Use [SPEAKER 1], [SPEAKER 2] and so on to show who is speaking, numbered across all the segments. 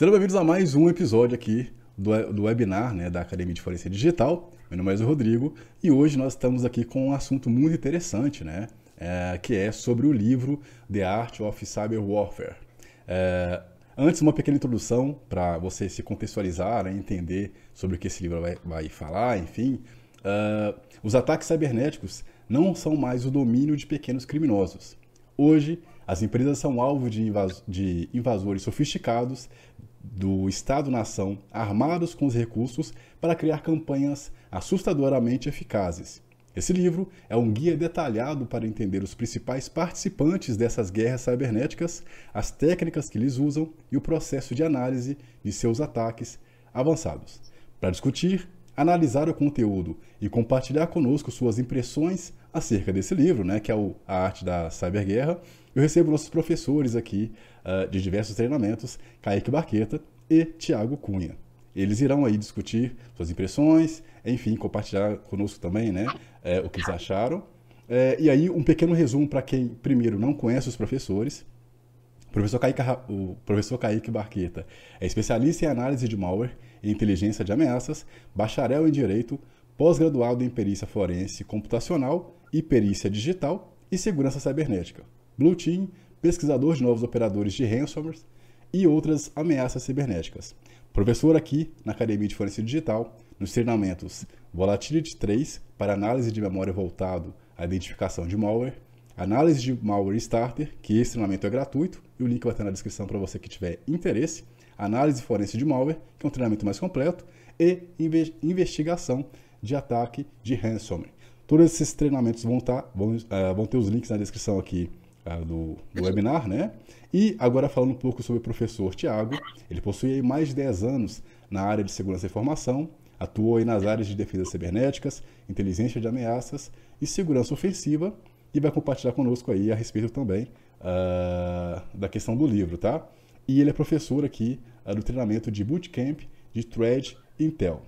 [SPEAKER 1] Sejam bem-vindos a mais um episódio aqui do, do webinar né, da Academia de Forense Digital. Meu nome é Rodrigo e hoje nós estamos aqui com um assunto muito interessante, né? É, que é sobre o livro The Art of Cyber Warfare. É, antes, uma pequena introdução para você se contextualizar, né, entender sobre o que esse livro vai, vai falar, enfim. Uh, os ataques cibernéticos não são mais o domínio de pequenos criminosos. Hoje, as empresas são alvo de, invas de invasores sofisticados do Estado-nação armados com os recursos para criar campanhas assustadoramente eficazes. Esse livro é um guia detalhado para entender os principais participantes dessas guerras cibernéticas, as técnicas que eles usam e o processo de análise de seus ataques avançados. Para discutir, analisar o conteúdo e compartilhar conosco suas impressões acerca desse livro, né, que é o, A Arte da Cyberguerra, eu recebo nossos professores aqui uh, de diversos treinamentos, Kaique Barqueta e Tiago Cunha. Eles irão aí discutir suas impressões, enfim, compartilhar conosco também né, é, o que eles acharam. É, e aí, um pequeno resumo para quem, primeiro, não conhece os professores. O professor Kaique, o professor Kaique Barqueta é especialista em análise de malware e inteligência de ameaças, bacharel em Direito, pós-graduado em Perícia Forense Computacional e Perícia Digital e Segurança Cibernética. Blue Team, pesquisador de novos operadores de ransomware e outras ameaças cibernéticas. Professor aqui na Academia de Forense Digital, nos treinamentos Volatility 3 para análise de memória voltado à identificação de malware, análise de malware starter, que esse treinamento é gratuito e o link vai estar na descrição para você que tiver interesse, análise forense de malware, que é um treinamento mais completo, e investigação de ataque de ransomware. Todos esses treinamentos vão, estar, tá, vão, uh, vão ter os links na descrição aqui do, do webinar, né? E agora falando um pouco sobre o professor Tiago, ele possui mais de 10 anos na área de segurança da informação, atuou nas áreas de defesa cibernéticas, inteligência de ameaças e segurança ofensiva e vai compartilhar conosco aí a respeito também uh, da questão do livro, tá? E ele é professor aqui uh, do treinamento de Bootcamp de Thread Intel.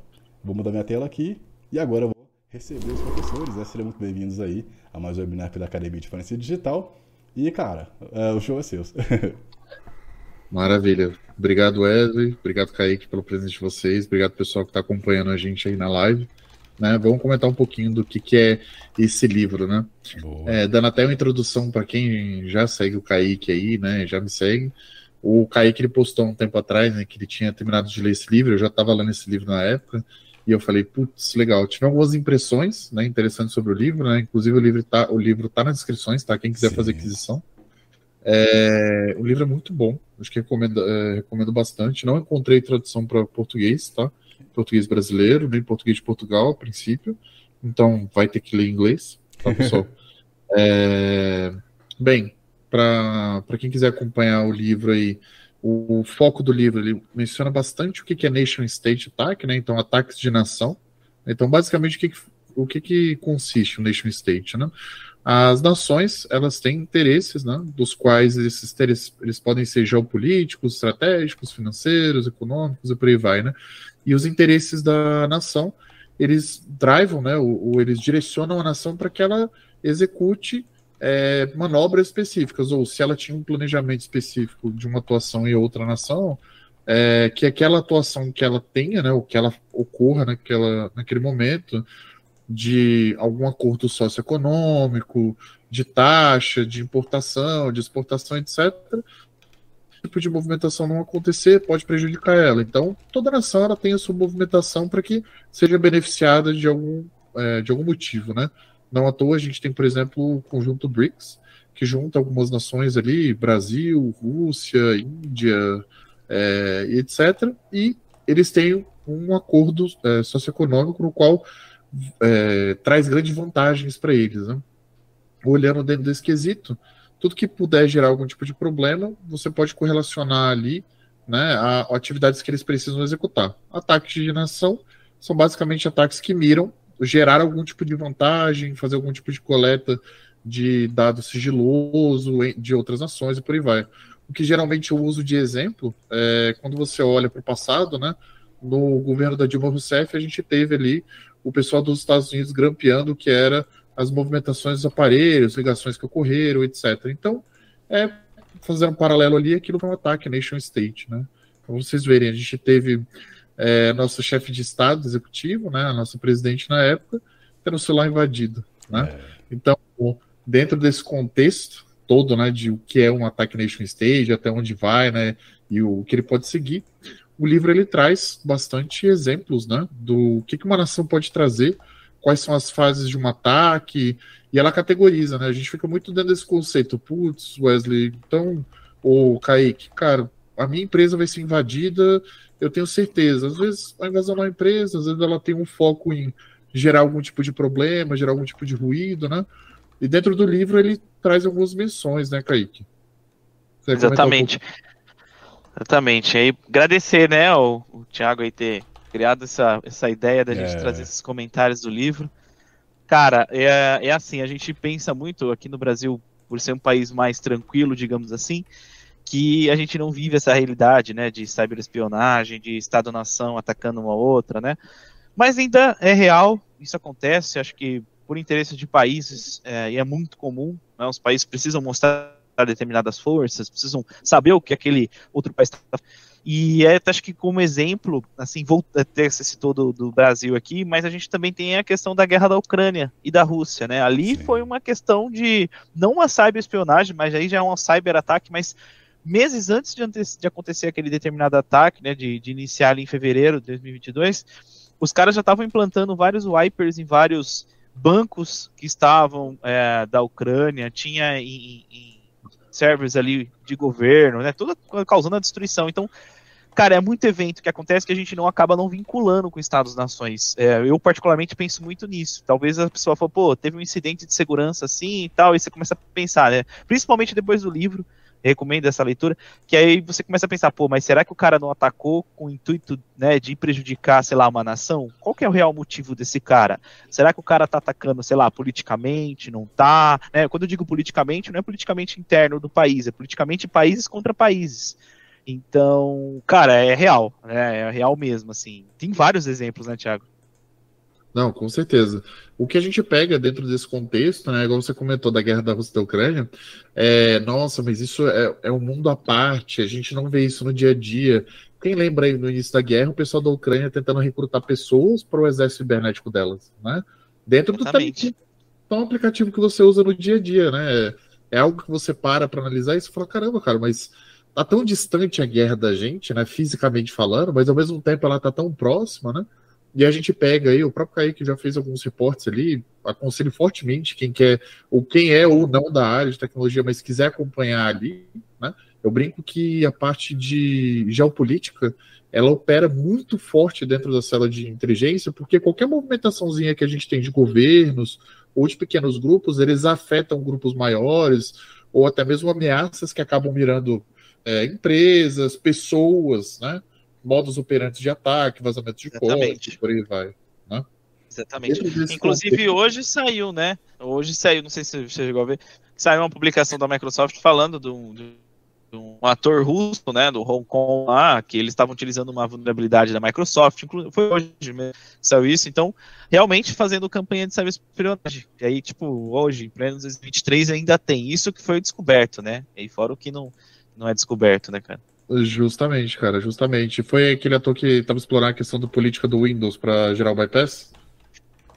[SPEAKER 1] Vou mudar minha tela aqui e agora eu vou receber os professores, né? Sejam muito bem-vindos aí a mais um webinar pela Academia de Forense Digital. E, cara, uh, o show é seu.
[SPEAKER 2] Maravilha. Obrigado, Wesley. Obrigado, Kaique, pelo presente de vocês. Obrigado, pessoal que está acompanhando a gente aí na live. Né? Vamos comentar um pouquinho do que, que é esse livro, né? É, dando até uma introdução para quem já segue o Kaique aí, né? Já me segue. O Kaique ele postou um tempo atrás, né? Que ele tinha terminado de ler esse livro. Eu já estava lendo esse livro na época. E eu falei, putz, legal. Tive algumas impressões né, interessantes sobre o livro, né? Inclusive o livro tá, o livro tá nas descrições, tá? Quem quiser Sim. fazer aquisição. É, o livro é muito bom, acho que recomendo, é, recomendo bastante. Não encontrei tradução para português, tá? Português brasileiro, nem português de Portugal, a princípio. Então vai ter que ler inglês, tá, pessoal? é, bem, para quem quiser acompanhar o livro aí, o, foco do livro ele menciona bastante o que, é nation state attack, né? Então, ataques de nação. Então, basicamente, o que, que o que, que consiste o nation state, né? As nações, elas têm interesses, né, dos quais esses interesses, eles podem ser geopolíticos, estratégicos, financeiros, econômicos e por aí vai, né? E os interesses da nação, eles drivam, né, ou, ou eles direcionam a nação para que ela execute é, manobras específicas, ou se ela tinha um planejamento específico de uma atuação em outra nação, é, que aquela atuação que ela tenha, né, ou que ela ocorra naquela, naquele momento, de algum acordo socioeconômico, de taxa, de importação, de exportação, etc., tipo de movimentação não acontecer pode prejudicar ela. Então, toda nação ela tem a sua movimentação para que seja beneficiada de algum, é, de algum motivo, né? Não à toa a gente tem, por exemplo, o conjunto BRICS, que junta algumas nações ali, Brasil, Rússia, Índia, é, etc. E eles têm um acordo é, socioeconômico no qual é, traz grandes vantagens para eles. Né? Olhando dentro desse quesito, tudo que puder gerar algum tipo de problema, você pode correlacionar ali né, a, atividades que eles precisam executar. Ataques de nação são basicamente ataques que miram gerar algum tipo de vantagem, fazer algum tipo de coleta de dados sigiloso de outras nações e por aí vai. O que geralmente eu uso de exemplo é quando você olha para o passado, né? No governo da Dilma Rousseff, a gente teve ali o pessoal dos Estados Unidos grampeando o que era as movimentações dos aparelhos, ligações que ocorreram, etc. Então, é fazer um paralelo ali, aquilo foi um ataque nation state, né? Para vocês verem, a gente teve é, nosso chefe de Estado executivo, né, a nossa presidente na época, tendo o celular invadido. Né? É. Então, dentro desse contexto todo, né, de o que é um ataque nation state, até onde vai, né, e o que ele pode seguir, o livro ele traz bastante exemplos, né, do que, que uma nação pode trazer, quais são as fases de um ataque, e ela categoriza, né, a gente fica muito dentro desse conceito, putz, Wesley, então, o Kaique, cara, a minha empresa vai ser invadida, eu tenho certeza, às vezes a invasão na empresa, às vezes ela tem um foco em gerar algum tipo de problema, gerar algum tipo de ruído, né, e dentro do livro ele traz algumas menções, né, Kaique?
[SPEAKER 3] Você Exatamente. Um Exatamente. Aí agradecer, né, o, o Thiago aí ter criado essa, essa ideia da gente é. trazer esses comentários do livro. Cara, é, é assim, a gente pensa muito aqui no Brasil, por ser um país mais tranquilo, digamos assim, que a gente não vive essa realidade, né, de cyberespionagem, de Estado-nação atacando uma outra, né? Mas ainda é real, isso acontece, acho que por interesse de países, é, e é muito comum, né, os países precisam mostrar determinadas forças, precisam saber o que aquele outro país está e é, acho que como exemplo, assim, vou até você citou do, do, Brasil aqui, mas a gente também tem a questão da guerra da Ucrânia e da Rússia, né? Ali Sim. foi uma questão de, não uma cyberespionagem, mas aí já é um cyberataque, mas meses antes de, de, acontecer aquele determinado ataque, né, de, de iniciar ali em fevereiro de 2022, os caras já estavam implantando vários wipers em vários bancos que estavam é, da Ucrânia, tinha em, em servers ali de governo, né? Tudo causando a destruição. Então, cara, é muito evento que acontece que a gente não acaba não vinculando com Estados-nações. É, eu, particularmente, penso muito nisso. Talvez a pessoa fale, pô, teve um incidente de segurança assim e tal, e você começa a pensar, né? Principalmente depois do livro, recomendo essa leitura, que aí você começa a pensar, pô, mas será que o cara não atacou com o intuito, né, de prejudicar, sei lá, uma nação? Qual que é o real motivo desse cara? Será que o cara tá atacando, sei lá, politicamente, não tá? Né? Quando eu digo politicamente, não é politicamente interno do país, é politicamente países contra países. Então, cara, é real, né? É real mesmo, assim. Tem vários exemplos, né, Thiago?
[SPEAKER 2] Não, com certeza. O que a gente pega dentro desse contexto, né, igual você comentou da guerra da Rússia e da Ucrânia, é, nossa, mas isso é, é um mundo à parte, a gente não vê isso no dia a dia. Quem lembra aí no início da guerra, o pessoal da Ucrânia tentando recrutar pessoas para o exército cibernético delas, né? Dentro Exatamente. do tão aplicativo que você usa no dia a dia, né? É algo que você para para analisar e você fala, caramba, cara, mas tá tão distante a guerra da gente, né, fisicamente falando, mas ao mesmo tempo ela tá tão próxima, né? E a gente pega aí, o próprio Kaique já fez alguns reportes ali, aconselho fortemente quem quer, ou quem é ou não da área de tecnologia, mas quiser acompanhar ali, né? Eu brinco que a parte de geopolítica, ela opera muito forte dentro da cela de inteligência, porque qualquer movimentaçãozinha que a gente tem de governos ou de pequenos grupos, eles afetam grupos maiores, ou até mesmo ameaças que acabam mirando é, empresas, pessoas, né? Modos operantes de ataque, vazamento de código, por aí vai. Né?
[SPEAKER 3] Exatamente. Inclusive contexto... hoje saiu, né? Hoje saiu, não sei se você chegou a ver, saiu uma publicação da Microsoft falando de um, de um ator russo, né, do Hong Kong lá, que eles estavam utilizando uma vulnerabilidade da Microsoft, foi hoje mesmo que saiu isso, então, realmente fazendo campanha de cyberespionagem. E aí, tipo, hoje, em pleno 2023, ainda tem isso que foi descoberto, né? E fora o que não, não é descoberto, né, cara?
[SPEAKER 2] Justamente, cara, justamente. Foi aquele ator que estava explorando a questão da política do Windows para gerar o bypass?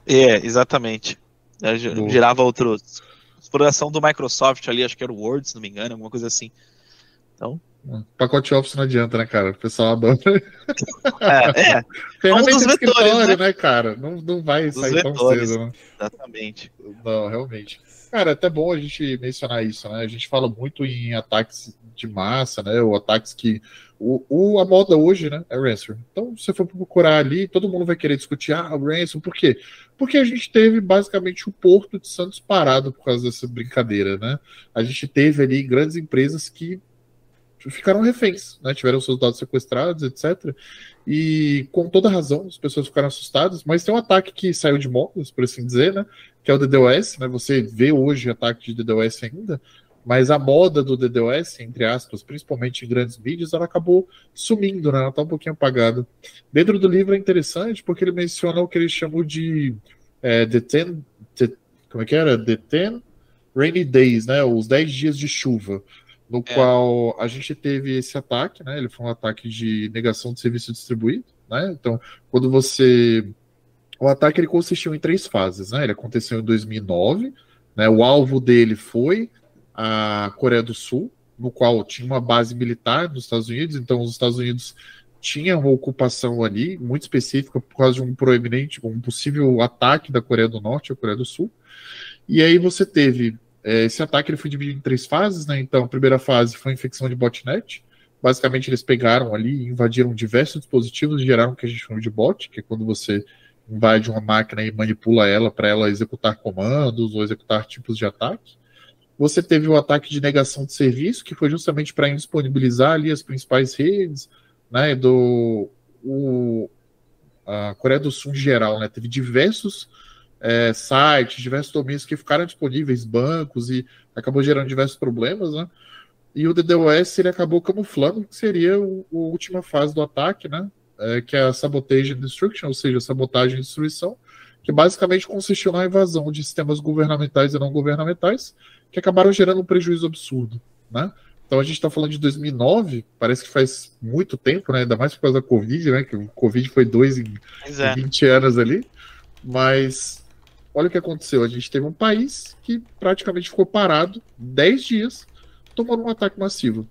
[SPEAKER 3] É, exatamente. É, gerava outros. Exploração do Microsoft ali, acho que era o Word, se não me engano, alguma coisa assim. Então.
[SPEAKER 2] Pacote Office não adianta, né, cara? O pessoal adora.
[SPEAKER 3] É, é.
[SPEAKER 2] Ferramenta um de escritório, né? né? cara? Não, não vai sair vetores, tão cedo, né?
[SPEAKER 3] Exatamente.
[SPEAKER 2] Não, realmente. Cara, é até bom a gente mencionar isso, né? A gente fala muito em ataques de massa, né? Ou ataques que. O, o, a moda hoje, né? É ransom. Então, se você for procurar ali, todo mundo vai querer discutir, ah, o ransom, por quê? Porque a gente teve basicamente o Porto de Santos parado por causa dessa brincadeira, né? A gente teve ali grandes empresas que ficaram reféns, né? Tiveram seus dados sequestrados, etc. E com toda razão, as pessoas ficaram assustadas, mas tem um ataque que saiu de modas, por assim dizer, né? Que é o DDoS, né? Você vê hoje ataque de DDoS ainda, mas a moda do DDoS, entre aspas, principalmente em grandes mídias, ela acabou sumindo, né? Ela está um pouquinho apagada. Dentro do livro é interessante porque ele menciona o que ele chamou de é, the ten, the, como é que era? The ten rainy days, né? Os 10 dias de chuva. no é. qual a gente teve esse ataque, né? Ele foi um ataque de negação de serviço distribuído, né? Então, quando você o ataque ele consistiu em três fases, né? Ele aconteceu em 2009, né? O alvo dele foi a Coreia do Sul, no qual tinha uma base militar nos Estados Unidos, então os Estados Unidos tinham uma ocupação ali muito específica por causa de um proeminente, um possível ataque da Coreia do Norte à Coreia do Sul. E aí você teve é, esse ataque ele foi dividido em três fases, né? Então, a primeira fase foi a infecção de botnet. Basicamente, eles pegaram ali, invadiram diversos dispositivos e geraram o que a gente chama de bot, que é quando você invade uma máquina e manipula ela para ela executar comandos ou executar tipos de ataque. Você teve o ataque de negação de serviço, que foi justamente para indisponibilizar ali as principais redes, né? Do o, a Coreia do Sul em geral, né? Teve diversos é, sites, diversos domínios que ficaram disponíveis, bancos, e acabou gerando diversos problemas, né? E o DDoS ele acabou camuflando que seria a última fase do ataque, né? É, que é a Sabotage and Destruction, ou seja, sabotagem e destruição, que basicamente consistiu na invasão de sistemas governamentais e não governamentais, que acabaram gerando um prejuízo absurdo, né? Então a gente está falando de 2009, parece que faz muito tempo, né? Ainda mais por causa da Covid, né? Que o Covid foi dois em, é. em 20 anos ali. Mas olha o que aconteceu. A gente teve um país que praticamente ficou parado 10 dias tomando um ataque massivo.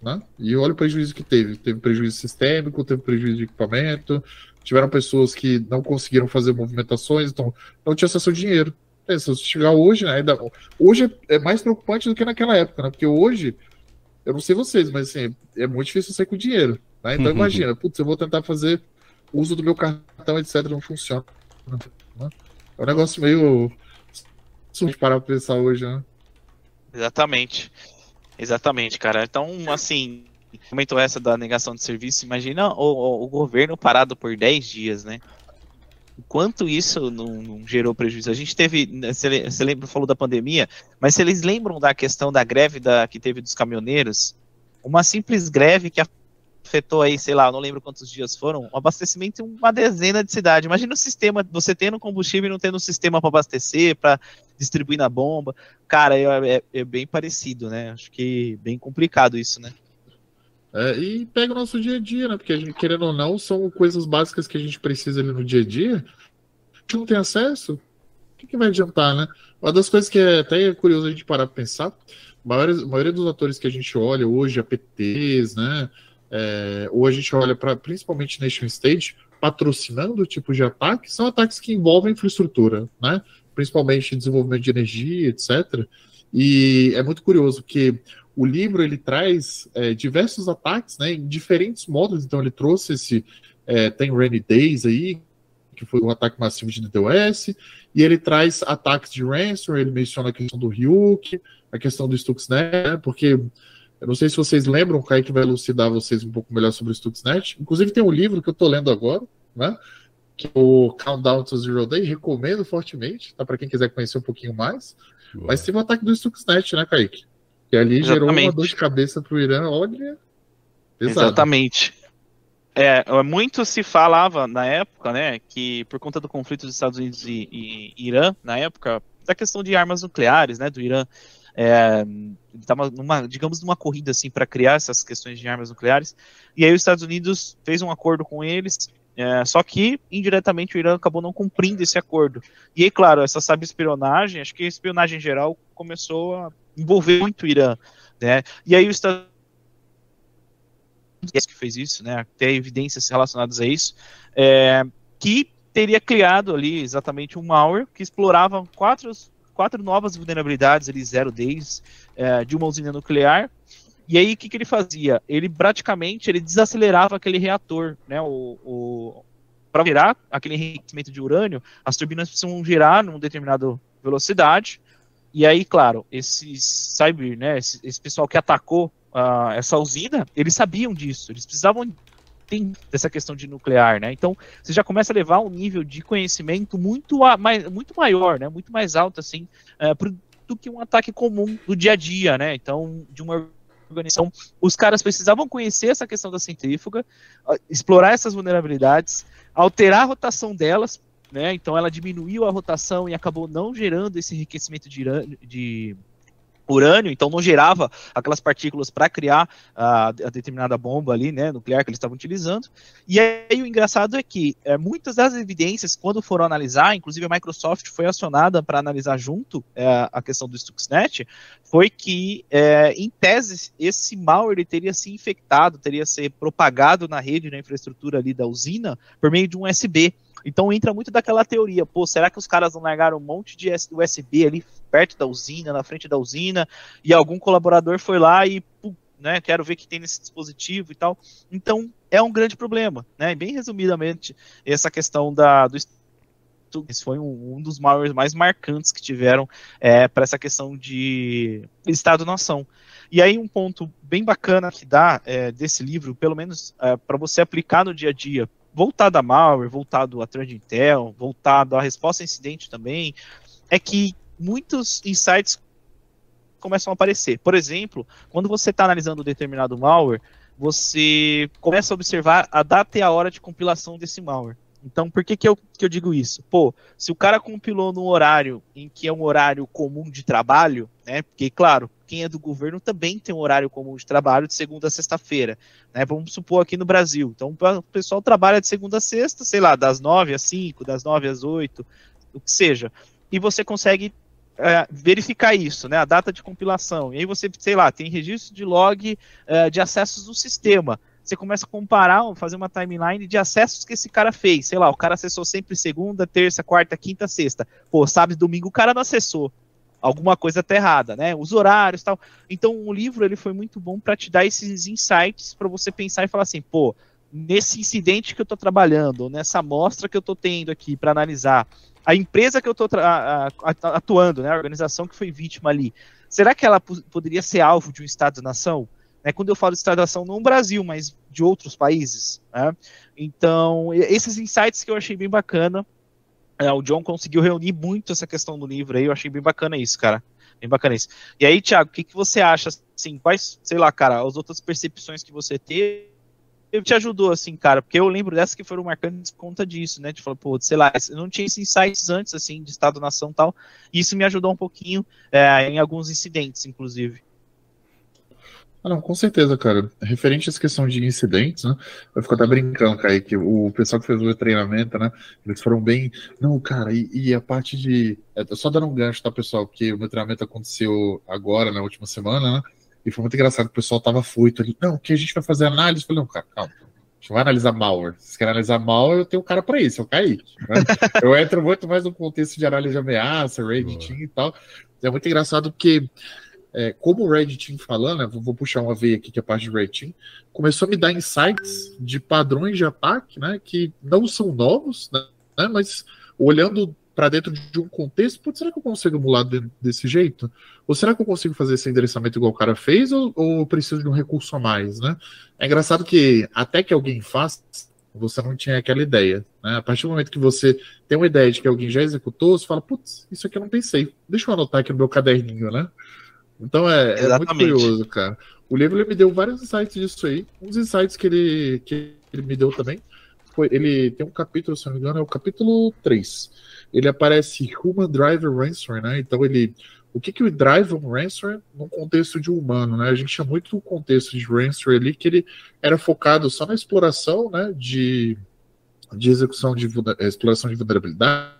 [SPEAKER 2] Né? E olha o prejuízo que teve. Teve prejuízo sistêmico, teve prejuízo de equipamento, tiveram pessoas que não conseguiram fazer movimentações, então não tinha acesso ao dinheiro. É, se chegar hoje, né, ainda, hoje é mais preocupante do que naquela época, né? Porque hoje, eu não sei vocês, mas assim, é muito difícil sair com dinheiro. Né? Então imagina, putz, eu vou tentar fazer uso do meu cartão, etc. Não funciona. Né? É um negócio meio. Se parar pra pensar hoje, né?
[SPEAKER 3] Exatamente. Exatamente, cara. Então, assim, comentou essa da negação de serviço. Imagina o, o, governo parado por 10 dias, né? Quanto isso não, não gerou prejuízo? A gente teve. Você lembra, falou da pandemia, mas se eles lembram da questão da greve da, que teve dos caminhoneiros, uma simples greve que afetou aí, sei lá, não lembro quantos dias foram, um abastecimento em uma dezena de cidades. Imagina o sistema, você tendo combustível e não tendo um sistema para abastecer, para distribuir na bomba. Cara, é, é, é, bem parecido, né? Acho que bem complicado isso, né?
[SPEAKER 2] É, e pega o nosso dia a dia, né? Porque gente, querendo ou não, são coisas básicas que a gente precisa ali no dia a dia. A gente não tem acesso. O que, que vai adiantar, né? Uma das coisas que é até curioso a gente parar para pensar, a maioria, a maioria dos atores que a gente olha hoje, APTs, né? é, ou a gente olha para principalmente nation state, patrocinando o tipo de ataque, são ataques que envolvem infraestrutura, né? principalmente desenvolvimento de energia, etc. E é muito curioso que o livro ele traz é, diversos ataques né, em diferentes modos, então ele trouxe esse. É, tem Rainy Days aí, que foi um ataque massivo de DDoS, e ele traz ataques de ransomware, ele menciona a questão do Ryuk, a questão do Stuxnet, né, porque eu não sei se vocês lembram, o Kaique vai elucidar vocês um pouco melhor sobre o Stuxnet. Inclusive tem um livro que eu estou lendo agora, né? Que é o Countdown to Zero Day, recomendo fortemente, tá? Para quem quiser conhecer um pouquinho mais. Boa. Mas teve o ataque do Stuxnet, né, Kaique? Que ali Exatamente. gerou uma dor de cabeça para o Irã, olha.
[SPEAKER 3] Pesado. Exatamente. É, muito se falava na época, né, que por conta do conflito dos Estados Unidos e, e Irã, na época, da questão de armas nucleares, né, do Irã é, estava numa, digamos, numa corrida assim para criar essas questões de armas nucleares. E aí os Estados Unidos fez um acordo com eles, é, só que indiretamente o Irã acabou não cumprindo esse acordo. E aí, claro, essa sabe espionagem, acho que a espionagem em geral começou a envolver muito o Irã, né? E aí o Estados Unidos que fez isso, né? Tem evidências relacionadas a isso, é, que teria criado ali exatamente um malware que explorava quatro quatro novas vulnerabilidades ali, zero days, é, de uma usina nuclear. E aí, o que, que ele fazia? Ele praticamente ele desacelerava aquele reator, né? O, o para virar aquele enriquecimento de urânio, as turbinas precisam girar numa determinada velocidade. E aí, claro, esses cyber, né, esse, esse pessoal que atacou uh, essa usina, eles sabiam disso. Eles precisavam dessa questão de nuclear, né? Então você já começa a levar um nível de conhecimento muito, a, mais, muito maior, né? Muito mais alto assim é, pro, do que um ataque comum do dia a dia, né? Então de uma organização, os caras precisavam conhecer essa questão da centrífuga, explorar essas vulnerabilidades, alterar a rotação delas, né? Então ela diminuiu a rotação e acabou não gerando esse enriquecimento de, de urânio, então não gerava aquelas partículas para criar a, a, determinada bomba ali, né, nuclear que eles estavam utilizando. E aí o engraçado é que é, muitas das evidências, quando foram analisar, inclusive a Microsoft foi acionada para analisar junto é, a questão do Stuxnet, foi que, é, em tese, esse malware teria se infectado, teria se propagado na rede, na infraestrutura ali da usina, por meio de um USB. Então entra muito daquela teoria, pô, será que os caras não largaram um monte de USB ali perto da usina, na frente da usina, e algum colaborador foi lá e, né, quero ver o que tem nesse dispositivo e tal. Então é um grande problema, né? Bem resumidamente, essa questão da, do esse foi um, um dos maiores mais marcantes que tiveram é, para essa questão de Estado-nação. E aí um ponto bem bacana que dá é, desse livro, pelo menos é, para você aplicar no dia a dia, voltado a malware, voltado a threat intel, voltado a resposta a incidente também, é que muitos insights começam a aparecer. Por exemplo, quando você está analisando um determinado malware, você começa a observar a data e a hora de compilação desse malware. Então, por que, que, eu, que eu digo isso? Pô, se o cara compilou num horário em que é um horário comum de trabalho, né? Porque, claro, quem é do governo também tem um horário comum de trabalho de segunda a sexta-feira, né? Vamos supor aqui no Brasil. Então, o pessoal trabalha de segunda a sexta, sei lá, das nove às cinco, das nove às oito, o que seja. E você consegue é, verificar isso, né? A data de compilação. E aí você, sei lá, tem registro de log é, de acessos do sistema você começa a comparar, fazer uma timeline de acessos que esse cara fez. Sei lá, o cara acessou sempre segunda, terça, quarta, quinta, sexta. Pô, sábado domingo o cara não acessou. Alguma coisa tá errada, né? Os horários tal. Então o livro ele foi muito bom para te dar esses insights para você pensar e falar assim, pô, nesse incidente que eu estou trabalhando, nessa amostra que eu estou tendo aqui para analisar, a empresa que eu estou atuando, né, a organização que foi vítima ali, será que ela poderia ser alvo de um Estado-nação? Né, quando eu falo de extradação, não Brasil, mas de outros países. Né? Então, esses insights que eu achei bem bacana. É, o John conseguiu reunir muito essa questão do livro aí, eu achei bem bacana isso, cara. Bem bacana isso. E aí, Thiago, o que, que você acha, assim, quais, sei lá, cara, as outras percepções que você teve te ajudou, assim, cara? Porque eu lembro dessas que foram marcantes por conta disso, né? De falar, pô, sei lá, eu não tinha esses insights antes, assim, de Estado-nação e tal. E isso me ajudou um pouquinho é, em alguns incidentes, inclusive.
[SPEAKER 2] Ah, não, com certeza, cara. Referente a essa questão de incidentes, né? Eu fico até brincando, cara, que o pessoal que fez o treinamento, né? Eles foram bem. Não, cara, e, e a parte de. É, só dando um gancho, tá, pessoal? Que o meu treinamento aconteceu agora, na última semana, né? E foi muito engraçado, o pessoal tava foito ali. Não, que a gente vai fazer análise. Eu falei, não, cara, calma. A gente vai analisar malware. Se quer analisar malware, eu tenho um cara para isso, eu caí. Né? eu entro muito mais no contexto de análise de ameaça, Reddit e tal. É muito engraçado porque é, como o Red Team falando, né, vou, puxar uma veia aqui que é parte de Red Team, começou a me dar insights de padrões de ataque, né, que não são novos, né, né mas olhando para dentro de um contexto, putz, será que eu consigo emular desse jeito? Ou será que eu consigo fazer esse endereçamento igual o cara fez, ou, ou preciso de um recurso a mais, né? É engraçado que até que alguém faça, você não tinha aquela ideia. Né? A partir do momento que você tem uma ideia de que alguém já executou, você fala, putz, isso aqui eu não pensei. Deixa eu anotar aqui no meu caderninho, né? Então é, é, muito curioso, cara. O livro ele me deu vários insights disso aí. Um dos insights que ele, que ele me deu também foi. Ele tem um capítulo, se não me engano, é o capítulo 3. Ele aparece Human Driver Ransomware, né? Então ele. O que, que o drive um ransomware no contexto de humano, né? A gente tinha muito o contexto de ransomware ali que ele era focado só na exploração, né? De, de execução de exploração de vulnerabilidade,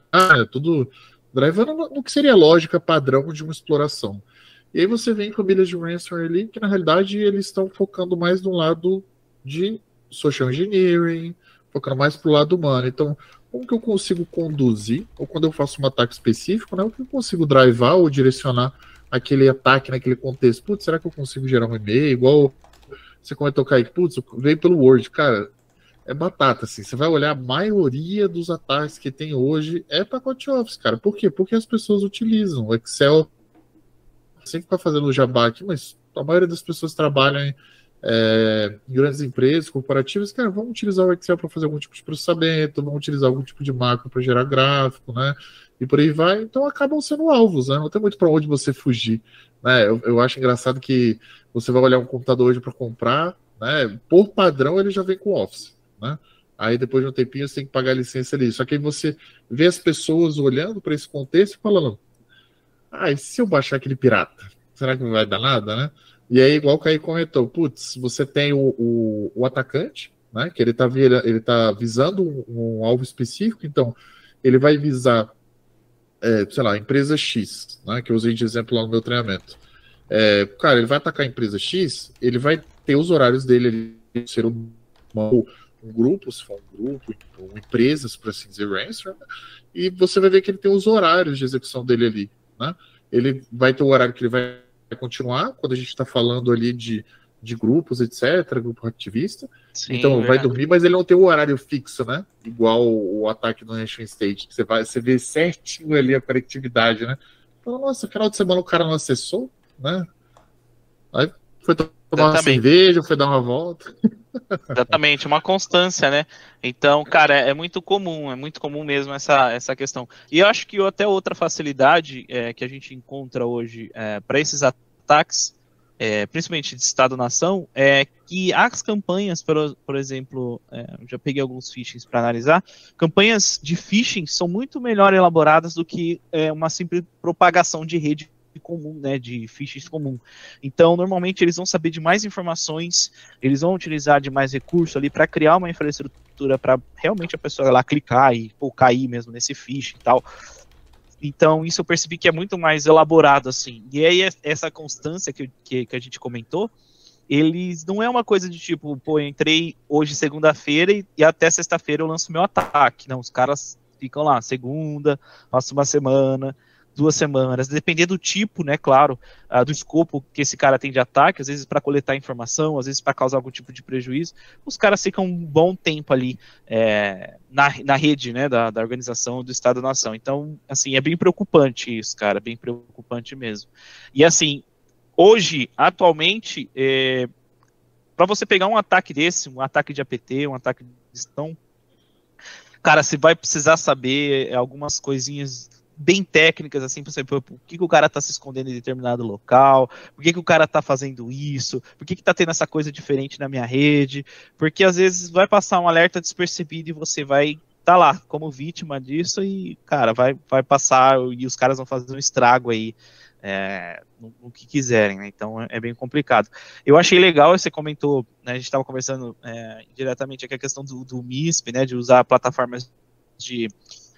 [SPEAKER 2] tudo drivando no, no que seria a lógica padrão de uma exploração. E aí você vem famílias de ransomware ali, que na realidade eles estão focando mais no lado de social engineering, focando mais pro lado humano. Então, como que eu consigo conduzir, ou quando eu faço um ataque específico, né, o que eu consigo drivar ou direcionar aquele ataque naquele contexto? Putz, será que eu consigo gerar um e-mail? Igual você comentou, Kaique, putz, veio pelo Word. Cara, é batata, assim. Você vai olhar, a maioria dos ataques que tem hoje é pacote Office, cara. Por quê? Porque as pessoas utilizam. O Excel sempre está fazendo jabá aqui, mas a maioria das pessoas trabalham é, em grandes empresas, corporativas, cara, vamos utilizar o Excel para fazer algum tipo de processamento, vamos utilizar algum tipo de macro para gerar gráfico, né? E por aí vai. Então acabam sendo alvos, né? Não tem muito para onde você fugir. Né? Eu, eu acho engraçado que você vai olhar um computador hoje para comprar, né? Por padrão ele já vem com Office, né? Aí depois de um tempinho você tem que pagar a licença ali. Só que aí você vê as pessoas olhando para esse contexto e falando: ah, e se eu baixar aquele pirata? será que não vai dar nada, né? E aí, igual o Caí comentou, putz, você tem o, o, o atacante, né? Que ele está ele tá visando um, um, alvo específico, então ele vai visar, é, sei lá, empresa X, né? Que eu usei de exemplo lá no meu treinamento. É, cara, ele vai atacar a empresa X, ele vai ter os horários dele ali, ser um, um, grupo, se for um grupo, ou empresas, por assim dizer, ransom, e você vai ver que ele tem os horários de execução dele ali, né? Ele vai ter o horário que ele vai continuar, quando a gente está falando ali de, de grupos, etc., grupo ativista. Sim, então, vai dormir, mas ele não tem o horário fixo, né? Igual o, o ataque do Nation State, que você, vai, você vê certinho ali a conectividade, né? Então, nossa, final de semana o cara não acessou, né? Aí foi tomar Exatamente. uma cerveja, foi dar uma volta.
[SPEAKER 3] Exatamente, uma constância, né? Então, cara, é muito comum, é muito comum mesmo essa, essa questão. E eu acho que até outra facilidade é, que a gente encontra hoje é, para esses ataques, é, principalmente de Estado-nação, é que as campanhas, por, por exemplo, é, já peguei alguns phishings para analisar, campanhas de phishing são muito melhor elaboradas do que é, uma simples propagação de rede comum, né, de fichas comum. Então, normalmente eles vão saber de mais informações, eles vão utilizar de mais recurso ali para criar uma infraestrutura para realmente a pessoa lá clicar e pô, cair mesmo nesse fiche e tal. Então, isso eu percebi que é muito mais elaborado assim. E aí essa constância que, que, que a gente comentou, eles não é uma coisa de tipo, pô, eu entrei hoje segunda-feira e, e até sexta-feira eu lanço meu ataque. Não, os caras ficam lá, segunda, passa uma semana, duas semanas, depender do tipo, né, claro, uh, do escopo que esse cara tem de ataque, às vezes para coletar informação, às vezes para causar algum tipo de prejuízo, os caras ficam um bom tempo ali é, na, na rede, né, da, da organização do Estado-nação. Então, assim, é bem preocupante isso, cara, bem preocupante mesmo. E assim, hoje, atualmente, é, para você pegar um ataque desse, um ataque de APT, um ataque de gestão, cara, você vai precisar saber algumas coisinhas bem técnicas, assim, por exemplo, por que, que o cara tá se escondendo em determinado local, por que, que o cara tá fazendo isso, por que, que tá tendo essa coisa diferente na minha rede, porque às vezes vai passar um alerta despercebido e você vai tá lá como vítima disso e, cara, vai, vai passar e os caras vão fazer um estrago aí é, no, no, que quiserem, né? Então é bem complicado. Eu achei legal, você comentou, né, a gente estava conversando é, diretamente aqui a questão do, do MISP, né, de usar plataformas de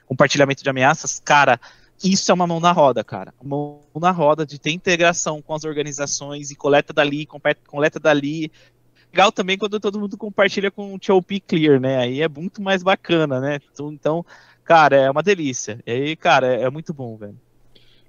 [SPEAKER 3] compartilhamento de ameaças, cara, isso é uma mão na roda, cara. Mão na roda de ter integração com as organizações e coleta dali, coleta dali. Legal também quando todo mundo compartilha com o TOP Clear, né? Aí é muito mais bacana, né? Então, então, cara, é uma delícia. E aí, cara, é, é muito bom, velho.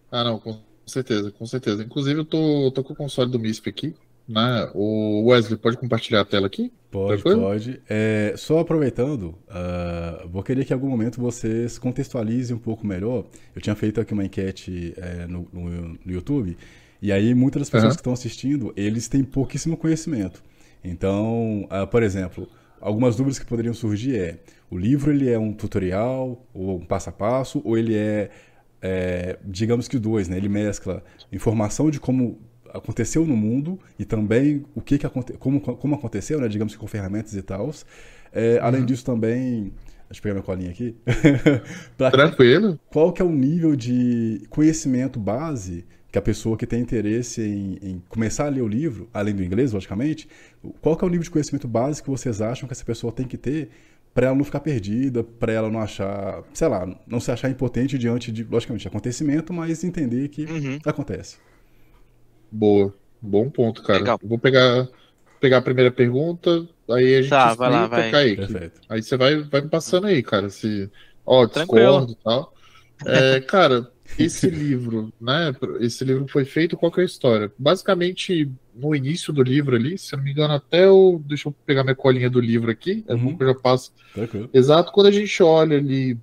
[SPEAKER 2] Ah, não, com certeza, com certeza. Inclusive, eu tô, tô com o console do MISP aqui. Né? O Wesley, pode compartilhar a tela aqui?
[SPEAKER 1] Pode, pode. É, só aproveitando, uh, vou querer que em algum momento vocês contextualizem um pouco melhor. Eu tinha feito aqui uma enquete é, no, no, no, YouTube, e aí muitas das pessoas uhum. que estão assistindo, eles têm pouquíssimo conhecimento. Então, uh, por exemplo, algumas dúvidas que poderiam surgir é, o livro ele é um tutorial, ou um passo a passo, ou ele é, é digamos que dois, né? Ele mescla informação de como aconteceu no mundo e também o que, que como, como aconteceu, né, digamos que com ferramentas e tal. É, além uhum. disso também, deixa eu pegar minha colinha aqui.
[SPEAKER 2] Tranquilo.
[SPEAKER 1] Qual que é o nível de conhecimento base que a pessoa que tem interesse em, em, começar a ler o livro, além do inglês, logicamente, qual que é o nível de conhecimento básico que vocês acham que essa pessoa tem que ter para ela não ficar perdida, para ela não achar, sei lá, não se achar impotente diante de, logicamente, acontecimento, mas entender que uhum. acontece.
[SPEAKER 2] Boa. Bom ponto, cara. Legal. Vou pegar, pegar a primeira pergunta, aí a gente
[SPEAKER 3] tá, vai lá, vai.
[SPEAKER 2] Aí, aí você vai, vai me passando aí, cara. Se, ó, discordo e tal. É, cara, esse livro, né? Esse livro foi feito, qual que é a história? Basicamente, no início do livro ali, se eu não me engano, até o. Deixa eu pegar minha colinha do livro aqui, é uhum. que eu já passo. Tranquilo. Exato, quando a gente olha ali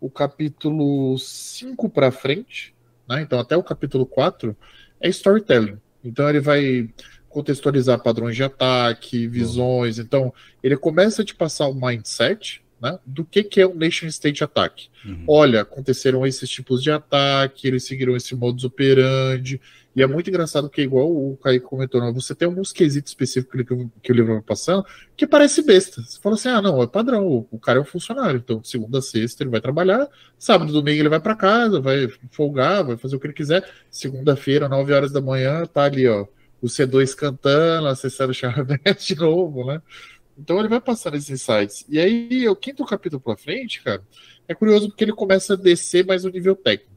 [SPEAKER 2] o capítulo 5 para frente, né? Então, até o capítulo 4, é storytelling. Então ele vai contextualizar padrões de ataque, visões. Então ele começa a te passar o um mindset né, do que, que é um nation state attack. Uhum. Olha, aconteceram esses tipos de ataque, eles seguiram esse modus operandi. E é muito engraçado porque, igual o Kaique comentou, não, você tem alguns quesitos específicos que, que o livro vai passando que parece besta. Você fala assim, ah, não, é padrão, o cara é um funcionário, então segunda sexta ele vai trabalhar, sábado domingo ele vai para casa, vai folgar, vai fazer o que ele quiser. Segunda-feira, 9 horas da manhã, tá ali, ó, o C2 cantando, acessando o Charvete de novo, né? Então ele vai passando esses insights. E aí, o quinto capítulo pra frente, cara, é curioso porque ele começa a descer mais o nível técnico.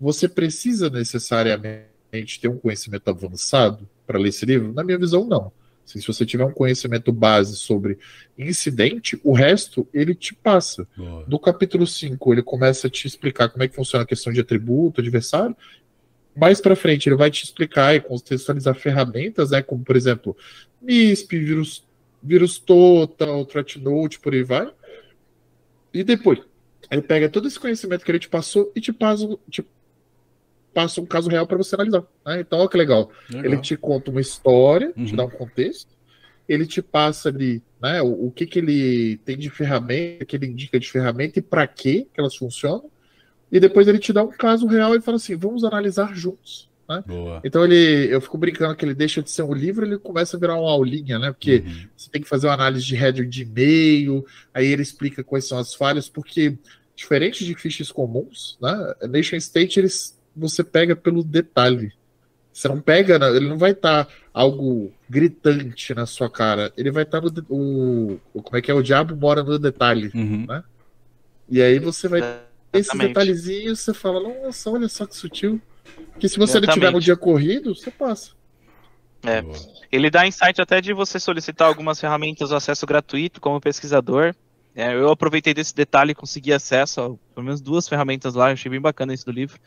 [SPEAKER 2] Você precisa necessariamente ter um conhecimento avançado para ler esse livro? Na minha visão, não. Se você tiver um conhecimento base sobre incidente, o resto ele te passa. Boa. Do capítulo 5, ele começa a te explicar como é que funciona a questão de atributo, adversário. Mais para frente, ele vai te explicar e contextualizar ferramentas, né, como por exemplo, MISP, vírus, vírus total, threat note, por aí vai. E depois, ele pega todo esse conhecimento que ele te passou e te passa, te passa um caso real para você analisar. Né? Então, olha que legal. legal. Ele te conta uma história, uhum. te dá um contexto, ele te passa ali né, o, o, que, que ele tem de ferramenta, que ele indica de ferramenta e para que elas funcionam, e depois ele te dá um caso real e fala assim: vamos analisar juntos. Né? Então ele, eu fico brincando que ele deixa de ser um livro, ele começa a virar uma aulinha, né? Porque uhum. você tem que fazer uma análise de header de e-mail, aí ele explica quais são as falhas, porque diferente de fichas comuns, né? Nation State eles você pega pelo detalhe. Você não pega, ele não vai estar tá algo gritante na sua cara. Ele vai estar tá no. O, como é que é? O diabo mora no detalhe. Uhum. Né? E aí você vai ter esses detalhezinhos, você fala, nossa, olha só que sutil. Que se você não tiver no dia corrido, você passa.
[SPEAKER 3] É. Ele dá insight até de você solicitar algumas ferramentas de acesso gratuito como pesquisador. É, eu aproveitei desse detalhe e consegui acesso a pelo menos duas ferramentas lá, achei bem bacana isso do livro.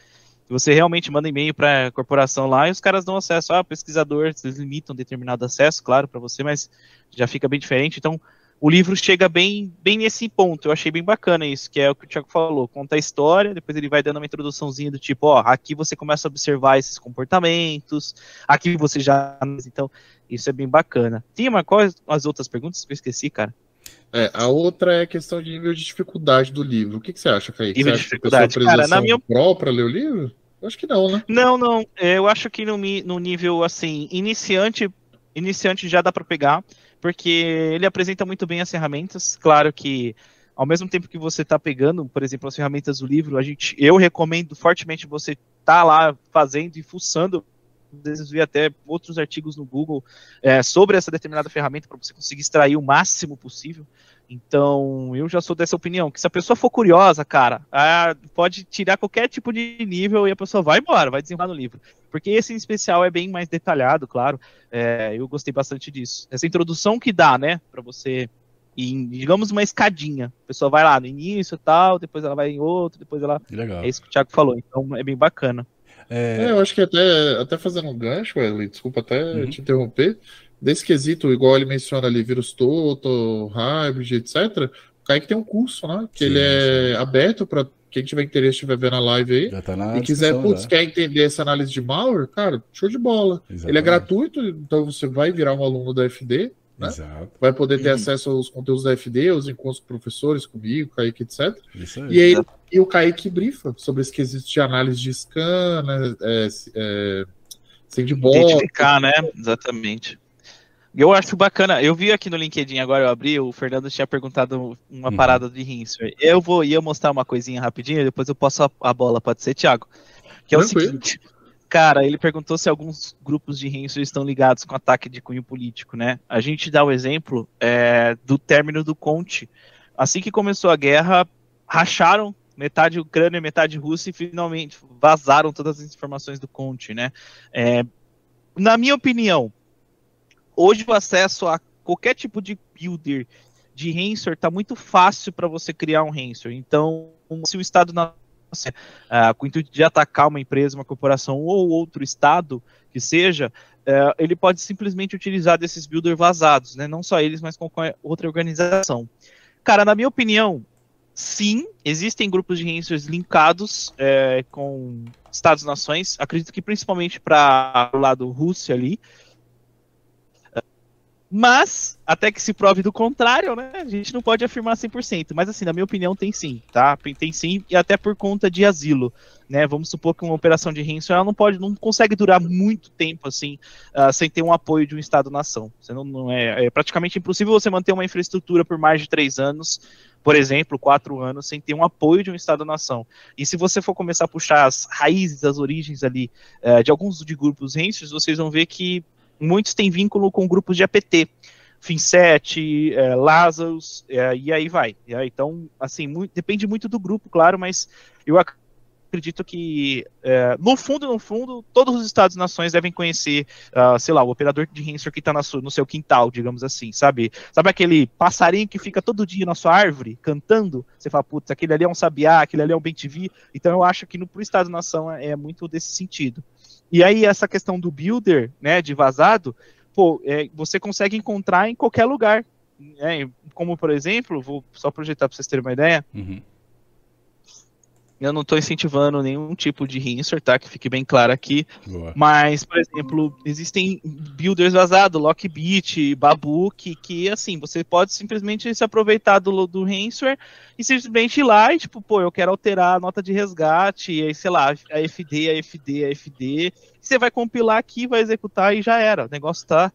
[SPEAKER 3] Você realmente manda e-mail para a corporação lá e os caras dão acesso. Ah, pesquisador, eles limitam determinado acesso, claro, para você, mas já fica bem diferente. Então, o livro chega bem, bem nesse ponto. Eu achei bem bacana isso, que é o que o Thiago falou. Conta a história, depois ele vai dando uma introduçãozinha do tipo, ó, aqui você começa a observar esses comportamentos, aqui você já. Então, isso é bem bacana. Tinha uma coisa, as outras perguntas que eu esqueci, cara.
[SPEAKER 2] É, a outra é a questão de nível de dificuldade do livro. O que, que você acha, Kaique?
[SPEAKER 3] Nível
[SPEAKER 2] você
[SPEAKER 3] de dificuldade, cara, na minha...
[SPEAKER 2] pro para ler o livro? Eu acho que não, né?
[SPEAKER 3] Não, não. É, eu acho que no, no nível, assim, iniciante, iniciante já dá para pegar, porque ele apresenta muito bem as ferramentas. Claro que ao mesmo tempo que você está pegando, por exemplo, as ferramentas do livro, a gente, eu recomendo fortemente você tá lá fazendo e fuçando às vezes vi até outros artigos no Google é, sobre essa determinada ferramenta para você conseguir extrair o máximo possível. Então, eu já sou dessa opinião, que se a pessoa for curiosa, cara, ah, pode tirar qualquer tipo de nível e a pessoa vai embora, vai desenrolar no livro. Porque esse em especial é bem mais detalhado, claro. É, eu gostei bastante disso. Essa introdução que dá, né, para você em, digamos, uma escadinha. A pessoa vai lá no início e tal, depois ela vai em outro, depois ela.
[SPEAKER 1] Legal.
[SPEAKER 3] É isso que o Thiago falou. Então é bem bacana.
[SPEAKER 2] É... é eu acho que até, até fazendo um gancho, Wesley, desculpa até uhum. te interromper desse quesito, igual ele menciona ali, vírus Toto, hybrid, etc., o Kaique tem um curso, né? Que sim, ele é sim. aberto para quem tiver interesse, estiver vendo a live aí, tá e quiser, putz, quer entender essa análise de malware, cara, show de bola. Exatamente. Ele é gratuito, então você vai virar um aluno da FD, né? Vai poder ter acesso aos conteúdos da FD, os encontros com professores, comigo, Kaique, etc. Isso aí. E, aí, e o Kaique brifa sobre esse quesito de análise de scan, né? É, é,
[SPEAKER 3] sandbox. Identificar, né? Exatamente. Eu acho bacana. Eu vi aqui no LinkedIn agora, eu abri, o Fernando tinha perguntado uma uhum. parada de Rinser. Eu vou ia mostrar uma coisinha rapidinho, depois eu passo a, a bola, pode ser, Thiago. Que é o seguinte. Cara, ele perguntou se alguns grupos de Rinser estão ligados com ataque de cunho político, né? A gente dá o exemplo é, do término do Conte. Assim que começou a guerra, racharam metade Ucrânia, metade Rússia e finalmente vazaram todas as informações do Conte, né? É, na minha opinião, hoje o acesso a qualquer tipo de builder de Ransor está muito fácil para você criar um Ransor. Então, se o Estado não uh, com o intuito de atacar uma empresa, uma corporação ou outro Estado que seja, uh, ele pode simplesmente utilizar desses builders vazados, né? não só eles, mas qualquer outra organização. Cara, na minha opinião, sim, existem grupos de Ransors linkados é, com Estados-nações, acredito que principalmente para o lado Rússia ali, Mas, até que se prove do contrário, né? A gente não pode afirmar 100%. Mas, assim, na minha opinião, tem sim, tá? Tem sim, e até por conta de asilo, né? Vamos supor que uma operação de ransom, ela não pode, não consegue durar muito tempo, assim, uh, sem ter um apoio de um Estado-nação. Você não, não é, é praticamente impossível você manter uma infraestrutura por mais de três anos, por exemplo, quatro anos, sem ter um apoio de um Estado-nação. E se você for começar a puxar as raízes, as origens ali uh, de alguns de grupos rancers, vocês vão ver que muitos têm vínculo com grupos de APT, Finset, é, Lazarus, é, e aí vai. É, então, assim, depende muito do grupo, claro, mas eu acredito que, é, no fundo, no fundo, todos os Estados-nações devem conhecer, uh, sei lá, o operador de Hansor que está no seu quintal, digamos assim, sabe? Sabe aquele passarinho que fica todo dia na sua árvore, cantando? Você fala, putz, aquele ali é um sabiá, aquele ali é um bem-te-vi. Então, eu acho que no, pro Estado-nação é, é muito desse sentido. E aí, essa questão do builder, né, de vazado, pô, é, você consegue encontrar em qualquer lugar. Né? Como, por exemplo, vou só projetar para vocês terem uma ideia. Uhum. Eu não estou incentivando nenhum tipo de rinser, tá? Que fique bem claro aqui. Boa. Mas, por exemplo, existem builders vazados, Lockbit, Babook, que assim, você pode simplesmente se aproveitar do, do rinser e simplesmente ir lá e, tipo, pô, eu quero alterar a nota de resgate, e aí, sei lá, a FD, a FD, a FD. Você vai compilar aqui, vai executar e já era. O negócio tá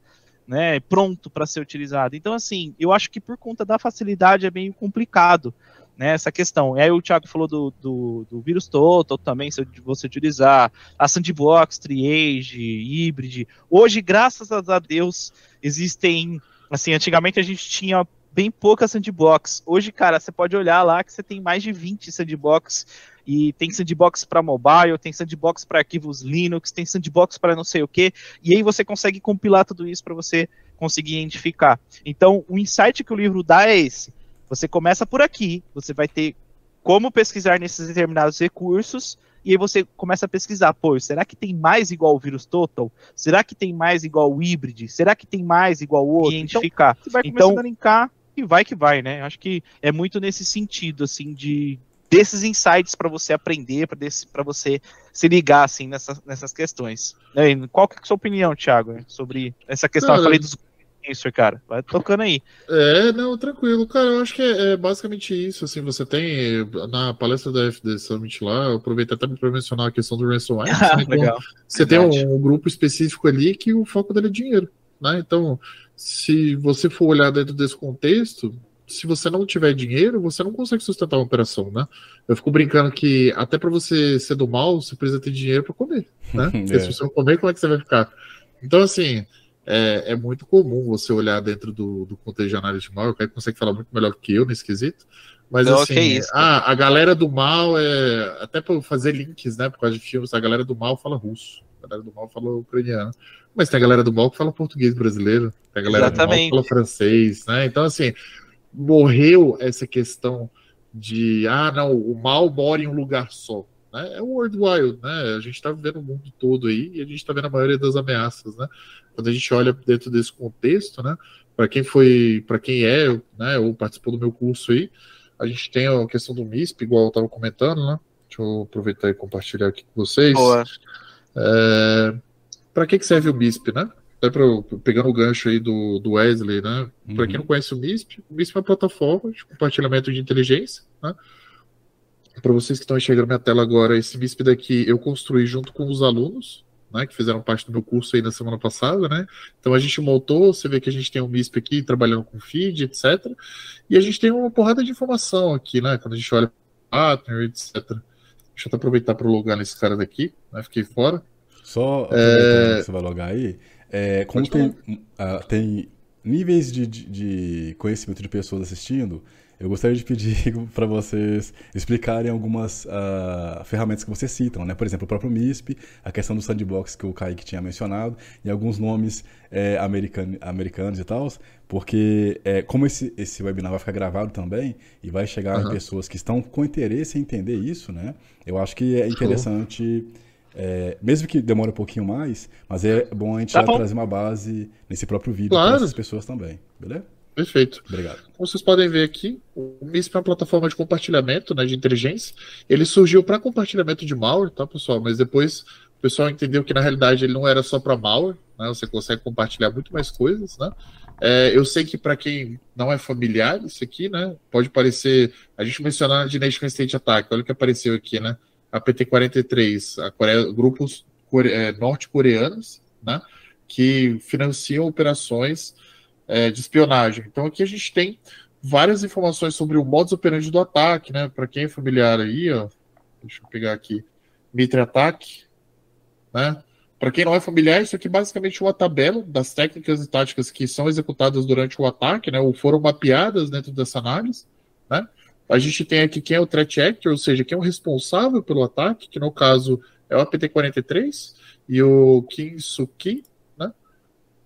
[SPEAKER 3] né, pronto para ser utilizado. Então, assim, eu acho que por conta da facilidade é meio complicado né, essa questão. E aí o Thiago falou do, do, do vírus total também, se você utilizar a sandbox, triage, hybrid. Hoje, graças a Deus, existem, assim, antigamente a gente tinha bem pouca sandbox. Hoje, cara, você pode olhar lá que você tem mais de 20 sandbox e tem sandbox para mobile, tem sandbox para arquivos Linux, tem sandbox para não sei o que, e aí você consegue compilar tudo isso para você conseguir identificar. Então, o insight que o livro dá é esse você começa por aqui, você vai ter como pesquisar nesses determinados recursos, e aí você começa a pesquisar, pô, será que tem mais igual o vírus total? Será que tem mais igual o híbrido? Será que tem mais igual o outro? Identificar. Então, você vai então, começando a linkar e vai que vai, né? Acho que é muito nesse sentido, assim, de desses insights para você aprender, para você se ligar, assim, nessa, nessas questões. Qual que é a sua opinião, Thiago, sobre essa questão? Cara, eu falei dos isso, cara. Vai tocando aí.
[SPEAKER 2] É, não, tranquilo. Cara, eu acho que é, é basicamente isso. Assim, você tem na palestra da FD Summit lá, eu aproveitei até para mencionar a questão do ransomware.
[SPEAKER 3] Ah, legal.
[SPEAKER 2] Você Verdade. tem um, um, grupo específico ali que o foco dele é dinheiro. Né? Então, se você for olhar dentro desse contexto, se você não tiver dinheiro, você não consegue sustentar uma operação, né? Eu fico brincando que até para você ser do mal, você precisa ter dinheiro para comer, né? É. se você não comer, como é que você vai ficar? Então, assim, é, é muito comum você olhar dentro do, do contexto de análise de mal, o cara consegue falar muito melhor que eu nesse quesito. Mas não, assim, isso, ah, a galera do mal é. Até para fazer links, né? Por causa de filmes, a galera do mal fala russo, a galera do mal fala ucraniano. Mas tem a galera do mal que fala português brasileiro, tem a galera Exatamente. do mal que fala francês, né? Então, assim, morreu essa questão de ah, não, o mal mora em um lugar só. Né? É o World Wild, né? A gente está vivendo o mundo todo aí e a gente está vendo a maioria das ameaças, né? Quando a gente olha dentro desse contexto, né, para quem foi, para quem é, né, ou participou do meu curso aí, a gente tem a questão do MISP, igual eu estava comentando, né? Deixa eu aproveitar e compartilhar aqui com vocês. Boa. É, para que, que serve o MISP, né? Até pra, pegando o gancho aí do, do Wesley, né? Uhum. Para quem não conhece o MISP, o MISP é uma plataforma de compartilhamento de inteligência, né? Para vocês que estão enxergando minha tela agora, esse MISP daqui eu construí junto com os alunos, né, que fizeram parte do meu curso aí na semana passada, né? Então a gente montou, você vê que a gente tem um MISP aqui trabalhando com feed, etc. E a gente tem uma porrada de informação aqui, né? Quando a gente olha partner, etc. Deixa eu até aproveitar para logar nesse cara daqui, né? Fiquei fora.
[SPEAKER 1] Só é... você vai logar aí, é, como tem, uh, tem níveis de, de, de conhecimento de pessoas assistindo, eu gostaria de pedir para vocês explicarem algumas uh, ferramentas que vocês citam, né? Por exemplo, o próprio MISP, a questão do sandbox que o Kaique tinha mencionado, e alguns nomes é, american, americanos e tal, porque é, como esse, esse webinar vai ficar gravado também e vai chegar uhum. em pessoas que estão com interesse em entender isso, né? Eu acho que é interessante... É, mesmo que demore um pouquinho mais, mas é bom a gente tá trazer uma base nesse próprio vídeo claro. para essas pessoas também, beleza?
[SPEAKER 2] Perfeito.
[SPEAKER 1] Obrigado.
[SPEAKER 2] Como vocês podem ver aqui, o MISP é uma plataforma de compartilhamento né, de inteligência. Ele surgiu para compartilhamento de malware, tá, pessoal? Mas depois o pessoal entendeu que na realidade ele não era só para malware, né? Você consegue compartilhar muito mais coisas, né? É, eu sei que para quem não é familiar isso aqui, né, pode parecer. A gente mencionou de Nation State Attack, olha o que apareceu aqui, né? A PT-43, a Coreia, grupos core, é, norte-coreanos, né, que financiam operações é, de espionagem. Então aqui a gente tem várias informações sobre o modus operandi do ataque, né? Para quem é familiar aí, ó, deixa eu pegar aqui, Mitre Ataque, né? Para quem não é familiar, isso aqui é basicamente uma tabela das técnicas e táticas que são executadas durante o ataque, né? Ou foram mapeadas dentro dessa análise, né? A gente tem aqui quem é o threat actor, ou seja, quem é o responsável pelo ataque, que no caso é o APT-43 e o Kim Suki, né?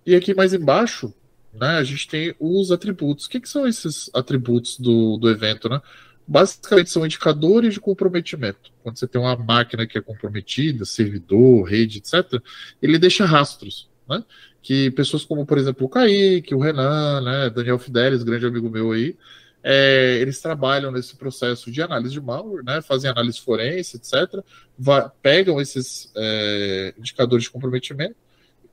[SPEAKER 2] E aqui mais embaixo né, a gente tem os atributos. O que, que são esses atributos do, do evento? Né? Basicamente são indicadores de comprometimento. Quando você tem uma máquina que é comprometida, servidor, rede, etc., ele deixa rastros. Né? Que pessoas como, por exemplo, o Kaique, o Renan, né, Daniel Fidelis, grande amigo meu aí, é, eles trabalham nesse processo de análise de malware, né, fazem análise forense, etc., pegam esses é, indicadores de comprometimento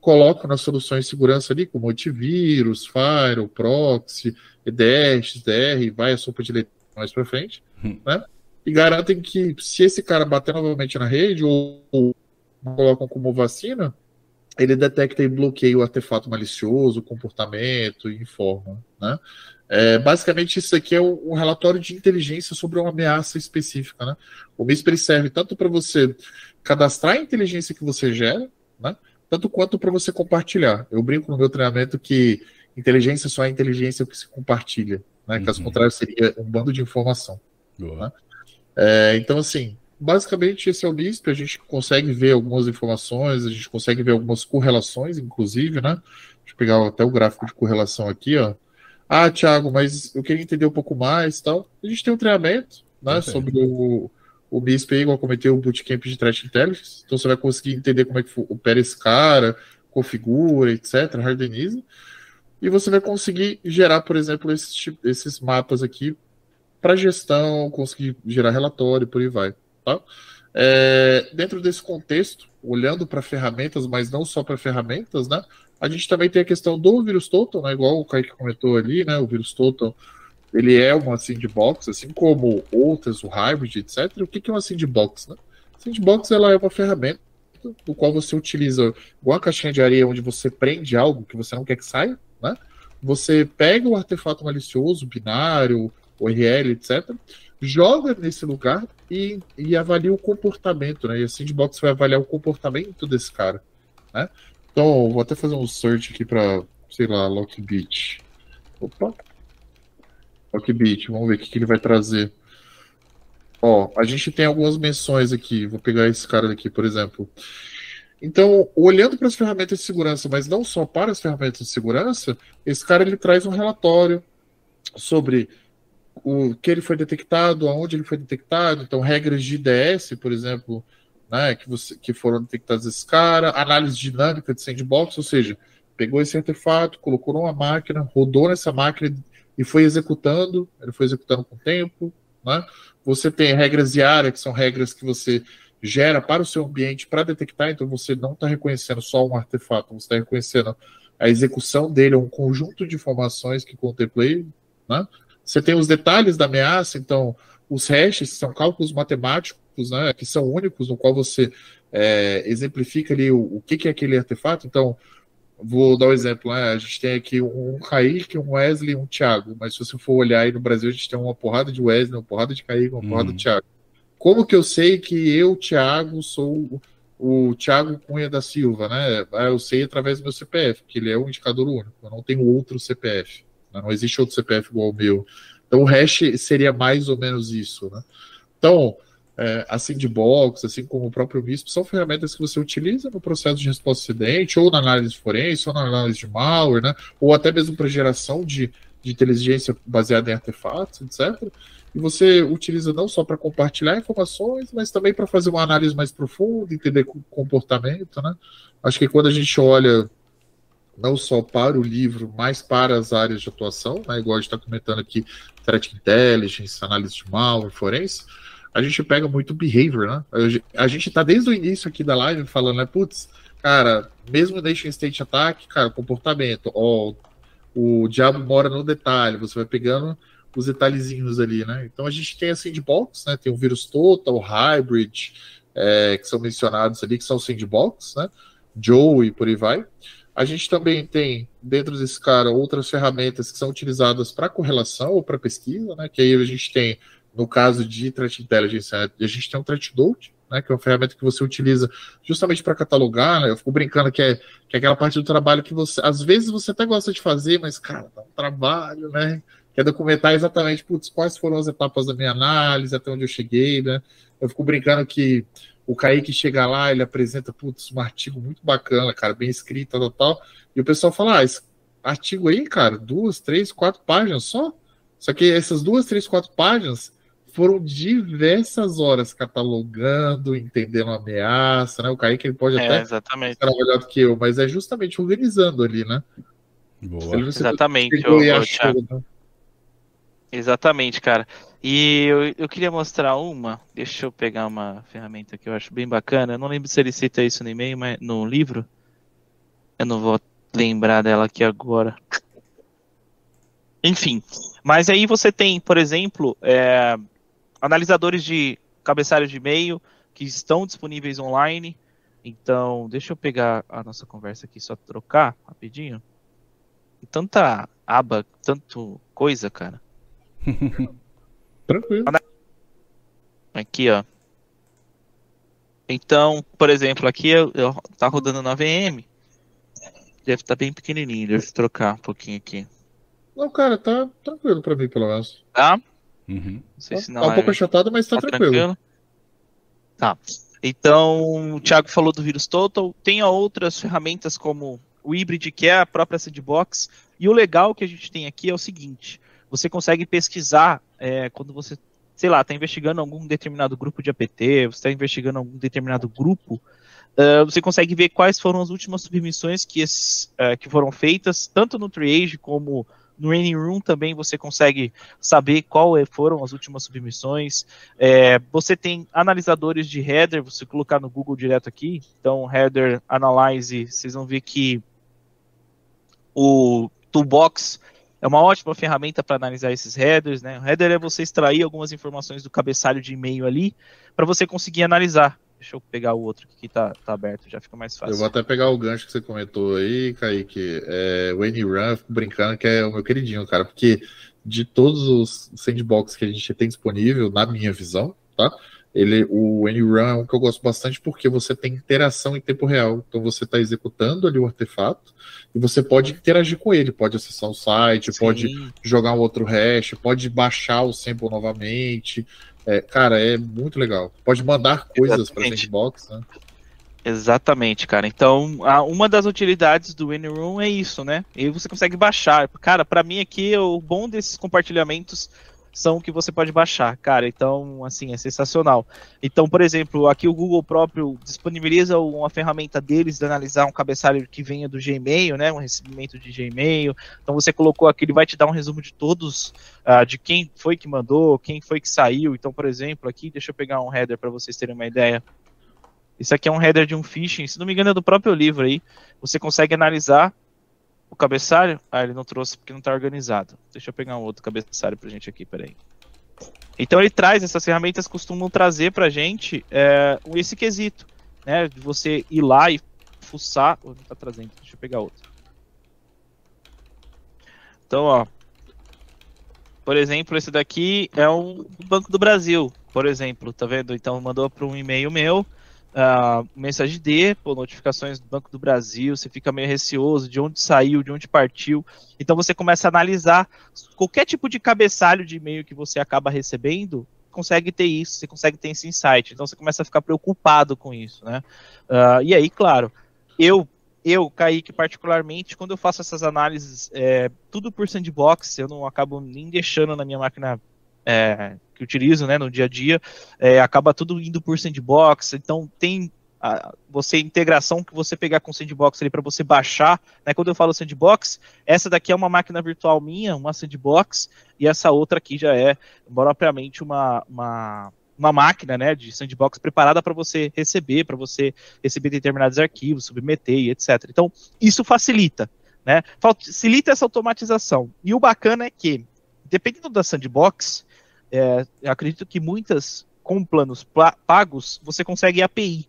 [SPEAKER 2] coloco nas soluções de segurança ali, como antivírus, firewall, proxy, EDS, DR, vai a sopa de leite mais para frente, hum. né? E garantem que se esse cara bater novamente na rede ou, ou colocam como vacina, ele detecta e bloqueia o artefato malicioso, o comportamento e informa, né? É, basicamente, isso aqui é um, um, relatório de inteligência sobre uma ameaça específica, né? O MISP serve tanto para você cadastrar a inteligência que você gera, né? Tanto quanto para você compartilhar. Eu brinco no meu treinamento que inteligência só é inteligência que se compartilha, né? Uhum. Caso contrário, seria um bando de informação. Né? É, então, assim, basicamente esse é o LISP, a gente consegue ver algumas informações, a gente consegue ver algumas correlações, inclusive, né? Deixa eu pegar até o gráfico de correlação aqui, ó. Ah, Thiago, mas eu queria entender um pouco mais tal. A gente tem um treinamento, né, sobre o, o BISP é igual cometeu o bootcamp de Threat Intelligence, então você vai conseguir entender como é que opera esse cara, configura, etc., hardeniza, e você vai conseguir gerar, por exemplo, esses, esses mapas aqui para gestão, conseguir gerar relatório, por aí vai, tá? É, dentro desse contexto, olhando para ferramentas, mas não só para ferramentas, né? A gente também tem a questão do vírus total, né? Igual o Kaique comentou ali, né? O vírus total ele é uma sandbox, assim como outras, o Hybrid, etc. O que é uma sandbox? Né? Sandbox ela é uma ferramenta no qual você utiliza, igual a caixinha de areia, onde você prende algo que você não quer que saia, né? Você pega o artefato malicioso, binário, URL, etc., joga nesse lugar e, e avalia o comportamento, né? E a sandbox vai avaliar o comportamento desse cara, né? Então, vou até fazer um search aqui para, sei lá, Lockbit. Opa, Rockbeat, vamos ver o que, que ele vai trazer. Ó, a gente tem algumas menções aqui. Vou pegar esse cara aqui, por exemplo. Então, olhando para as ferramentas de segurança, mas não só para as ferramentas de segurança, esse cara ele traz um relatório sobre o que ele foi detectado, aonde ele foi detectado, então regras de IDS, por exemplo, né, que, você, que foram detectadas esse cara, análise dinâmica de sandbox, ou seja, pegou esse artefato, colocou numa máquina, rodou nessa máquina e foi executando, ele foi executando com o tempo. Né? Você tem regras de área, que são regras que você gera para o seu ambiente para detectar, então você não está reconhecendo só um artefato, você está reconhecendo a execução dele, um conjunto de informações que contemplei. Né? Você tem os detalhes da ameaça, então os hashes são cálculos matemáticos, né, que são únicos, no qual você é, exemplifica ali o, o que, que é aquele artefato. Então, Vou dar um exemplo, né? A gente tem aqui um Kaique, um Wesley um Thiago. Mas se você for olhar aí no Brasil, a gente tem uma porrada de Wesley, uma porrada de Kaique, uma porrada de uhum. Thiago. Como que eu sei que eu, Thiago, sou o Thiago Cunha da Silva, né? Ah, eu sei através do meu CPF, que ele é um indicador único. Eu não tenho outro CPF. Né? Não existe outro CPF igual ao meu. Então o hash seria mais ou menos isso, né? Então, é, a Sandbox, assim como o próprio MISP, são ferramentas que você utiliza no processo de resposta ao acidente, ou na análise forense, ou na análise de malware, né? ou até mesmo para geração de, de inteligência baseada em artefatos, etc. E você utiliza não só para compartilhar informações, mas também para fazer uma análise mais profunda, entender comportamento. Né? Acho que quando a gente olha não só para o livro, mas para as áreas de atuação, né? igual a gente está comentando aqui, threat intelligence, análise de malware, forense, a gente pega muito behavior, né? A gente tá desde o início aqui da live falando, né? Putz, cara, mesmo Nation State Attack, cara, comportamento, ó, o diabo mora no detalhe, você vai pegando os detalhezinhos ali, né? Então a gente tem a sandbox, né? Tem o vírus total, hybrid, é, que são mencionados ali, que são sandbox, né? Joe e por aí vai. A gente também tem, dentro desse cara, outras ferramentas que são utilizadas para correlação ou para pesquisa, né? Que aí a gente tem, no caso de Threat Intelligence, a gente tem um Threat Note, né, que é uma ferramenta que você utiliza justamente para catalogar. Né, eu fico brincando que é, que é aquela parte do trabalho que você, às vezes, você até gosta de fazer, mas, cara, dá um trabalho, né? Quer documentar exatamente putz, quais foram as etapas da minha análise, até onde eu cheguei, né? Eu fico brincando que o Kaique chega lá, ele apresenta, putz, um artigo muito bacana, cara, bem escrito, tal, tal, e o pessoal fala, ah, esse artigo aí, cara, duas, três, quatro páginas só? Só que essas duas, três, quatro páginas foram diversas horas catalogando, entendendo a ameaça, né? O Kaique ele pode é, até
[SPEAKER 3] exatamente.
[SPEAKER 2] ser melhor do que eu, mas é justamente organizando ali, né?
[SPEAKER 3] Boa. Exatamente. Eu, eu, né? Exatamente, cara. E eu, eu queria mostrar uma. Deixa eu pegar uma ferramenta que eu acho bem bacana. Eu não lembro se ele cita isso no e-mail, mas no livro. Eu não vou lembrar dela aqui agora. Enfim. Mas aí você tem, por exemplo, é, analisadores de cabeçalho de e-mail que estão disponíveis online. Então, deixa eu pegar a nossa conversa aqui, só trocar rapidinho. Tanta aba, tanto coisa, cara.
[SPEAKER 2] Tranquilo.
[SPEAKER 3] Aqui, ó. Então, por exemplo, aqui eu, eu tá rodando na VM. Deve estar tá bem pequenininho, deixa eu trocar um pouquinho aqui.
[SPEAKER 2] Não, cara, tá tranquilo pra mim, pelo menos.
[SPEAKER 3] Tá?
[SPEAKER 2] Uhum. Não sei se não tá um é... pouco achatado, mas tá, tá tranquilo. tranquilo.
[SPEAKER 3] Tá. Então, o Thiago falou do vírus Total. Tem outras ferramentas como o Hybrid, que é a própria sandbox. E o legal que a gente tem aqui é o seguinte: você consegue pesquisar é, quando você, sei lá, está investigando algum determinado grupo de APT, você está investigando algum determinado grupo. Uh, você consegue ver quais foram as últimas submissões que, esses, uh, que foram feitas, tanto no Triage como no Raining Room também você consegue saber qual é, foram as últimas submissões. É, você tem analisadores de header, você colocar no Google direto aqui. Então, header analyze, vocês vão ver que o Toolbox é uma ótima ferramenta para analisar esses headers. Né? O header é você extrair algumas informações do cabeçalho de e-mail ali para você conseguir analisar. Deixa eu pegar o outro que tá, tá aberto, já fica mais fácil.
[SPEAKER 2] Eu vou até pegar o gancho que você comentou aí, Kaique. É, o Run, fico brincando que é o meu queridinho, cara, porque de todos os sandbox que a gente tem disponível, na minha visão, tá? Ele, o Run é um que eu gosto bastante porque você tem interação em tempo real. Então você está executando ali o artefato e você pode interagir com ele, pode acessar o site, Sim. pode jogar um outro hash, pode baixar o sample novamente. É, cara, é muito legal. Pode mandar coisas para sandbox, né?
[SPEAKER 3] Exatamente, cara. Então, a, uma das utilidades do Room é isso, né? E você consegue baixar. Cara, para mim aqui, o bom desses compartilhamentos são que você pode baixar, cara. Então, assim, é sensacional. Então, por exemplo, aqui o Google próprio disponibiliza uma ferramenta deles de analisar um cabeçalho que venha do Gmail, né? Um recebimento de Gmail. Então, você colocou aqui, ele vai te dar um resumo de todos, uh, de quem foi que mandou, quem foi que saiu. Então, por exemplo, aqui, deixa eu pegar um header para vocês terem uma ideia. Isso aqui é um header de um phishing, se não me engano é do próprio livro aí. Você consegue analisar o cabeçalho? Ah, ele não trouxe porque não está organizado. Deixa eu pegar um outro cabeçalho para gente aqui, peraí. Então ele traz, essas ferramentas costumam trazer para gente é, esse quesito, né? De você ir lá e fuçar. Oh, não está trazendo, deixa eu pegar outro. Então, ó. Por exemplo, esse daqui é um Banco do Brasil, por exemplo, tá vendo? Então mandou para um e-mail meu uh, mensagem D, pô, notificações do Banco do Brasil, você fica meio receoso de onde saiu, de onde partiu. Então você começa a analisar qualquer tipo de cabeçalho de e-mail que você acaba recebendo, consegue ter isso, você consegue ter esse insight. Então você começa a ficar preocupado com isso, né? Uh, e aí, claro, eu eu, Kaique, particularmente, quando eu faço essas análises, é, tudo por sandbox, eu não acabo nem deixando na minha máquina é, que utilizo né, no dia a dia, é, acaba tudo indo por sandbox, então tem a, você integração que você pegar com sandbox ali para você baixar, né? Quando eu falo sandbox, essa daqui é uma máquina virtual minha, uma sandbox, e essa outra aqui já é propriamente uma, uma, uma máquina, né, de sandbox preparada para você receber, para você receber determinados arquivos, submeter e etc. Então, isso facilita. né? Facilita essa automatização. E o bacana é que, dependendo da sandbox, é, eu acredito que muitas com planos pagos você consegue API.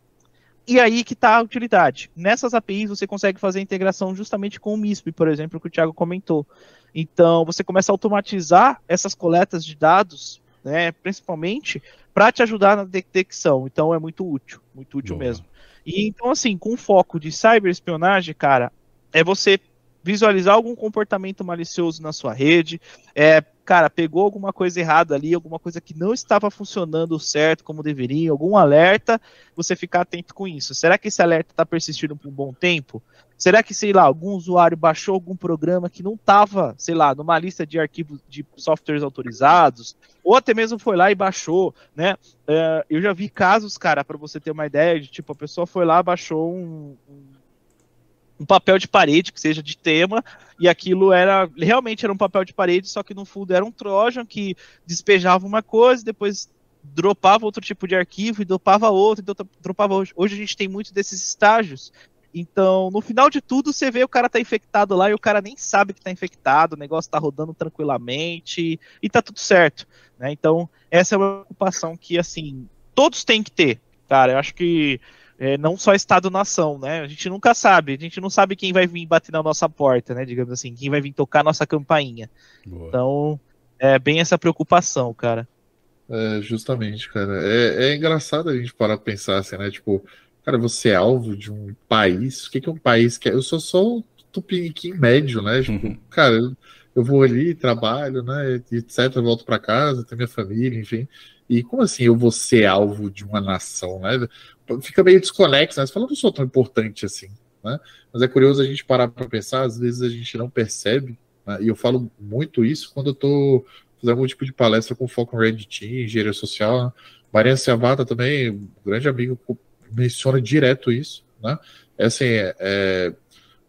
[SPEAKER 3] E aí que está a utilidade. Nessas APIs você consegue fazer a integração justamente com o MISP, por exemplo, que o Thiago comentou. Então você começa a automatizar essas coletas de dados, né, principalmente para te ajudar na detecção. Então é muito útil, muito útil Boa. mesmo. E então assim, com foco de cyberespionagem, cara, é você visualizar algum comportamento malicioso na sua rede, é, cara, pegou alguma coisa errada ali, alguma coisa que não estava funcionando certo como deveria, algum alerta, você ficar atento com isso. Será que esse alerta está persistindo por um bom tempo? Será que, sei lá, algum usuário baixou algum programa que não estava, sei lá, numa lista de arquivos de softwares autorizados? Ou até mesmo foi lá e baixou, né? Uh, eu já vi casos, cara, para você ter uma ideia de tipo, a pessoa foi lá, baixou um, um um papel de parede que seja de tema, e aquilo era realmente era um papel de parede, só que no fundo era um Trojan que despejava uma coisa, depois dropava outro tipo de arquivo e dropava outro, e dropava hoje. Hoje a gente tem muito desses estágios. Então, no final de tudo, você vê o cara tá infectado lá e o cara nem sabe que tá infectado, o negócio tá rodando tranquilamente e tá tudo certo, né? Então, essa é uma preocupação que assim, todos têm que ter. Cara, eu acho que é, não só Estado-nação, né? A gente nunca sabe, a gente não sabe quem vai vir bater na nossa porta, né? Digamos assim, quem vai vir tocar nossa campainha. Boa. Então, é bem essa preocupação, cara.
[SPEAKER 2] É, justamente, cara. É, é engraçado a gente parar pra pensar assim, né? Tipo, cara, você é alvo de um país. O que, que é um país que é? Eu sou só um tupiniquim médio, né? Tipo, uhum. cara, eu, eu, vou ali, trabalho, né? Etc. Volto para casa, tenho minha família, enfim. E como assim eu vou ser alvo de uma nação, né? fica meio desconexo, né? Você fala, não sou tão importante assim, né? Mas é curioso a gente parar para pensar, às vezes a gente não percebe, né? e eu falo muito isso quando eu fazendo algum tipo de palestra com foco em Red Team, engenharia social. Né? Maria Ciavata também, um grande amigo, menciona direto isso, né? É assim, é, é,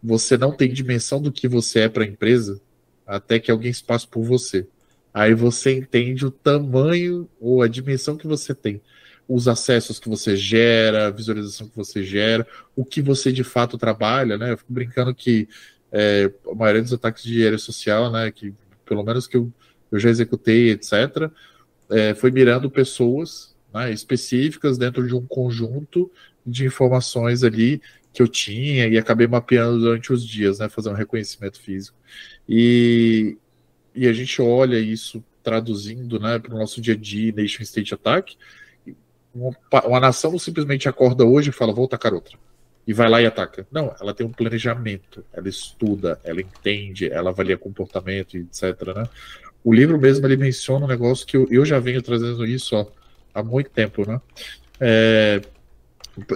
[SPEAKER 2] você não tem dimensão do que você é para a empresa até que alguém se passe por você. Aí você entende o tamanho ou a dimensão que você tem os acessos que você gera, a visualização que você gera, o que você de fato trabalha, né? Eu fico brincando que é, a maioria dos ataques de área social, né, que pelo menos que eu, eu já executei, etc., é, foi mirando pessoas né, específicas dentro de um conjunto de informações ali que eu tinha e acabei mapeando durante os dias, né, fazer um reconhecimento físico. E, e a gente olha isso traduzindo né, para o nosso dia a dia, Nation State Attack, uma, uma nação não simplesmente acorda hoje e fala, vou atacar outra. E vai lá e ataca. Não, ela tem um planejamento, ela estuda, ela entende, ela avalia comportamento, etc. Né? O livro mesmo ele menciona um negócio que eu, eu já venho trazendo isso ó, há muito tempo. Né? É,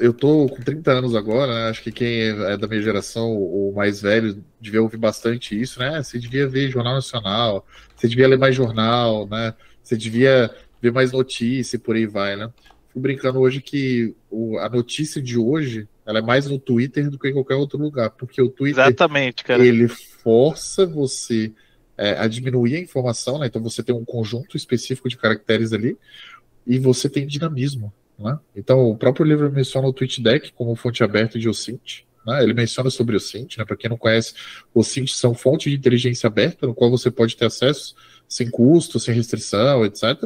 [SPEAKER 2] eu tô com 30 anos agora, né? acho que quem é da minha geração ou mais velho devia ouvir bastante isso, né? Você devia ver Jornal Nacional, você devia ler mais jornal, né? Você devia ver mais notícia e por aí vai, né? Fico brincando hoje que o, a notícia de hoje ela é mais no Twitter do que em qualquer outro lugar, porque o Twitter
[SPEAKER 3] Exatamente, cara.
[SPEAKER 2] ele força você é, a diminuir a informação, né? Então você tem um conjunto específico de caracteres ali e você tem dinamismo, né? Então o próprio livro menciona o TweetDeck como fonte aberta de OSINT, né? Ele menciona sobre o OSINT, né? Para quem não conhece, os OSINT são fontes de inteligência aberta, no qual você pode ter acesso sem custo, sem restrição, etc.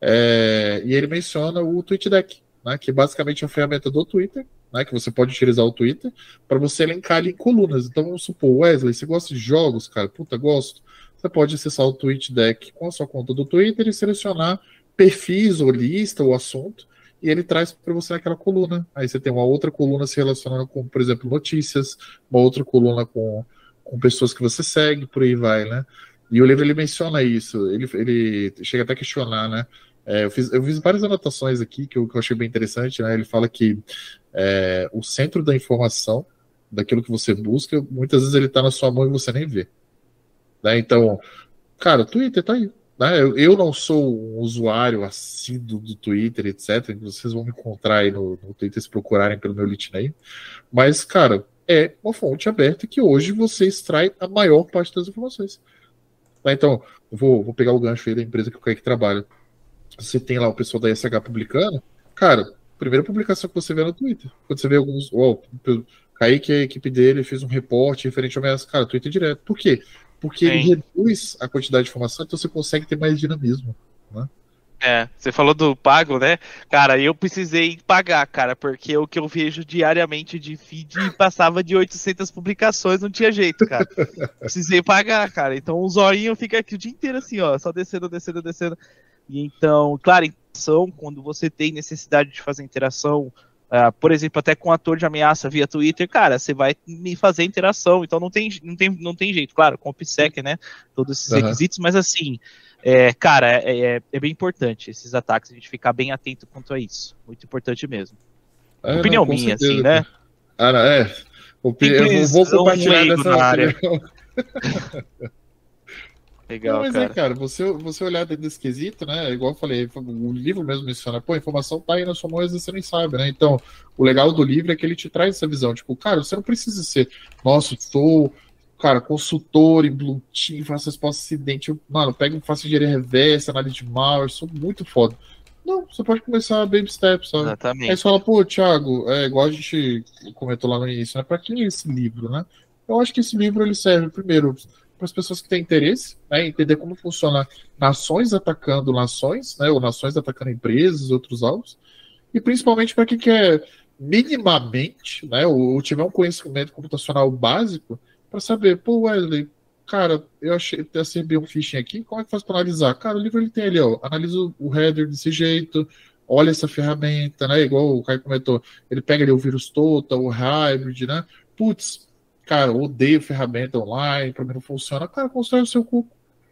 [SPEAKER 2] É, e ele menciona o TweetDeck, né, que basicamente é uma ferramenta do Twitter, né, que você pode utilizar o Twitter para você elencar ali em colunas. Então vamos supor, Wesley, você gosta de jogos, cara? Puta, gosto. Você pode acessar o TweetDeck com a sua conta do Twitter e selecionar perfis ou lista ou assunto e ele traz para você aquela coluna. Aí você tem uma outra coluna se relacionando com, por exemplo, notícias, uma outra coluna com, com pessoas que você segue, por aí vai, né? E o livro ele menciona isso, ele, ele chega até a questionar, né? É, eu, fiz, eu fiz várias anotações aqui que eu, que eu achei bem interessante, né? Ele fala que é, o centro da informação, daquilo que você busca, muitas vezes ele está na sua mão e você nem vê. Né? Então, cara, o Twitter tá aí. Né? Eu, eu, não sou um usuário assíduo do Twitter, etc. Vocês vão me encontrar aí no, no Twitter se procurarem pelo meu nickname. Mas, cara, é uma fonte aberta que hoje você extrai a maior parte das informações. Né? Então, vou, vou pegar o gancho aí da empresa que o Kaique trabalha você tem lá o pessoal da SH publicando, cara, primeira publicação que você vê é no Twitter. Quando você vê alguns. Oh, Kaique a equipe dele fez um reporte referente ao ameaça. Cara, Twitter direto. Por quê? Porque Sim. ele reduz a quantidade de informação, então você consegue ter mais dinamismo. Né?
[SPEAKER 3] É, você falou do pago, né? Cara, eu precisei pagar, cara, porque o que eu vejo diariamente de feed passava de 800 publicações, não tinha jeito, cara. precisei pagar, cara. Então o zoinho fica aqui o dia inteiro assim, ó, só descendo, descendo, descendo. E então, claro, interação, quando você tem necessidade de fazer interação, uh, por exemplo, até com ator de ameaça via Twitter, cara, você vai me fazer interação, então não tem, não tem, não tem jeito, claro, com o PSEC, né? Todos esses uhum. requisitos, mas assim, é, cara, é, é, é, bem importante esses ataques, a gente ficar bem atento quanto a isso. Muito importante mesmo. É, Opinião não, minha, assim, né?
[SPEAKER 2] Cara, é. eu vou compartilhar dessa área. Legal, não, mas cara. é, cara, você, você olhar dentro desse quesito, né? Igual eu falei, o livro mesmo menciona, pô, a informação tá aí na sua mão e você nem sabe, né? Então, o legal do livro é que ele te traz essa visão. Tipo, cara, você não precisa ser, nossa, sou cara, consultor em Blue Team, faço resposta acidente. Eu, mano, pego, faço engenharia reversa, análise de malware, sou muito foda. Não, você pode começar baby steps, sabe? Exatamente. Aí você fala, pô, Thiago, é igual a gente comentou lá no início, né? Pra quem é esse livro, né? Eu acho que esse livro ele serve, primeiro, para as pessoas que têm interesse, né? Entender como funciona nações atacando nações, né? Ou nações atacando empresas, outros alvos. E principalmente para quem quer minimamente, né? Ou tiver um conhecimento computacional básico para saber, pô, Wesley, cara, eu achei recebi um phishing aqui, como é que faz para analisar? Cara, o livro ele tem ali, ó, analisa o header desse jeito, olha essa ferramenta, né? Igual o Caio comentou, ele pega ali o vírus total, o hybrid, né? Putz, cara, odeio ferramenta online, para mim não funciona. Cara, constrói o seu.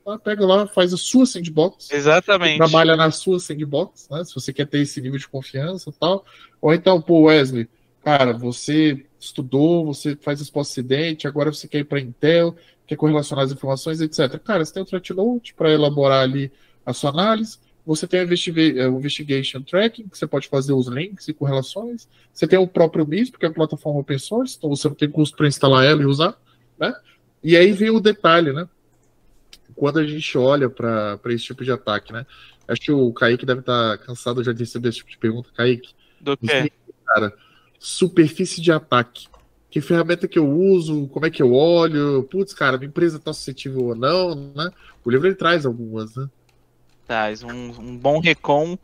[SPEAKER 2] Tá? Pega lá, faz a sua sandbox.
[SPEAKER 3] Exatamente.
[SPEAKER 2] Trabalha na sua sandbox, né? Se você quer ter esse nível de confiança e tal. Ou então, pô, Wesley, cara, você estudou, você faz exposto acidente, agora você quer ir para Intel, quer correlacionar as informações, etc. Cara, você tem o threat load para elaborar ali a sua análise, você tem o é, investigation tracking, que você pode fazer os links e correlações, você tem o próprio MIS, porque é uma plataforma open source, então você não tem custo para instalar ela e usar, né? E aí vem o detalhe, né? Quando a gente olha para esse tipo de ataque, né? Acho que o Kaique deve estar tá cansado já de receber esse tipo de pergunta, Kaique.
[SPEAKER 3] Do quê?
[SPEAKER 2] Cara, superfície de ataque. Que ferramenta que eu uso, como é que eu olho, putz, cara, minha empresa está suscetível ou não, né? O livro ele traz algumas, né?
[SPEAKER 3] Traz um, um bom recon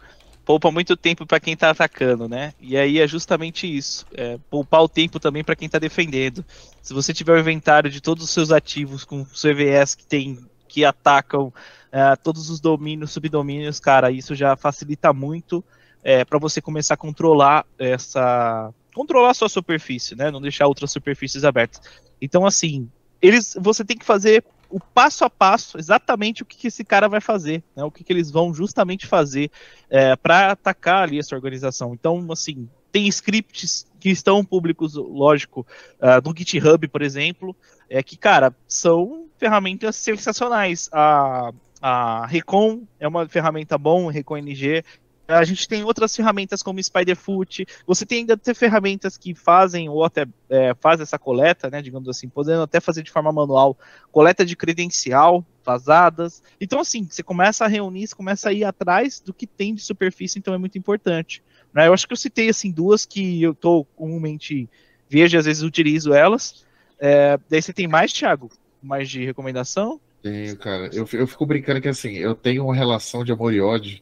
[SPEAKER 3] poupa muito tempo para quem está atacando, né? E aí é justamente isso, é, poupar o tempo também para quem está defendendo. Se você tiver o inventário de todos os seus ativos com CVS que tem que atacam é, todos os domínios, subdomínios, cara, isso já facilita muito é, para você começar a controlar essa controlar sua superfície, né? Não deixar outras superfícies abertas. Então, assim, eles, você tem que fazer o passo a passo, exatamente o que, que esse cara vai fazer, né? O que, que eles vão justamente fazer é, para atacar ali essa organização. Então, assim, tem scripts que estão públicos, lógico, uh, do GitHub, por exemplo, é que, cara, são ferramentas sensacionais. A, a Recon é uma ferramenta bom, Recon NG, a gente tem outras ferramentas como Spiderfoot. Você tem ainda ter ferramentas que fazem ou até é, fazem essa coleta, né, digamos assim, podendo até fazer de forma manual, coleta de credencial vazadas. Então, assim, você começa a reunir, você começa a ir atrás do que tem de superfície, então é muito importante. Né? Eu acho que eu citei assim duas que eu tô comumente vejo e às vezes utilizo elas. É, daí você tem mais, Thiago? Mais de recomendação?
[SPEAKER 2] Tenho, cara. Eu, eu fico brincando que assim, eu tenho uma relação de amor e ódio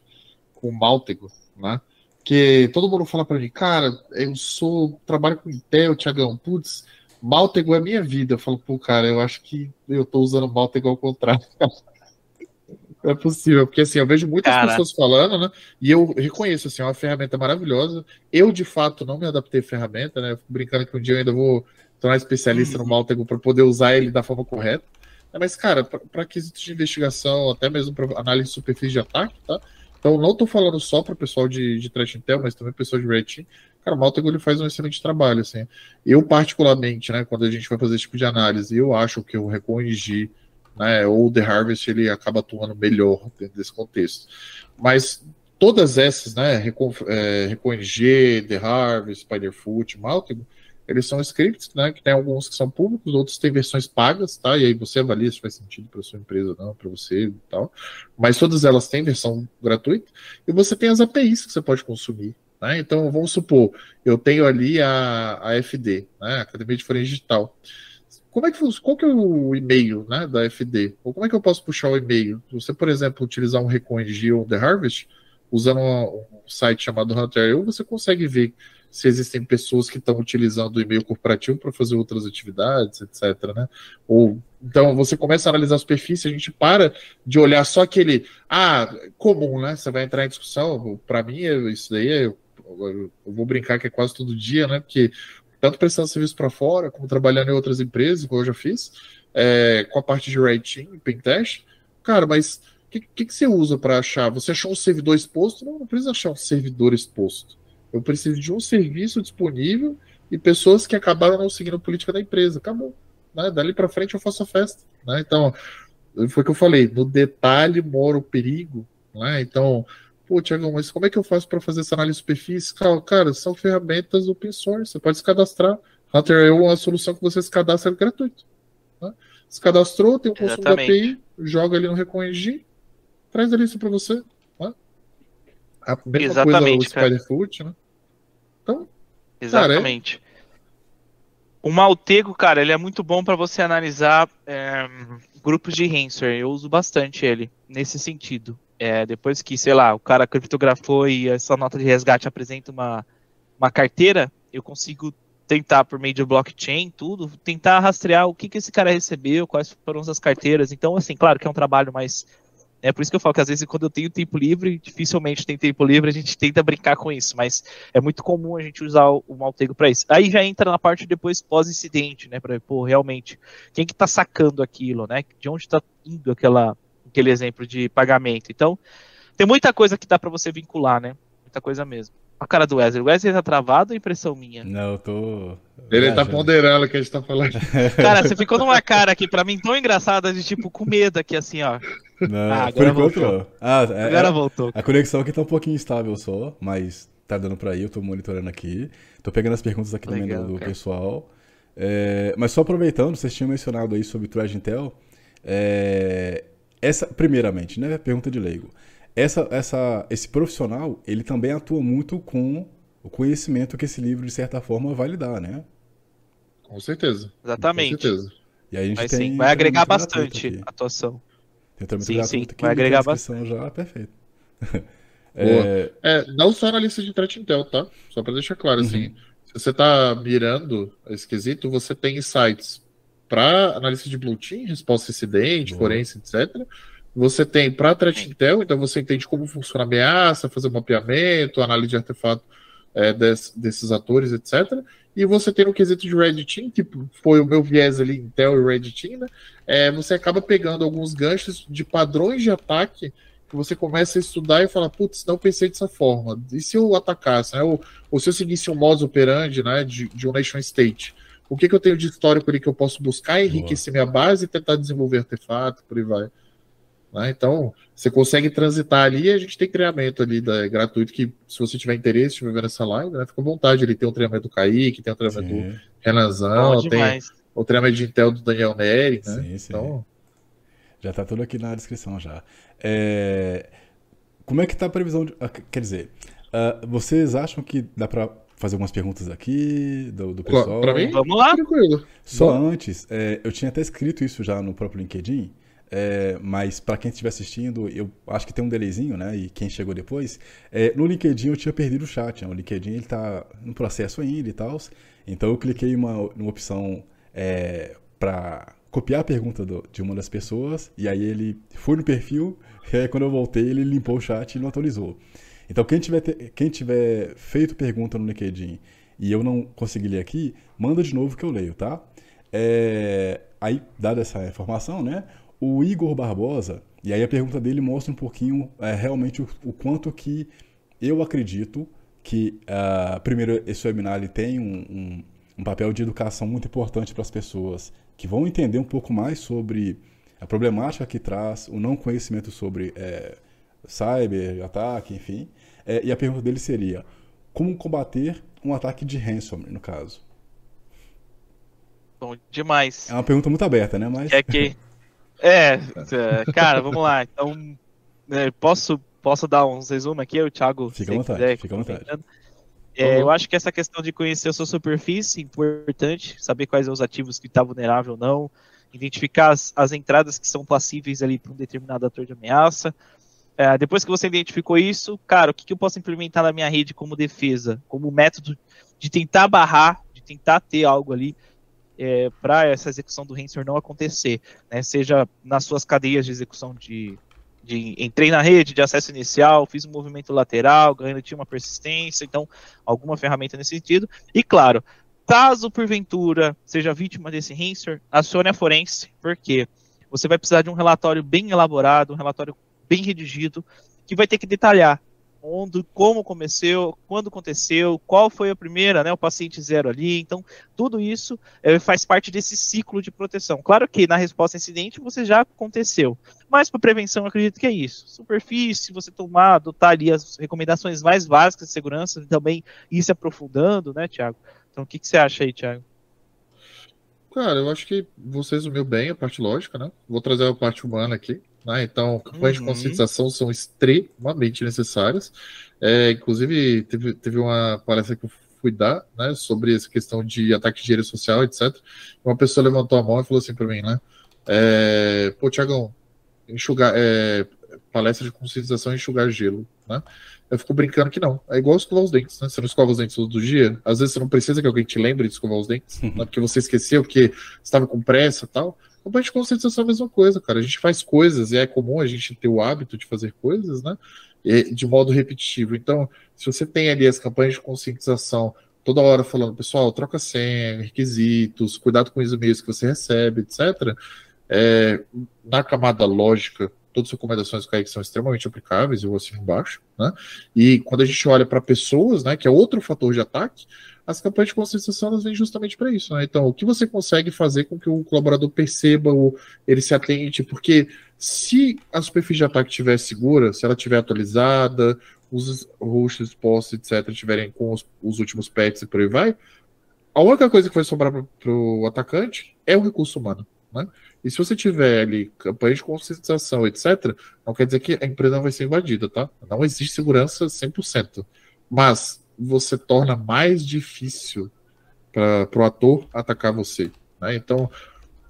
[SPEAKER 2] com o Máltego, né? Que todo mundo fala para mim, cara, eu sou, trabalho com Intel, Tiagão, putz, Máltego é minha vida. Eu falo, pô, cara, eu acho que eu tô usando Máltego ao contrário. Não é possível, porque assim, eu vejo muitas cara. pessoas falando, né? E eu reconheço, assim, é uma ferramenta maravilhosa. Eu, de fato, não me adaptei à ferramenta, né? Eu fico brincando que um dia eu ainda vou tornar especialista no Máltego para poder usar ele da forma correta. Mas, cara, para quesitos de investigação, até mesmo para análise de superfície de ataque, tá? Então, não estou falando só para o pessoal de, de Trash Intel, mas também pessoal de Red Team. Cara, o Maltego ele faz um excelente trabalho, assim. Eu, particularmente, né, quando a gente vai fazer esse tipo de análise, eu acho que o Recongi, né, ou The Harvest, ele acaba atuando melhor dentro desse contexto. Mas todas essas, né, Recon, é, The Harvest, Spiderfoot, Maltego, eles são scripts, né? Que tem alguns que são públicos, outros têm versões pagas, tá? E aí você avalia se faz sentido para sua empresa ou não, para você e tal. Mas todas elas têm versão gratuita. E você tem as APIs que você pode consumir, Né? Então, vamos supor, eu tenho ali a, a FD, né? Academia de Forense Digital. Como é que qual que é o e-mail né, da FD? Ou como é que eu posso puxar o e-mail? Você, por exemplo, utilizar um Recon ou The Harvest, usando um, site chamado Hunter.io, você consegue ver se existem pessoas que estão utilizando o e-mail corporativo para fazer outras atividades, etc. Né? Ou então você começa a analisar os perfis, a gente para de olhar só aquele ah comum, né? Você vai entrar em discussão. Para mim isso daí eu, eu vou brincar que é quase todo dia, né? Porque tanto prestando serviço para fora, como trabalhando em outras empresas, como eu já fiz, é, com a parte de Red Team, Pentest, cara, mas o que, que, que, você usa para achar? Você achou um servidor exposto? Não, não precisa achar um servidor exposto. Eu preciso de um serviço disponível e pessoas que acabaram não seguindo a política da empresa. Acabou. Né? Dali para frente eu faço a festa. Né? Então, foi o que eu falei: no detalhe mora o perigo. Né? Então, pô, Tiagão, mas como é que eu faço para fazer essa análise perfis? Cara, são ferramentas open source. Você pode se cadastrar. Hunter é uma solução que você se cadastra gratuito. Né? Se cadastrou, tem um consumo da API, joga ali no ReconEngine, traz a lista para você. Né? A mesma
[SPEAKER 3] Exatamente,
[SPEAKER 2] coisa o né? Então,
[SPEAKER 3] Exatamente. Cara, é... O Maltego, cara, ele é muito bom para você analisar é, grupos de ransomware. Eu uso bastante ele nesse sentido. É, depois que, sei lá, o cara criptografou e essa nota de resgate apresenta uma, uma carteira, eu consigo tentar, por meio de blockchain, tudo, tentar rastrear o que, que esse cara recebeu, quais foram as carteiras. Então, assim, claro que é um trabalho mais é por isso que eu falo que às vezes quando eu tenho tempo livre, dificilmente tem tempo livre, a gente tenta brincar com isso, mas é muito comum a gente usar o, Maltego para isso. Aí já entra na parte depois pós-incidente, né, para pô, realmente, quem que tá sacando aquilo, né? De onde está indo aquela aquele exemplo de pagamento. Então, tem muita coisa que dá para você vincular, né? Muita coisa mesmo. A cara do Wesley. O Wesley tá travado ou impressão minha?
[SPEAKER 1] Não, eu tô.
[SPEAKER 2] Ele tá ponderando o que a gente tá falando.
[SPEAKER 3] Cara, você ficou numa cara aqui pra mim tão engraçada de tipo com medo aqui, assim, ó.
[SPEAKER 1] Não, ah, por enquanto voltou. Ah,
[SPEAKER 3] é, agora é, voltou.
[SPEAKER 1] A conexão aqui tá um pouquinho instável só, mas tá dando pra ir, eu tô monitorando aqui. Tô pegando as perguntas aqui Legal, do, do pessoal. É, mas só aproveitando, vocês tinham mencionado aí sobre o Thread Intel. É, essa, primeiramente, né? Pergunta de leigo essa, essa, esse profissional, ele também atua muito com o conhecimento que esse livro, de certa forma, vai lhe dar, né?
[SPEAKER 2] Com certeza.
[SPEAKER 3] Exatamente. Com certeza.
[SPEAKER 1] E aí a gente vai, tem
[SPEAKER 3] sim, vai agregar bastante a atuação.
[SPEAKER 1] Sim, sim, vai agregar bastante. já, perfeito.
[SPEAKER 2] é... é... não só na lista de threat intel, tá? Só para deixar claro, assim, uhum. assim, se você está mirando esse quesito, você tem insights para analista de blue team, resposta a incidente, forense, etc. Você tem para threat intel, então você entende como funciona a ameaça, fazer um mapeamento, análise de artefato é, des, desses atores, etc. E você tem no quesito de Red Team, que foi o meu viés ali, Intel e Red Team, né? É, você acaba pegando alguns ganchos de padrões de ataque que você começa a estudar e fala, putz, não pensei dessa forma. E se eu atacasse, né? Ou, ou se eu seguisse um modus operandi, né, de, de um nation state? O que, que eu tenho de histórico ali que eu posso buscar, enriquecer Boa. minha base e tentar desenvolver artefato, por aí vai. Né? Então, você consegue transitar ali e a gente tem treinamento ali da, gratuito que, se você tiver interesse, estiver vendo essa live, né, fica à vontade. Ele tem o treinamento do Kaique, tem o treinamento sim. do Renanzão, tem o treinamento de Intel do Daniel Neri. Né? Sim, sim. Então...
[SPEAKER 1] Já está tudo aqui na descrição já. É... Como é que está a previsão? De... Ah, quer dizer, uh, vocês acham que dá para fazer algumas perguntas aqui do, do pessoal?
[SPEAKER 2] Para mim?
[SPEAKER 3] Vamos lá.
[SPEAKER 2] Tranquilo.
[SPEAKER 1] Só antes, é, eu tinha até escrito isso já no próprio LinkedIn, é, mas para quem estiver assistindo, eu acho que tem um delayzinho, né? E quem chegou depois, é, no LinkedIn eu tinha perdido o chat. Né? O LinkedIn ele tá no processo ainda e tal. Então eu cliquei uma, numa opção é, para copiar a pergunta do, de uma das pessoas e aí ele foi no perfil e aí quando eu voltei ele limpou o chat e não atualizou. Então quem tiver, quem tiver feito pergunta no LinkedIn e eu não consegui ler aqui, manda de novo que eu leio, tá? É, aí, dada essa informação, né? O Igor Barbosa, e aí a pergunta dele mostra um pouquinho é, realmente o, o, quanto que eu acredito que, uh, primeiro, esse webinar ele tem um, um, um papel de educação muito importante para as pessoas que vão entender um pouco mais sobre a problemática que traz, o não conhecimento sobre é, cyber, ataque, enfim. É, e a pergunta dele seria: como combater um ataque de ransomware, no caso?
[SPEAKER 3] Bom demais.
[SPEAKER 1] É uma pergunta muito aberta, né? Mas...
[SPEAKER 3] É que É, é, cara, vamos lá. Então, é, posso, posso dar uns resumos aqui? O Thiago,
[SPEAKER 1] fica à vontade, quiser, fica à vontade.
[SPEAKER 3] É. Eu acho que essa questão de conhecer a sua superfície é importante, saber quais são os ativos que estão tá vulnerável ou não, identificar as, as entradas que são passíveis ali para um determinado ator de ameaça. É, depois que você identificou isso, cara, o que, que eu posso implementar na minha rede como defesa, como método de tentar barrar, de tentar ter algo ali é, para essa execução do ransomware não acontecer, né? Seja nas suas cadeias de execução de, de entrei na rede de acesso inicial, fiz um movimento lateral, garanti uma persistência, então alguma ferramenta nesse sentido. E claro, caso porventura seja vítima desse ransomware, acione a forense, porque você vai precisar de um relatório bem elaborado, um relatório bem redigido, que vai ter que detalhar onde, como começou, quando aconteceu, qual foi a primeira, né, o paciente zero ali. Então, tudo isso é, faz parte desse ciclo de proteção. Claro que na resposta a incidente você já aconteceu, mas para prevenção acredito que é isso. Superfície, você tomar, adotar ali as recomendações mais básicas de segurança, também ir se aprofundando, né, Tiago? Então, o que, que você acha aí, Tiago?
[SPEAKER 2] Cara, eu acho que você resumiu bem a parte lógica, né? Vou trazer a parte humana aqui. Né? Então, campanhas uhum. de conscientização são extremamente necessárias. É, inclusive, teve, teve uma palestra que eu fui dar né, sobre essa questão de ataque de rede social, etc. Uma pessoa levantou a mão e falou assim para mim, né? É, Pô, Tiagão, enxugar, é, palestra de conscientização e enxugar gelo, né? Eu fico brincando que não. É igual escovar os dentes, né? Você não escova os dentes todo dia. Às vezes você não precisa que alguém te lembre de escovar os dentes, né? porque você esqueceu, porque estava com pressa e tal. Campanha de conscientização é a mesma coisa, cara. A gente faz coisas e é comum a gente ter o hábito de fazer coisas, né? De modo repetitivo. Então, se você tem ali as campanhas de conscientização toda hora falando, pessoal, troca senha, requisitos, cuidado com os e-mails que você recebe, etc. É, na camada lógica, todas as recomendações do Kaique são extremamente aplicáveis, eu vou assim embaixo, né? E quando a gente olha para pessoas, né, que é outro fator de ataque, as campanhas de conscientização elas vêm justamente para isso. Né? Então, o que você consegue fazer com que o colaborador perceba ou ele se atente? Porque se a superfície de ataque estiver segura, se ela estiver atualizada, os hosts, posts, etc., estiverem com os, os, últimos patches e por aí vai, a única coisa que vai sobrar para o atacante é o recurso humano. Né? E se você tiver ali campanha de conscientização, etc., não quer dizer que a empresa não vai ser invadida, tá? Não existe segurança 100%. Mas você torna mais difícil para o ator atacar você. Né? Então,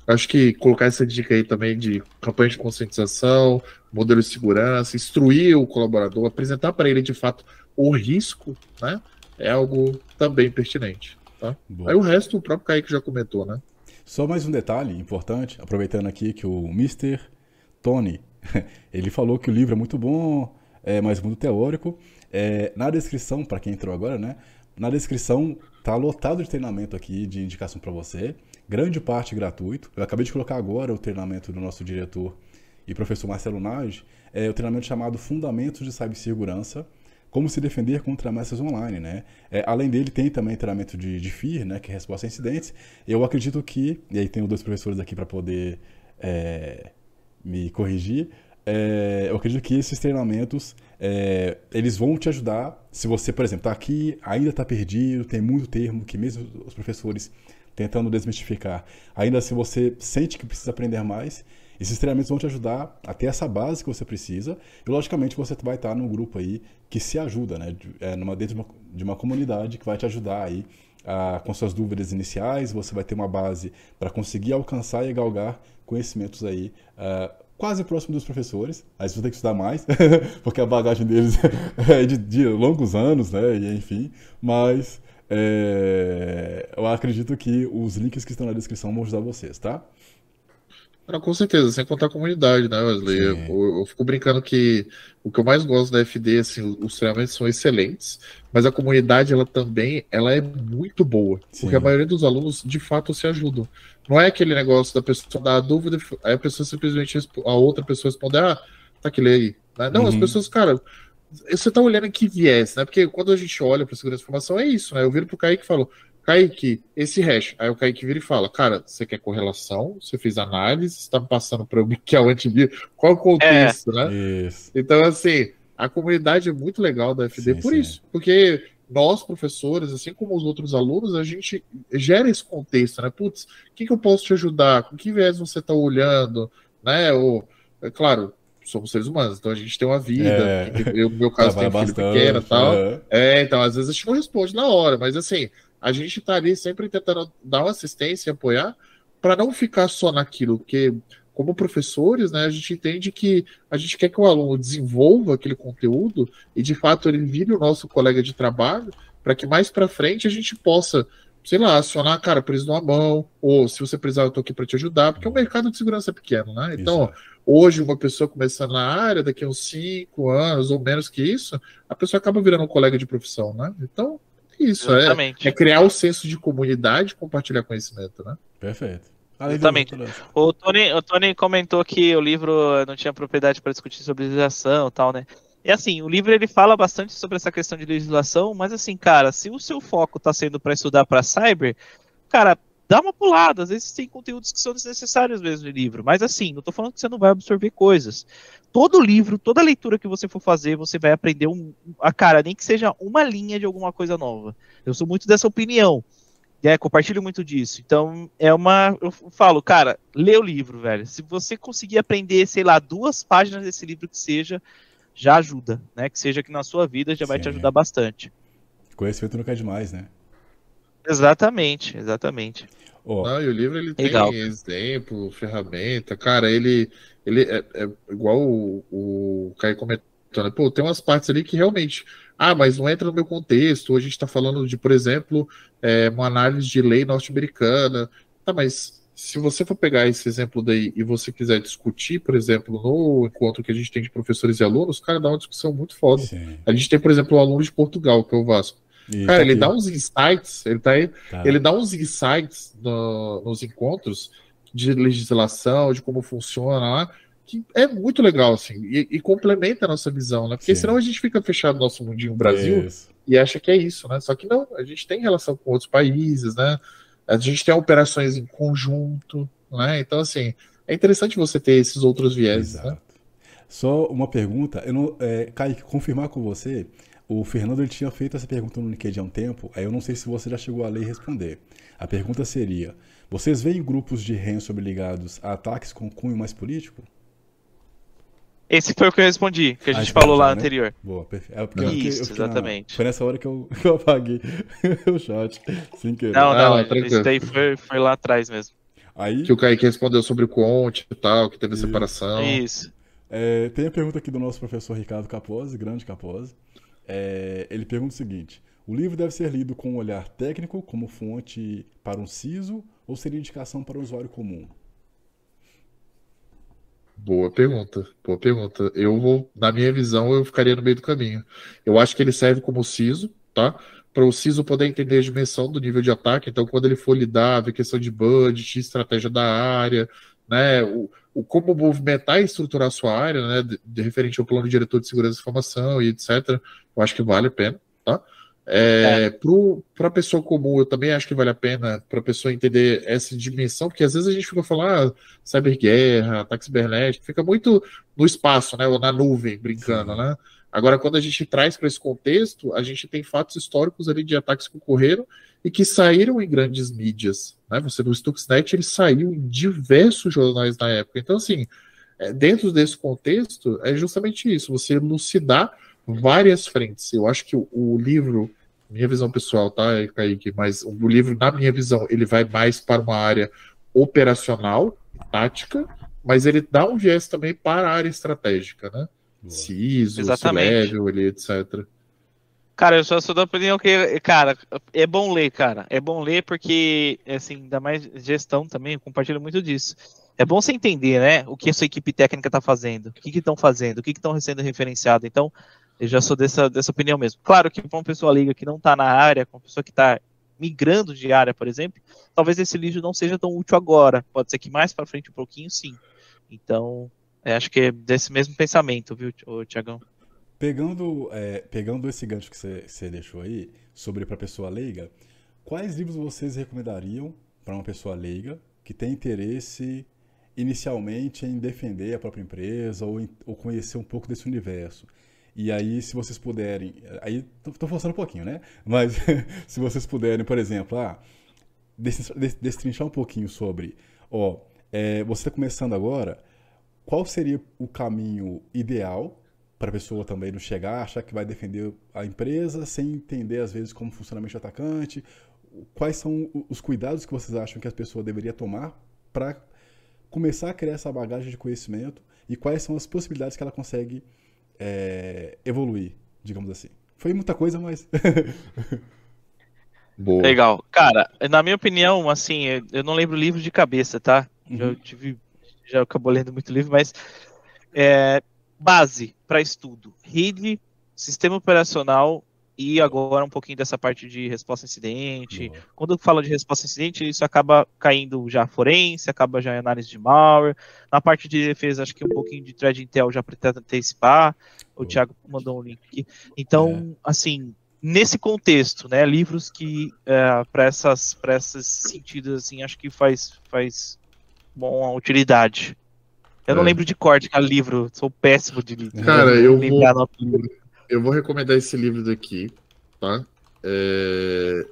[SPEAKER 2] acho que colocar essa dica aí também de campanha de conscientização, modelo de segurança, instruir o colaborador, apresentar para ele de fato o risco, né? É algo também pertinente. Tá? Aí o resto o próprio Kaique já comentou, né?
[SPEAKER 1] Só mais um detalhe importante, aproveitando aqui que o Mr. Tony, ele falou que o livro é muito bom, é, mas muito teórico. É, na descrição, para quem entrou agora, né? Na descrição tá lotado de treinamento aqui de indicação para você. Grande parte gratuito. Eu acabei de colocar agora o treinamento do nosso diretor e professor Marcelo Nage, é o treinamento chamado Fundamentos de Cibersegurança, como se defender contra ameaças online, né? É, além dele, tem também treinamento de, de FIR, né, que é resposta a incidentes. Eu acredito que, e aí tenho dois professores aqui para poder é, me corrigir, é, eu acredito que esses treinamentos é, eles vão te ajudar. Se você, por exemplo, está aqui, ainda está perdido, tem muito termo que mesmo os professores tentando desmistificar, ainda se você sente que precisa aprender mais, esses treinamentos vão te ajudar a ter essa base que você precisa. E logicamente você vai estar num grupo aí que se ajuda, né? É, numa, dentro de uma, de uma comunidade que vai te ajudar aí a, com suas dúvidas iniciais. Você vai ter uma base para conseguir alcançar e galgar conhecimentos aí uh, quase próximo dos professores. Aí você vai ter que estudar mais, porque a bagagem deles é de, de longos anos, né? E, enfim, mas é, eu acredito que os links que estão na descrição vão ajudar vocês, tá?
[SPEAKER 2] Não, com certeza, sem contar a comunidade, né, Wesley? Eu, eu, fico brincando que o que eu mais gosto da FD, assim, os treinamentos são excelentes, mas a comunidade, ela também, ela é muito boa, Sim. porque a maioria dos alunos, de fato, se ajudam. Não é aquele negócio da pessoa dar dúvida, aí a pessoa simplesmente, a outra pessoa responder, ah, tá aquele aí. Né? Não, uhum. as pessoas, cara, você tá olhando que viés, né? Porque quando a gente olha para segurança de informação, é isso, né? Eu viro pro Kaique e falo, Kaique, esse hash. Aí o Kaique vira e fala: Cara, você quer correlação? Você fez análise? Você tá me passando para o que é o antivírus? Qual o contexto, é. né? Isso. Então, assim, a comunidade é muito legal da FD sim, por sim. isso. Porque nós, professores, assim como os outros alunos, a gente gera esse contexto, né? Putz, o que, que eu posso te ajudar? Com que viés você está olhando? Né? Ou, é claro, somos seres humanos, então a gente tem uma vida. É, eu, no meu caso, tenho filho pequeno e tal. É. é, então às vezes a gente não responde na hora, mas assim, a gente tá ali sempre tentando dar uma assistência e apoiar para não ficar só naquilo, porque como professores, né, a gente entende que a gente quer que o aluno desenvolva aquele conteúdo e de fato ele vire o nosso colega de trabalho para que mais para frente a gente possa, sei lá, acionar, cara, preciso de uma mão, ou se você precisar, eu estou aqui para te ajudar, porque o mercado de segurança é pequeno, né? Então, isso. hoje, uma pessoa começando na área, daqui a uns cinco anos ou menos que isso, a pessoa acaba virando um colega de profissão, né? Então, é isso é, é criar o senso de comunidade e compartilhar conhecimento, né?
[SPEAKER 1] Perfeito.
[SPEAKER 3] Exatamente. O Tony, o Tony comentou que o livro não tinha propriedade para discutir sobre legislação e tal, né? E assim, o livro ele fala bastante sobre essa questão de legislação, mas assim, cara, se o seu foco está sendo para estudar para cyber, cara, dá uma pulada. Às vezes tem conteúdos que são desnecessários mesmo no livro, mas assim, não estou falando que você não vai absorver coisas. Todo livro, toda leitura que você for fazer, você vai aprender um, a cara, nem que seja uma linha de alguma coisa nova. Eu sou muito dessa opinião. É, compartilho muito disso. Então, é uma. Eu falo, cara, lê o livro, velho. Se você conseguir aprender, sei lá, duas páginas desse livro que seja, já ajuda, né? Que seja que na sua vida já Sim, vai te ajudar bastante.
[SPEAKER 1] Conhecimento nunca é demais, né?
[SPEAKER 3] Exatamente, exatamente.
[SPEAKER 2] Oh. Não, e o livro ele Legal. tem exemplo, ferramenta, cara, ele, ele é, é igual o, o Caio comentou, né? Pô, tem umas partes ali que realmente, ah, mas não entra no meu contexto, a gente está falando de, por exemplo, é, uma análise de lei norte-americana, tá, mas se você for pegar esse exemplo daí e você quiser discutir, por exemplo, no encontro que a gente tem de professores e alunos, cara, dá uma discussão muito foda. Sim. A gente tem, por exemplo, um aluno de Portugal, que é o Vasco. E cara, tá ele aqui. dá uns insights, ele tá aí, tá. ele dá uns insights no, nos encontros de legislação, de como funciona lá, que é muito legal, assim, e, e complementa a nossa visão, né? Porque Sim. senão a gente fica fechado no nosso mundinho Brasil isso. e acha que é isso, né? Só que não, a gente tem relação com outros países, né? A gente tem operações em conjunto, né? Então, assim, é interessante você ter esses outros viés, né?
[SPEAKER 1] Só uma pergunta, eu não, é, Kaique, confirmar com você, o Fernando ele tinha feito essa pergunta no LinkedIn há um tempo, aí eu não sei se você já chegou a ler e responder. A pergunta seria, vocês veem grupos de ransom ligados a ataques com cunho mais político?
[SPEAKER 3] Esse foi o que eu respondi, que a gente ah, falou lá né? anterior.
[SPEAKER 1] Boa,
[SPEAKER 3] perfeito. É porque Isso, fiquei, exatamente.
[SPEAKER 1] Na... Foi nessa hora que eu, que eu apaguei o chat, sem querer.
[SPEAKER 3] Não, não, ah, isso daí foi, foi lá atrás mesmo.
[SPEAKER 2] Aí... Que o Kaique respondeu sobre o Conte e tal, que teve a separação.
[SPEAKER 3] Isso.
[SPEAKER 1] É, tem a pergunta aqui do nosso professor Ricardo Capozzi, grande Capozzi. É, ele pergunta o seguinte: o livro deve ser lido com um olhar técnico, como fonte para um CISO, ou seria indicação para o usuário comum?
[SPEAKER 2] Boa pergunta, boa pergunta. Eu vou, na minha visão, eu ficaria no meio do caminho. Eu acho que ele serve como CISO, tá? Para o CISO poder entender a dimensão do nível de ataque. Então, quando ele for lidar, ver questão de budget, estratégia da área, né? O, o como movimentar e estruturar a sua área, né? De, de referente ao plano diretor de segurança da informação e etc. Eu acho que vale a pena, tá? É, é. Para a pessoa comum, eu também acho que vale a pena para a pessoa entender essa dimensão, porque às vezes a gente fica falando ah, cyberguerra, ataque cibernético, fica muito no espaço, né, ou na nuvem, brincando, Sim. né? Agora, quando a gente traz para esse contexto, a gente tem fatos históricos ali de ataques que ocorreram e que saíram em grandes mídias. Né? Você no Stuxnet ele saiu em diversos jornais na época. Então, assim, é, dentro desse contexto, é justamente isso: você elucidar várias frentes. Eu acho que o, o livro, minha visão pessoal, tá, Kaique? Mas o livro, na minha visão, ele vai mais para uma área operacional, tática, mas ele dá um viés também para a área estratégica, né? Boa. CISO, C-Level, etc.
[SPEAKER 3] Cara, eu só sou da opinião que, cara, é bom ler, cara. É bom ler porque, assim, ainda mais gestão também, eu compartilho muito disso. É bom você entender, né, o que a sua equipe técnica está fazendo, o que estão fazendo, o que estão sendo referenciado. Então, eu já sou dessa, dessa opinião mesmo. Claro que para uma pessoa liga que não está na área, com uma pessoa que está migrando de área, por exemplo, talvez esse livro não seja tão útil agora. Pode ser que mais para frente um pouquinho, sim. Então, é, acho que é desse mesmo pensamento, viu, Tiagão?
[SPEAKER 1] Pegando, é, pegando esse gancho que você deixou aí, sobre para pessoa leiga, quais livros vocês recomendariam para uma pessoa leiga que tem interesse inicialmente em defender a própria empresa ou, em, ou conhecer um pouco desse universo? E aí, se vocês puderem. Aí, estou forçando um pouquinho, né? Mas se vocês puderem, por exemplo, ah, destrinchar um pouquinho sobre. Ó, é, você está começando agora. qual seria o caminho ideal para a pessoa também não chegar, achar que vai defender a empresa sem entender às vezes como funciona o atacante? Quais são os cuidados que vocês acham que a pessoa deveria tomar para começar a criar essa bagagem de conhecimento e quais são as possibilidades que ela consegue é, evoluir, digamos assim? Foi muita coisa, mas.
[SPEAKER 3] Boa. Legal. Cara, na minha opinião, assim, eu não lembro o livro de cabeça, tá? Uhum. Já tive. Já acabou lendo muito livro, mas. É, base para estudo: rede, sistema operacional e agora um pouquinho dessa parte de resposta a incidente. Boa. Quando eu falo de resposta a incidente, isso acaba caindo já forense, acaba já em análise de malware. Na parte de defesa, acho que um pouquinho de thread intel já pretende antecipar. O Thiago mandou um link aqui. Então, é. assim, nesse contexto, né, livros que é, para essas para esses sentidos assim, acho que faz faz bom utilidade. Eu é. não lembro de corte cada livro, sou péssimo de livro.
[SPEAKER 2] Cara, eu vou, eu vou recomendar esse livro daqui, tá? É,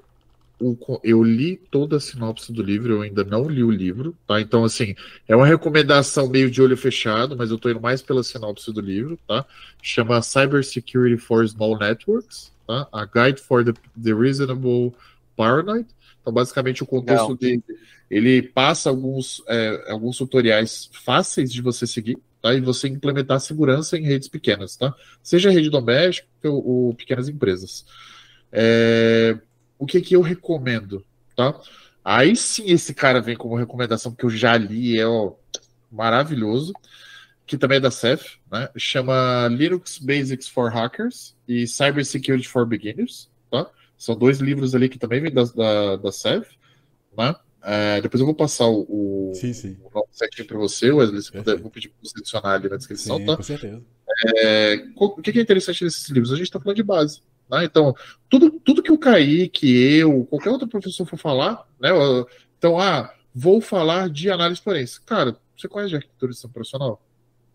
[SPEAKER 2] o, eu li toda a sinopse do livro, eu ainda não li o livro, tá? Então, assim, é uma recomendação meio de olho fechado, mas eu tô indo mais pela sinopse do livro, tá? Chama Cyber Security for Small Networks, tá? A Guide for the, the Reasonable Paranoid. Então, basicamente, o contexto dele, ele passa alguns, é, alguns tutoriais fáceis de você seguir, tá? E você implementar segurança em redes pequenas, tá? Seja rede doméstica ou, ou pequenas empresas. É, o que que eu recomendo, tá? Aí sim esse cara vem como recomendação que eu já li, é ó, maravilhoso, que também é da CEF, né? Chama Linux Basics for Hackers e Cyber Security for Beginners, tá? São dois livros ali que também vêm da, da, da CEF, né? É, depois eu vou passar o, sim, sim. o nome certinho para você, Wesley, se puder, vou pedir para você adicionar ali na descrição, sim, tá? Com certeza. É, o que é interessante nesses livros? A gente está falando de base. Né? Então, tudo, tudo que o Kaique, eu, qualquer outro professor for falar, né? Então, ah, vou falar de análise forense. Cara, você conhece de arquitetura de profissional?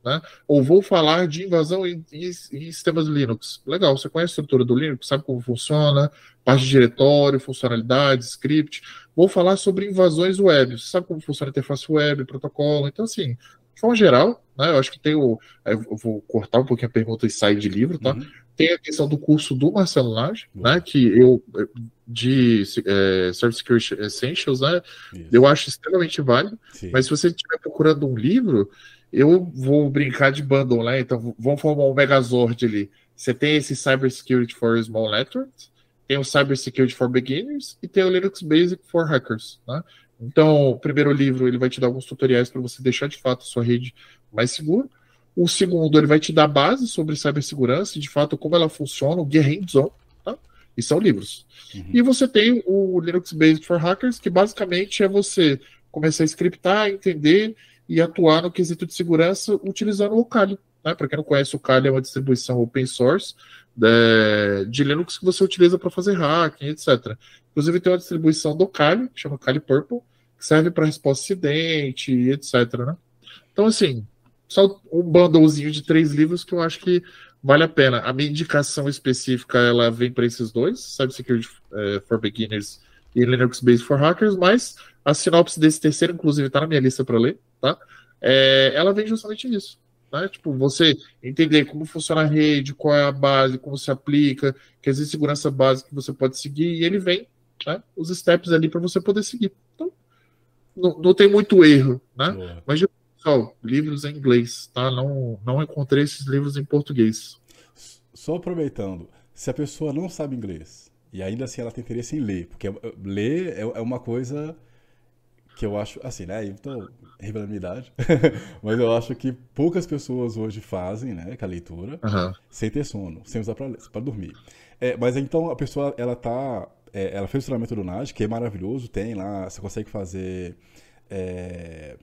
[SPEAKER 2] Né? Ou vou falar de invasão em, em, em, sistemas Linux. Legal, você conhece a estrutura do Linux, sabe como funciona, parte de diretório, funcionalidades, script. Vou falar sobre invasões web, você sabe como funciona a interface web, protocolo. Então, assim, de forma geral, né, eu acho que tem o. Eu vou cortar um pouquinho a pergunta e sair de livro, tá? Uhum. Tem a questão do curso do Marcelo Lage, uhum. né? Que eu, de é, Service Security Essentials, né? Isso. Eu acho extremamente válido. Sim. Mas se você estiver procurando um livro, eu vou brincar de bundle, né? Então vamos formar um Megazord ali. Você tem esse Cyber Security for Small Networks, tem o Cyber Security for Beginners e tem o Linux Basic for Hackers, né? Então, o primeiro livro ele vai te dar alguns tutoriais para você deixar de fato a sua rede mais segura. O segundo ele vai te dar base sobre cibersegurança, de fato como ela funciona, o Gear Hands-on, tá? E são livros. Uhum. E você tem o Linux Basic for Hackers, que basicamente é você começar a scriptar, entender e atuar no quesito de segurança utilizando o Kali. Né? Para quem não conhece, o Kali é uma distribuição open source de, de Linux que você utiliza para fazer hacking, etc. Inclusive tem uma distribuição do Kali, que chama Kali Purple, que serve para resposta a acidente, etc. Né? Então, assim, só um bundlezinho de três livros que eu acho que vale a pena. A minha indicação específica ela vem para esses dois, Cybersecurity uh, for Beginners e Linux Based for Hackers, mas a sinopse desse terceiro, inclusive, está na minha lista para ler, tá? É, ela vem justamente nisso. Né? Tipo, você entender como funciona a rede, qual é a base, como se aplica, que existe segurança básica que você pode seguir, e ele vem, né? Os steps ali para você poder seguir. Então, não, não tem muito erro, né? Mas, pessoal, livros em inglês, tá? Não, não encontrei esses livros em português.
[SPEAKER 1] Só aproveitando, se a pessoa não sabe inglês e ainda assim ela tem interesse em ler, porque ler é, é uma coisa que eu acho, assim, né? Então, revelando minha idade, mas eu acho que poucas pessoas hoje fazem, né, com a leitura, uhum. sem ter sono, sem usar para dormir. É, mas então a pessoa, ela tá, é, ela fez o treinamento do NAD, que é maravilhoso, tem lá, você consegue fazer, é,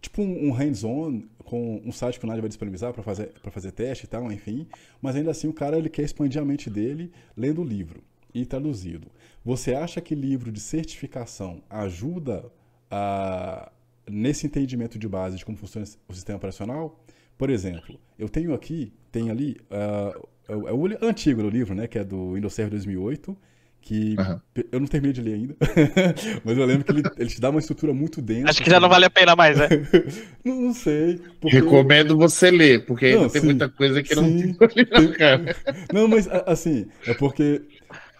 [SPEAKER 1] tipo um, um hands-on com um site que o NAD vai disponibilizar para fazer, fazer teste e tal, enfim, mas ainda assim o cara, ele quer expandir a mente dele lendo o livro e traduzido. Você acha que livro de certificação ajuda a, nesse entendimento de base de como funciona o sistema operacional, por exemplo, eu tenho aqui, tem ali, uh, é o antigo do livro, né, que é do Windows Server 2008, que uhum. eu não terminei de ler ainda, mas eu lembro que ele, ele, te dá uma estrutura muito densa.
[SPEAKER 3] Acho que já não vale a pena mais, né?
[SPEAKER 1] não, não, sei.
[SPEAKER 2] Porque... Recomendo você ler, porque não, ainda tem sim, muita coisa que sim, não tem
[SPEAKER 1] tem... cara. Não, mas assim, é porque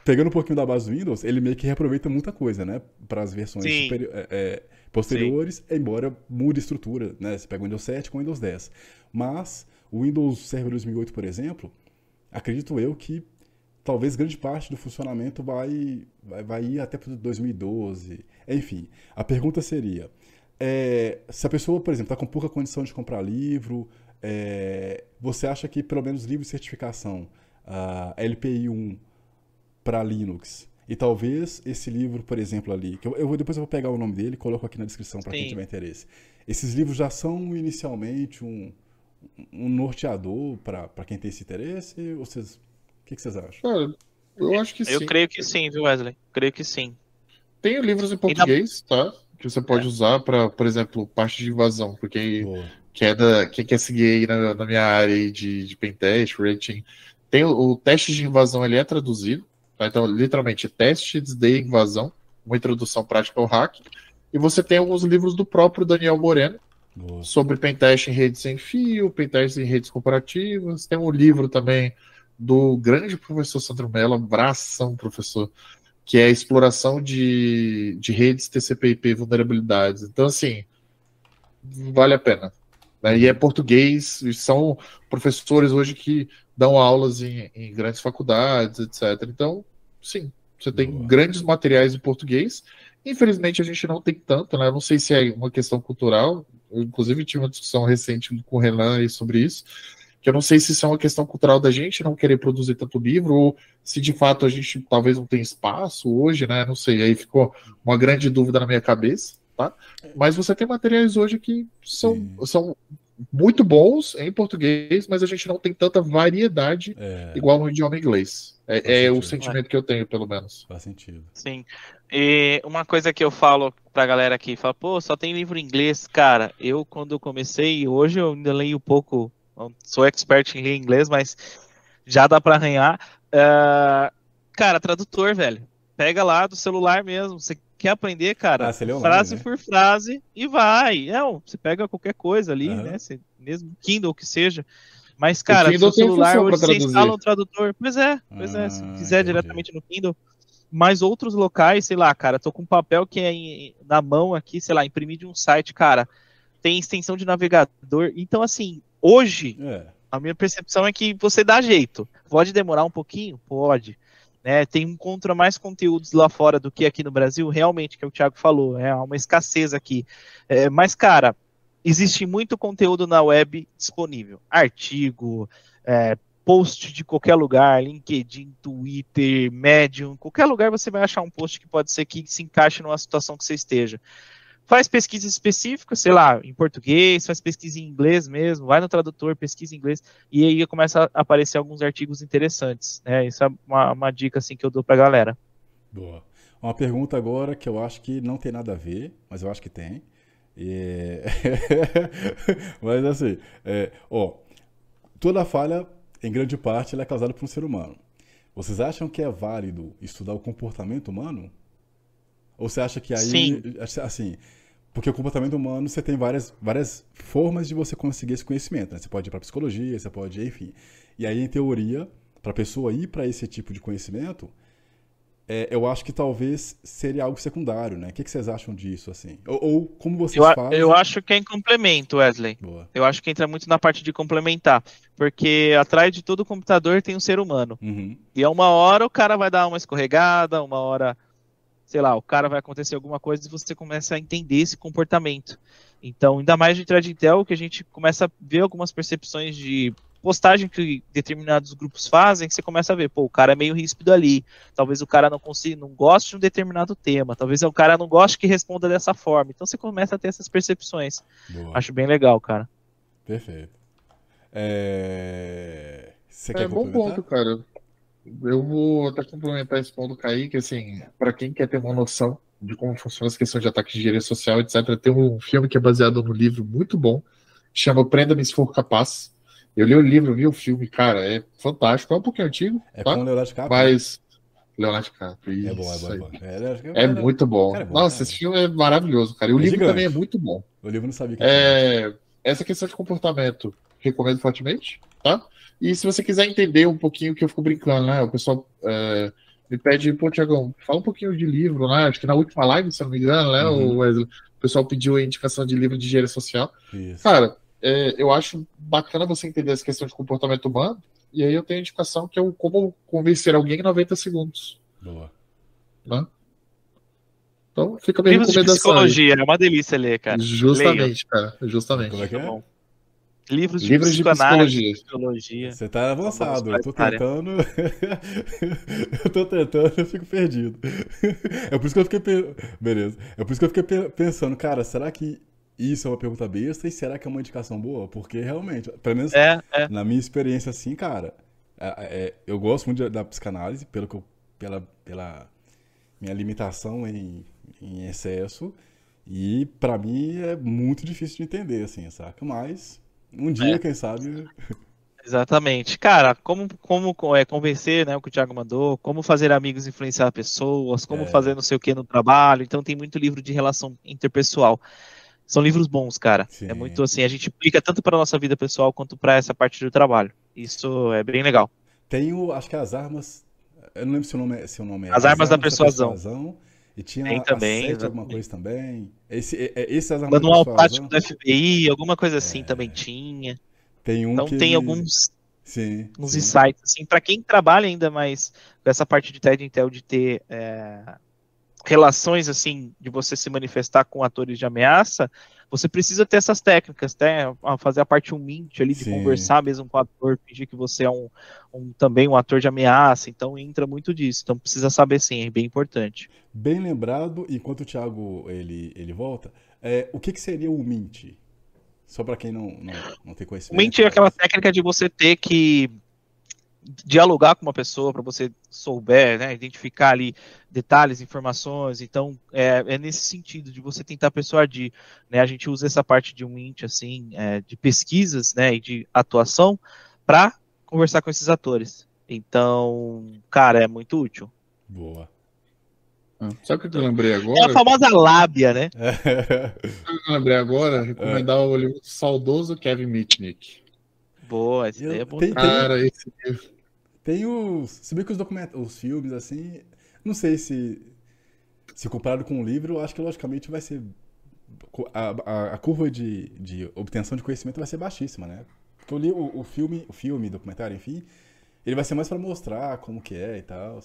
[SPEAKER 1] pegando um pouquinho da base do Windows, ele meio que reaproveita muita coisa, né? Para as versões superi... é, é, posteriores, sim. embora mude a estrutura, né? Você pega o Windows 7 com o Windows 10. Mas o Windows Server 2008, por exemplo, acredito eu que talvez grande parte do funcionamento vai, vai, vai ir até para 2012. Enfim, a pergunta seria: é, se a pessoa, por exemplo, está com pouca condição de comprar livro, é, você acha que pelo menos livro de certificação, a LPI 1 para Linux, e talvez esse livro, por exemplo, ali, que eu, eu depois eu vou pegar o nome dele e coloco aqui na descrição para quem tiver interesse. Esses livros já são inicialmente um, um norteador para quem tem esse interesse? Ou vocês o que, que vocês acham?
[SPEAKER 2] Cara, eu acho que
[SPEAKER 3] eu sim. Eu creio que sim, viu, Wesley? Creio que sim.
[SPEAKER 2] Tem livros em português, tá? Que você pode é. usar para, por exemplo, parte de invasão, porque que é da, quem quer seguir aí na, na minha área de, de pentest, rating, tem o, o, teste de invasão, ele é traduzido? Então, literalmente, testes de invasão, uma introdução prática ao hack, e você tem alguns livros do próprio Daniel Moreno, Boa. sobre pentest em redes sem fio, pentest em redes comparativas, tem um livro também do grande professor Sandro Mello, abração, professor, que é a exploração de, de redes TCP/IP vulnerabilidades. Então, assim, vale a pena. Né? E é português, e são professores hoje que dão aulas em, em grandes faculdades, etc. Então, sim, você tem Boa. grandes materiais em português. Infelizmente, a gente não tem tanto, né? Eu não sei se é uma questão cultural. Eu, inclusive, tive uma discussão recente com o Renan sobre isso que eu não sei se isso é uma questão cultural da gente não querer produzir tanto livro, ou se de fato a gente talvez não tem espaço hoje, né? Não sei, aí ficou uma grande dúvida na minha cabeça, tá? Mas você tem materiais hoje que são, são muito bons em português, mas a gente não tem tanta variedade é. igual no idioma inglês. É, é o sentimento que eu tenho, pelo menos.
[SPEAKER 1] Faz sentido.
[SPEAKER 3] Sim. E uma coisa que eu falo pra galera aqui, fala, pô, só tem livro em inglês, cara. Eu, quando comecei, hoje eu ainda leio um pouco não sou expert em ler inglês, mas já dá para arranhar. Uh, cara, tradutor, velho. Pega lá do celular mesmo. Você quer aprender, cara? Ah, frase né? por frase e vai. É, você pega qualquer coisa ali, uhum. né? Você, mesmo Kindle que seja. Mas, cara, no celular hoje você instala um tradutor. Pois é, pois ah, é. Se ah, quiser entendi. diretamente no Kindle. Mas outros locais, sei lá, cara, tô com um papel que é em, na mão aqui, sei lá, imprimir de um site, cara. Tem extensão de navegador. Então, assim, Hoje, é. a minha percepção é que você dá jeito. Pode demorar um pouquinho? Pode. Né, tem encontra mais conteúdos lá fora do que aqui no Brasil, realmente, que é o Thiago falou, é uma escassez aqui. É, mas, cara, existe muito conteúdo na web disponível. Artigo, é, post de qualquer lugar, LinkedIn, Twitter, Medium, qualquer lugar você vai achar um post que pode ser que se encaixe numa situação que você esteja faz pesquisa específica, sei lá, em português, faz pesquisa em inglês mesmo, vai no tradutor, pesquisa em inglês, e aí começa a aparecer alguns artigos interessantes, né? Isso é uma, uma dica, assim, que eu dou pra galera.
[SPEAKER 1] Boa. Uma pergunta agora que eu acho que não tem nada a ver, mas eu acho que tem. E... mas assim, é, ó, toda falha, em grande parte, é causada por um ser humano. Vocês acham que é válido estudar o comportamento humano? Ou você acha que aí, Sim. assim, porque o comportamento humano você tem várias, várias formas de você conseguir esse conhecimento. Né? Você pode ir para psicologia, você pode, enfim. E aí, em teoria, para a pessoa ir para esse tipo de conhecimento, é, eu acho que talvez seria algo secundário, né? O que, que vocês acham disso, assim? Ou, ou como vocês
[SPEAKER 3] eu,
[SPEAKER 1] fazem?
[SPEAKER 3] Eu acho que é em complemento, Wesley. Boa. Eu acho que entra muito na parte de complementar, porque atrás de todo computador tem um ser humano. Uhum. E a uma hora o cara vai dar uma escorregada, uma hora sei lá, o cara vai acontecer alguma coisa e você começa a entender esse comportamento. Então, ainda mais de Thread Intel, que a gente começa a ver algumas percepções de postagem que determinados grupos fazem, que você começa a ver, pô, o cara é meio ríspido ali, talvez o cara não consiga, não goste de um determinado tema, talvez o cara não goste que responda dessa forma. Então você começa a ter essas percepções. Boa. Acho bem legal, cara.
[SPEAKER 1] Perfeito. É,
[SPEAKER 2] você é bom ponto, cara. Eu vou até complementar esse ponto do Kaique, assim, para quem quer ter uma noção de como funciona essa questão de ataque de engenharia social, etc., tem um filme que é baseado no livro muito bom, chama Prenda-me se for capaz. Eu li o livro, vi o filme, cara, é fantástico, é um pouquinho antigo,
[SPEAKER 1] é tá? com o Leonardo DiCaprio?
[SPEAKER 2] Mas Leonardo DiCaprio.
[SPEAKER 1] É bom, é bom. É, bom.
[SPEAKER 2] é, é muito bom. Cara, é bom Nossa, esse filme é maravilhoso, cara. E o livro gigante. também é muito bom.
[SPEAKER 1] O livro não sabia que
[SPEAKER 2] é... Essa questão de comportamento, recomendo fortemente, tá? E se você quiser entender um pouquinho que eu fico brincando, né? O pessoal é, me pede, pô, Tiagão, fala um pouquinho de livro, né? Acho que na última live, se eu não me engano, né? Uhum. O, o pessoal pediu a indicação de livro de engenharia social. Isso. Cara, é, eu acho bacana você entender essa questão de comportamento humano. E aí eu tenho a indicação que é o como convencer alguém em 90 segundos.
[SPEAKER 1] Boa.
[SPEAKER 2] Né? Então, fica bem
[SPEAKER 3] Livros de psicologia, aí. é uma delícia ler, cara.
[SPEAKER 2] Justamente, Leiam. cara. Justamente.
[SPEAKER 1] Como é que é?
[SPEAKER 3] Livros de, Livros de psicologia. psicologia.
[SPEAKER 1] Você tá avançado, eu tô tentando. eu tô tentando, eu fico perdido. é por isso que eu fiquei. Pe... Beleza. É por isso que eu fiquei pensando, cara, será que isso é uma pergunta besta e será que é uma indicação boa? Porque realmente, pelo menos é, é. na minha experiência assim, cara, é, é eu gosto muito da psicanálise, pelo que eu, pela, pela minha limitação em em excesso. E para mim é muito difícil de entender, assim, saca? Mas um dia, é. quem sabe.
[SPEAKER 3] Exatamente. Cara, como, como é, convencer, né, o que o Thiago mandou, como fazer amigos influenciar pessoas, como é. fazer não sei o que no trabalho. Então tem muito livro de relação interpessoal. São livros bons, cara. É Sim. É muito assim, a gente aplica tanto para nossa vida pessoal quanto para essa parte do trabalho. Isso é bem legal.
[SPEAKER 1] Tenho, acho que as armas, eu não lembro se o nome é, se o nome é
[SPEAKER 3] As, as armas, armas da persuasão. Da persuasão
[SPEAKER 1] e tinha Tem também, a alguma coisa também. Esse, esse
[SPEAKER 3] as Manual prático do FBI, alguma coisa assim é... também tinha.
[SPEAKER 1] Tem um
[SPEAKER 3] então
[SPEAKER 1] que...
[SPEAKER 3] tem alguns
[SPEAKER 1] sim,
[SPEAKER 3] uns
[SPEAKER 1] sim.
[SPEAKER 3] insights assim para quem trabalha ainda mais com essa parte de TED Intel de ter é, relações assim de você se manifestar com atores de ameaça, você precisa ter essas técnicas, né? Fazer a parte um mint ali de Sim. conversar mesmo com o ator, fingir que você é um, um, também um ator de ameaça, então entra muito disso. Então precisa saber sim, é bem importante.
[SPEAKER 1] Bem lembrado, enquanto o Thiago ele, ele volta, é, o que, que seria o mint? Só para quem não, não, não tem conhecimento.
[SPEAKER 3] O mint é aquela técnica de você ter que dialogar com uma pessoa para você souber, né, identificar ali detalhes, informações. Então, é, é, nesse sentido de você tentar persuadir. Né, a gente usa essa parte de um int assim, é, de pesquisas, né, e de atuação para conversar com esses atores. Então, cara, é muito útil.
[SPEAKER 1] Boa.
[SPEAKER 2] Ah, sabe o que eu lembrei agora? É
[SPEAKER 3] a famosa lábia, né?
[SPEAKER 2] Sabe o que eu lembrei agora? Recomendar é. o livro saudoso Kevin Mitnick.
[SPEAKER 3] Boa, esse daí é bom.
[SPEAKER 1] Tem, Cara, esse livro tem os. Se bem que os documentos, os filmes, assim. Não sei se. Se comparado com o livro, eu acho que logicamente vai ser. A, a, a curva de, de obtenção de conhecimento vai ser baixíssima, né? Porque eu li o, o filme, o filme, documentário, enfim, ele vai ser mais para mostrar como que é e tal.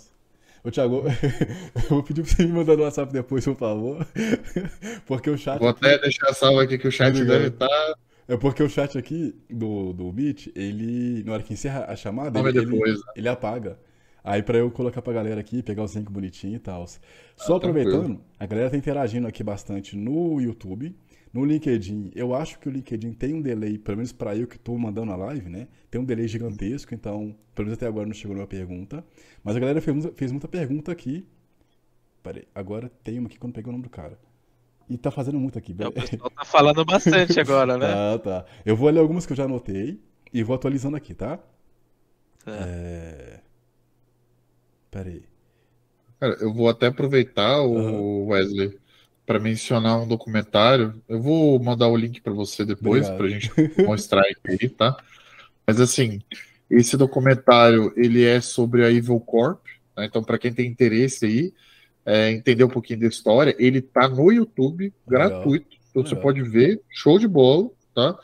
[SPEAKER 1] Ô, Thiago, eu vou pedir pra você me mandar no WhatsApp depois, por favor. Porque o chat.
[SPEAKER 2] Vou até deixar salvo aqui que o chat tá deve estar. Tá
[SPEAKER 1] é porque o chat aqui do, do Meet, ele, na hora que encerra a chamada, ele, ele, ele, apaga. Aí pra eu colocar pra galera aqui, pegar os links bonitinhos e tal. Só ah, aproveitando, a galera tá interagindo aqui bastante no YouTube, no LinkedIn. Eu acho que o LinkedIn tem um delay, pelo menos pra eu que tô mandando a live, né? Tem um delay gigantesco, então, pelo menos até agora não chegou nenhuma pergunta. Mas a galera fez, fez muita pergunta aqui. Peraí, agora tem uma aqui quando peguei o nome do cara. E tá fazendo muito aqui.
[SPEAKER 3] É, o pessoal tá falando bastante agora, né?
[SPEAKER 1] tá, tá. Eu vou ler algumas que eu já anotei e vou atualizando aqui, tá? É. é... Pera aí.
[SPEAKER 2] Cara, eu vou até aproveitar o uhum. Wesley para mencionar um documentário. Eu vou mandar o link para você depois para a gente mostrar aqui, tá? Mas assim, esse documentário ele é sobre a Evil Corp. Né? Então, para quem tem interesse aí, é, entender um pouquinho da história, ele tá no YouTube, gratuito. Então você pode ver, show de bola, tá?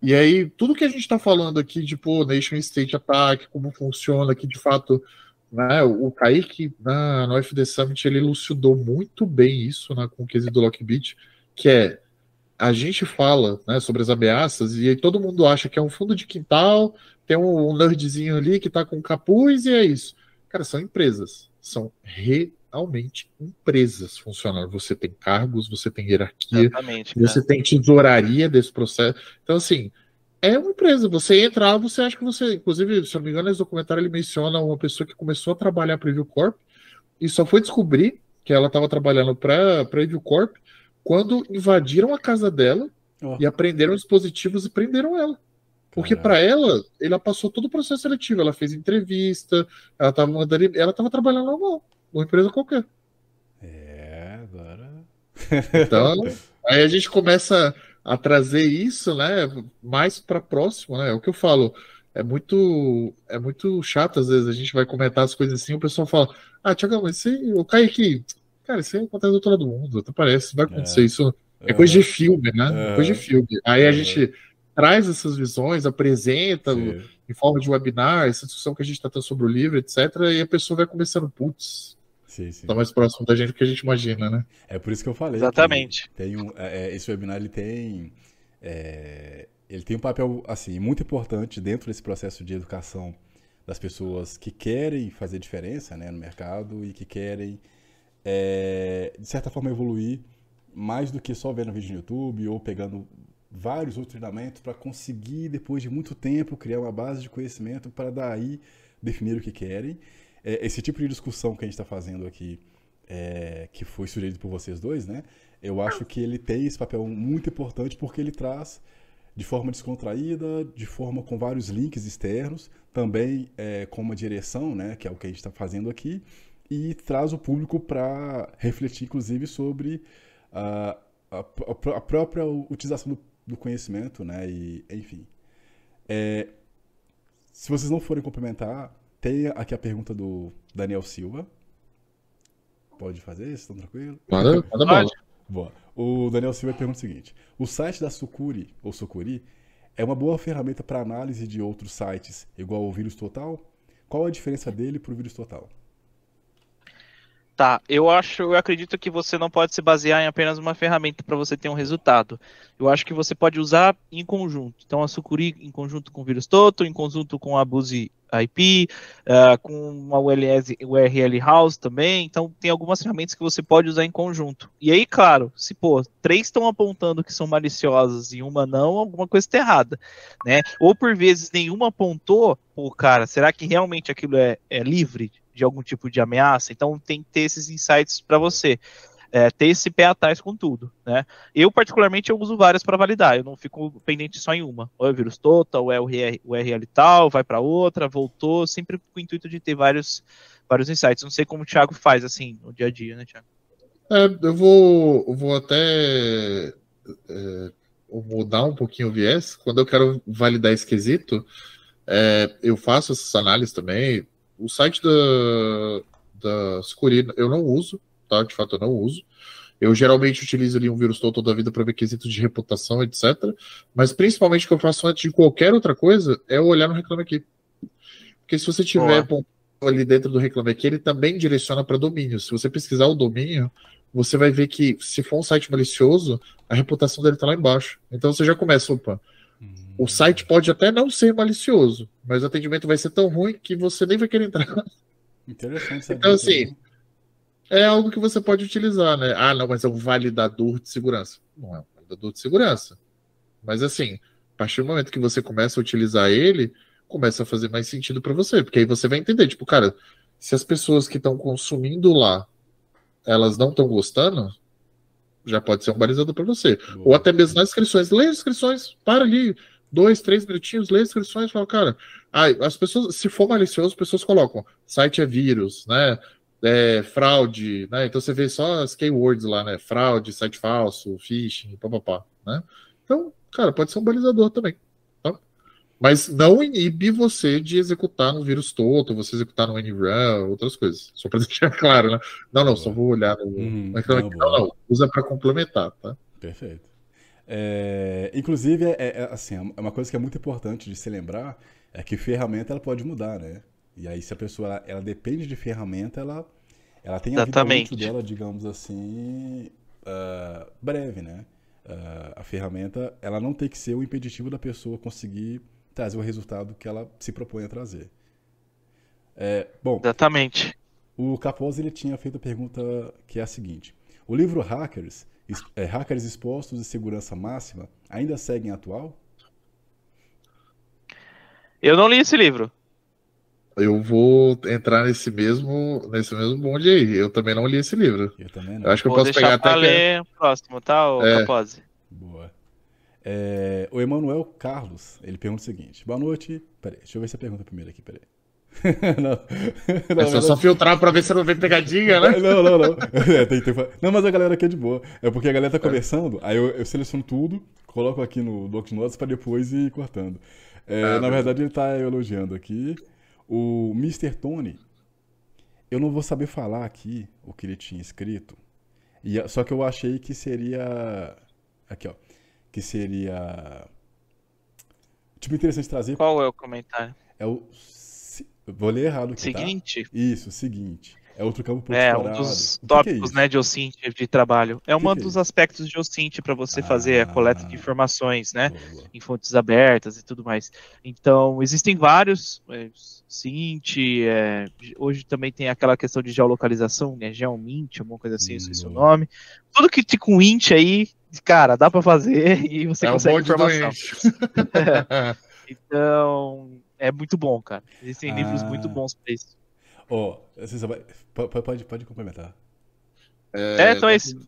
[SPEAKER 2] E aí, tudo que a gente está falando aqui de pô, Nation State Attack, como funciona, que de fato, né, o Kaique na, no FD Summit ele elucidou muito bem isso né, com o quesito do Lockbit, que é a gente fala né, sobre as ameaças e aí todo mundo acha que é um fundo de quintal, tem um, um nerdzinho ali que tá com capuz e é isso. Cara, são empresas, são re realmente empresas funcionando. Você tem cargos, você tem hierarquia, você tem tesouraria desse processo. Então, assim, é uma empresa. Você entra lá, você acha que você. Inclusive, se eu não me engano, nesse documentário ele menciona uma pessoa que começou a trabalhar para a Corp e só foi descobrir que ela estava trabalhando para a Corp quando invadiram a casa dela oh. e aprenderam dispositivos e prenderam ela. Porque para ela, ela passou todo o processo seletivo, ela fez entrevista, ela estava mandando, ela estava trabalhando normal, numa empresa qualquer.
[SPEAKER 1] É, agora.
[SPEAKER 2] Então, aí a gente começa a trazer isso, né, mais para próximo, né? É o que eu falo. É muito, é muito chato, às vezes, a gente vai comentar as coisas assim, o pessoal fala, ah, Tiago, mas você, o Kaique, cara, isso aí acontece do outro lado do mundo, até parece, vai acontecer é. isso. É coisa de filme, né? É coisa de filme. Aí a gente traz essas visões, apresenta Sim. em forma de webinar, essa discussão que a gente está tendo sobre o livro, etc. E a pessoa vai começando, putz, Sim, sim. Tá mais próximo da gente do que a gente imagina, né?
[SPEAKER 1] É por isso que eu falei.
[SPEAKER 3] Exatamente.
[SPEAKER 1] Tem um, é, é, esse webinar ele tem, é, ele tem um papel assim muito importante dentro desse processo de educação das pessoas que querem fazer diferença né, no mercado e que querem, é, de certa forma, evoluir mais do que só vendo vídeo no YouTube ou pegando vários outros treinamentos para conseguir, depois de muito tempo, criar uma base de conhecimento para daí definir o que querem. É, esse tipo de discussão que a gente está fazendo aqui, é, que foi sugerido por vocês dois, né? Eu acho que ele tem esse papel muito importante porque ele traz de forma descontraída, de forma com vários links externos, também é, com uma direção, né? Que é o que a gente está fazendo aqui, e traz o público para refletir, inclusive, sobre a, a, a própria utilização do do conhecimento, né? E, enfim. É, se vocês não forem complementar, tem aqui a pergunta do Daniel Silva. Pode fazer? Estão tranquilos?
[SPEAKER 2] Manda, manda bola.
[SPEAKER 1] Boa. O Daniel Silva pergunta o seguinte: o site da Sucuri, ou Sucuri, é uma boa ferramenta para análise de outros sites, igual ao vírus total? Qual a diferença dele para o vírus total?
[SPEAKER 3] Tá, eu acho, eu acredito que você não pode se basear em apenas uma ferramenta para você ter um resultado. Eu acho que você pode usar em conjunto. Então, a Sucuri em conjunto com o vírus Toto, em conjunto com a Buse IP, uh, com a ULS, URL House também. Então, tem algumas ferramentas que você pode usar em conjunto. E aí, claro, se pô, três estão apontando que são maliciosas e uma não, alguma coisa está errada, né? Ou por vezes nenhuma apontou, pô, cara, será que realmente aquilo é, é livre? De algum tipo de ameaça. Então tem que ter esses insights para você. É, ter esse pé atrás com tudo, né? Eu, particularmente, eu uso várias para validar, eu não fico pendente só em uma. Ou é o vírus total, ou é o URL, URL tal, vai para outra, voltou, sempre com o intuito de ter vários, vários insights. Não sei como o Thiago faz, assim, no dia a dia, né, Thiago?
[SPEAKER 2] É, eu vou, eu vou até é, mudar um pouquinho o viés. Quando eu quero validar esse quesito, é, eu faço essas análises também, o site da, da Security eu não uso, tá? De fato, eu não uso. Eu geralmente utilizo ali um vírus todo toda a vida para ver quesitos de reputação, etc. Mas principalmente o que eu faço antes de qualquer outra coisa é olhar no Reclame Aqui. Porque se você tiver ali dentro do Reclame Aqui, ele também direciona para domínio. Se você pesquisar o domínio, você vai ver que se for um site malicioso, a reputação dele está lá embaixo. Então você já começa, opa, o site pode até não ser malicioso, mas o atendimento vai ser tão ruim que você nem vai querer entrar.
[SPEAKER 1] Interessante saber.
[SPEAKER 2] Então, assim, é algo que você pode utilizar, né? Ah, não, mas é um validador de segurança. Não é um validador de segurança. Mas, assim, a partir do momento que você começa a utilizar ele, começa a fazer mais sentido para você, porque aí você vai entender, tipo, cara, se as pessoas que estão consumindo lá, elas não estão gostando, já pode ser um balizador para você. Boa. Ou até mesmo nas inscrições. Leia as inscrições, para ali, dois, três minutinhos, lê as inscrições e fala, cara, ai, as pessoas, se for malicioso, as pessoas colocam site é vírus, né? É, fraude, né? Então você vê só as keywords lá, né? Fraude, site falso, phishing, papapá, né? Então, cara, pode ser um balizador também. Tá? Mas não inibe você de executar no vírus todo, você executar no NRAM, outras coisas. Só para deixar claro, né? Não, não, só vou olhar no. Hum, não, não, não, usa para complementar, tá?
[SPEAKER 1] Perfeito. É, inclusive, é, é, assim, é uma coisa que é muito importante de se lembrar é que ferramenta ela pode mudar, né? E aí, se a pessoa ela, ela depende de ferramenta, ela, ela tem a Exatamente. vida dela, digamos assim, uh, breve, né? Uh, a ferramenta ela não tem que ser o impeditivo da pessoa conseguir trazer o resultado que ela se propõe a trazer. É, bom,
[SPEAKER 3] Exatamente.
[SPEAKER 1] O Capozzi ele tinha feito a pergunta que é a seguinte: o livro Hackers é, hackers expostos e segurança máxima ainda seguem atual?
[SPEAKER 3] Eu não li esse livro.
[SPEAKER 2] Eu vou entrar nesse mesmo, nesse mesmo bonde aí. Eu também não li esse livro.
[SPEAKER 1] Eu também não.
[SPEAKER 2] Eu acho que vou eu posso pegar até.
[SPEAKER 3] ler que... próximo, tá, o é.
[SPEAKER 1] Boa. É, o Emanuel Carlos, ele pergunta o seguinte: Boa noite. Peraí, deixa eu ver se a pergunta primeiro aqui, peraí.
[SPEAKER 2] Não, não, é só, só filtrar pra ver se não vem pegadinha, né?
[SPEAKER 1] Não, não, não. É, tem, tem... Não, mas a galera aqui é de boa. É porque a galera tá conversando, aí eu, eu seleciono tudo, coloco aqui no Doc Notes pra depois ir cortando. É, ah, na verdade, ele tá elogiando aqui. O Mr. Tony, eu não vou saber falar aqui o que ele tinha escrito. E, só que eu achei que seria. Aqui, ó. Que seria. Tipo, interessante trazer.
[SPEAKER 3] Qual é o comentário?
[SPEAKER 1] É o Vou ler errado aqui,
[SPEAKER 3] tá? Seguinte.
[SPEAKER 1] Tá? Isso, seguinte. É outro campo
[SPEAKER 3] por É, um dos tópicos, é né, de OSINT de trabalho. É um dos é aspectos de OSINT para você ah, fazer a coleta de informações, né, boa. em fontes abertas e tudo mais. Então, existem vários é, SINT, é, hoje também tem aquela questão de geolocalização, né, GeoMint, alguma coisa assim, hum, esqueci o nome. Tudo que tem com int aí, cara, dá para fazer e você é consegue informação. então, é muito bom, cara. Existem ah. livros muito bons pra isso.
[SPEAKER 1] Oh, pode, pode complementar.
[SPEAKER 2] É, é então é isso.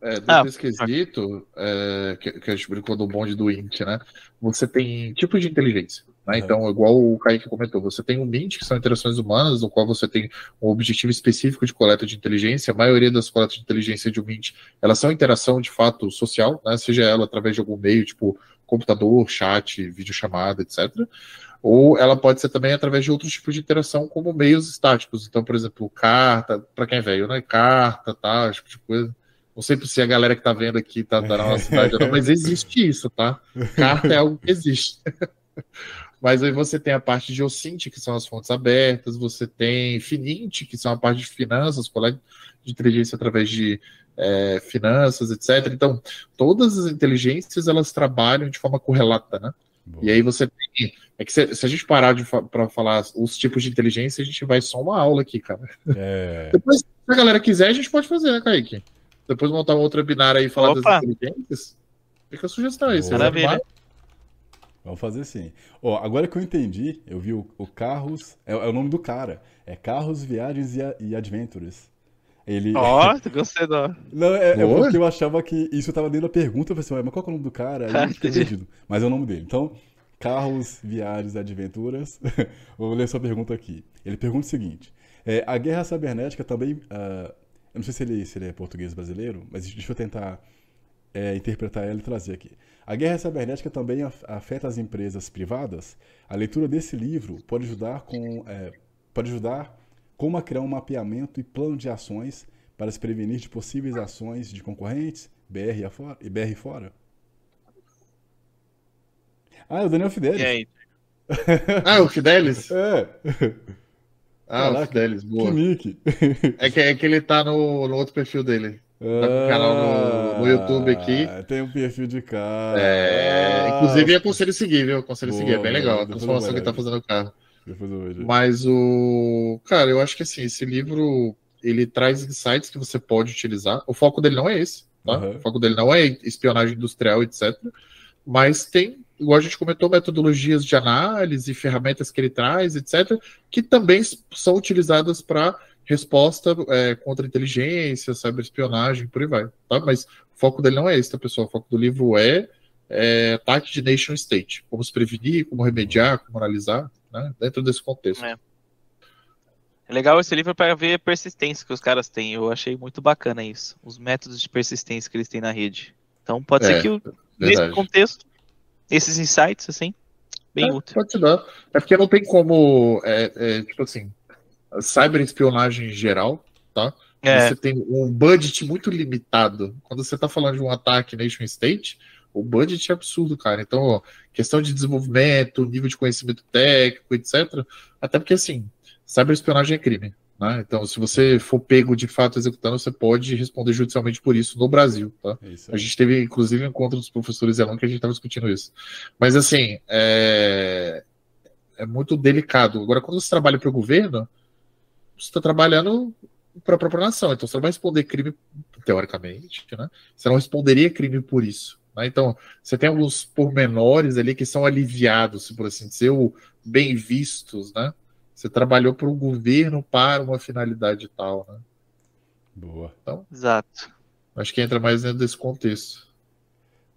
[SPEAKER 2] É, desse ah, quesito, é, que, que a gente brincou do bonde do int, né? Você tem tipos de inteligência. Né? Então, igual o Kaique comentou, você tem o MINT, que são interações humanas, no qual você tem um objetivo específico de coleta de inteligência. A maioria das coletas de inteligência de um MINT, elas são interação de fato social, né? seja ela através de algum meio, tipo computador, chat, videochamada, etc ou ela pode ser também através de outros tipos de interação, como meios estáticos. Então, por exemplo, carta, para quem é velho, né? Carta, tá, esse tipo de coisa. Não sei se a galera que está vendo aqui tá da nossa cidade não, mas existe isso, tá? Carta é algo que existe. mas aí você tem a parte de OSINT, que são as fontes abertas, você tem Finint, que são a parte de finanças, coleta de inteligência através de é, finanças, etc. Então, todas as inteligências, elas trabalham de forma correlata, né? E aí você tem. É que se, se a gente parar de para falar os tipos de inteligência, a gente vai só uma aula aqui, cara. É... Depois, se a galera quiser, a gente pode fazer, né, Kaique? Depois montar um outro webinar aí e falar Opa. das inteligências. Fica a sugestão aí. Maravilha.
[SPEAKER 1] Vamos fazer sim. Ó, agora que eu entendi, eu vi o, o Carros. É, é, o nome do cara. É Carros, Viagens e, e Adventures. Ele.
[SPEAKER 3] Ó, oh, gostei do.
[SPEAKER 1] Não, é, é, porque eu achava que isso estava dentro da pergunta. Eu falei assim, mas qual é o nome do cara? Aí eu perdido. Mas é o nome dele. Então, Carros, Viagens e Adventuras. Vou ler sua pergunta aqui. Ele pergunta o seguinte: é, a guerra cibernética também. Uh, eu não sei se ele, se ele é português brasileiro, mas deixa eu tentar é, interpretar ela e trazer aqui. A guerra cibernética também afeta as empresas privadas. A leitura desse livro pode ajudar com. É, pode ajudar como a criar um mapeamento e plano de ações para se prevenir de possíveis ações de concorrentes, BR afora, e BR fora? Ah, é o Daniel Fidelis. E aí?
[SPEAKER 2] ah, o Fidelis?
[SPEAKER 1] É.
[SPEAKER 2] Ah, Caraca, o Fidelis, boa.
[SPEAKER 1] Que nick.
[SPEAKER 2] É que, é que ele tá no, no outro perfil dele. Tá com o canal no, no, YouTube aqui.
[SPEAKER 1] Ah, tem um perfil de carro.
[SPEAKER 2] É, inclusive, aconselho seguir, viu? Aconselho seguir, é bem legal. A transformação que ele tá fazendo o carro. Mas o. Cara, eu acho que assim, esse livro ele traz insights que você pode utilizar. O foco dele não é esse, tá? Uhum. O foco dele não é espionagem industrial, etc. Mas tem, igual a gente comentou, metodologias de análise, ferramentas que ele traz, etc., que também são utilizadas para resposta é, contra inteligência, cyberespionagem, por aí vai. Tá? Mas o foco dele não é esse, tá, pessoal? O foco do livro é, é ataque de nation state. Como se prevenir, como remediar, como analisar né? Dentro desse contexto. É.
[SPEAKER 3] é legal esse livro para ver a persistência que os caras têm. Eu achei muito bacana isso. Os métodos de persistência que eles têm na rede. Então pode é, ser que o, nesse contexto, esses insights, assim, bem
[SPEAKER 2] é,
[SPEAKER 3] útil.
[SPEAKER 2] Pode dar. É porque não tem como, é, é, tipo assim, cyberespionagem em geral, tá? É. Você tem um budget muito limitado. Quando você está falando de um ataque nation state, o budget é absurdo, cara. Então, ó, questão de desenvolvimento, nível de conhecimento técnico, etc. Até porque, assim, cyberespionagem é crime. Né? Então, se você for pego de fato executando, você pode responder judicialmente por isso no Brasil. Tá? A gente teve, inclusive, um encontro dos professores Elon que a gente estava discutindo isso. Mas, assim, é... é muito delicado. Agora, quando você trabalha para o governo, você está trabalhando para a própria nação. Então, você não vai responder crime, teoricamente, né? Você não responderia crime por isso. Né? Então, você tem alguns pormenores ali que são aliviados, por assim dizer, ou bem vistos, né? Você trabalhou para o governo para uma finalidade tal, né?
[SPEAKER 1] Boa.
[SPEAKER 3] Então, Exato.
[SPEAKER 2] Acho que entra mais dentro desse contexto.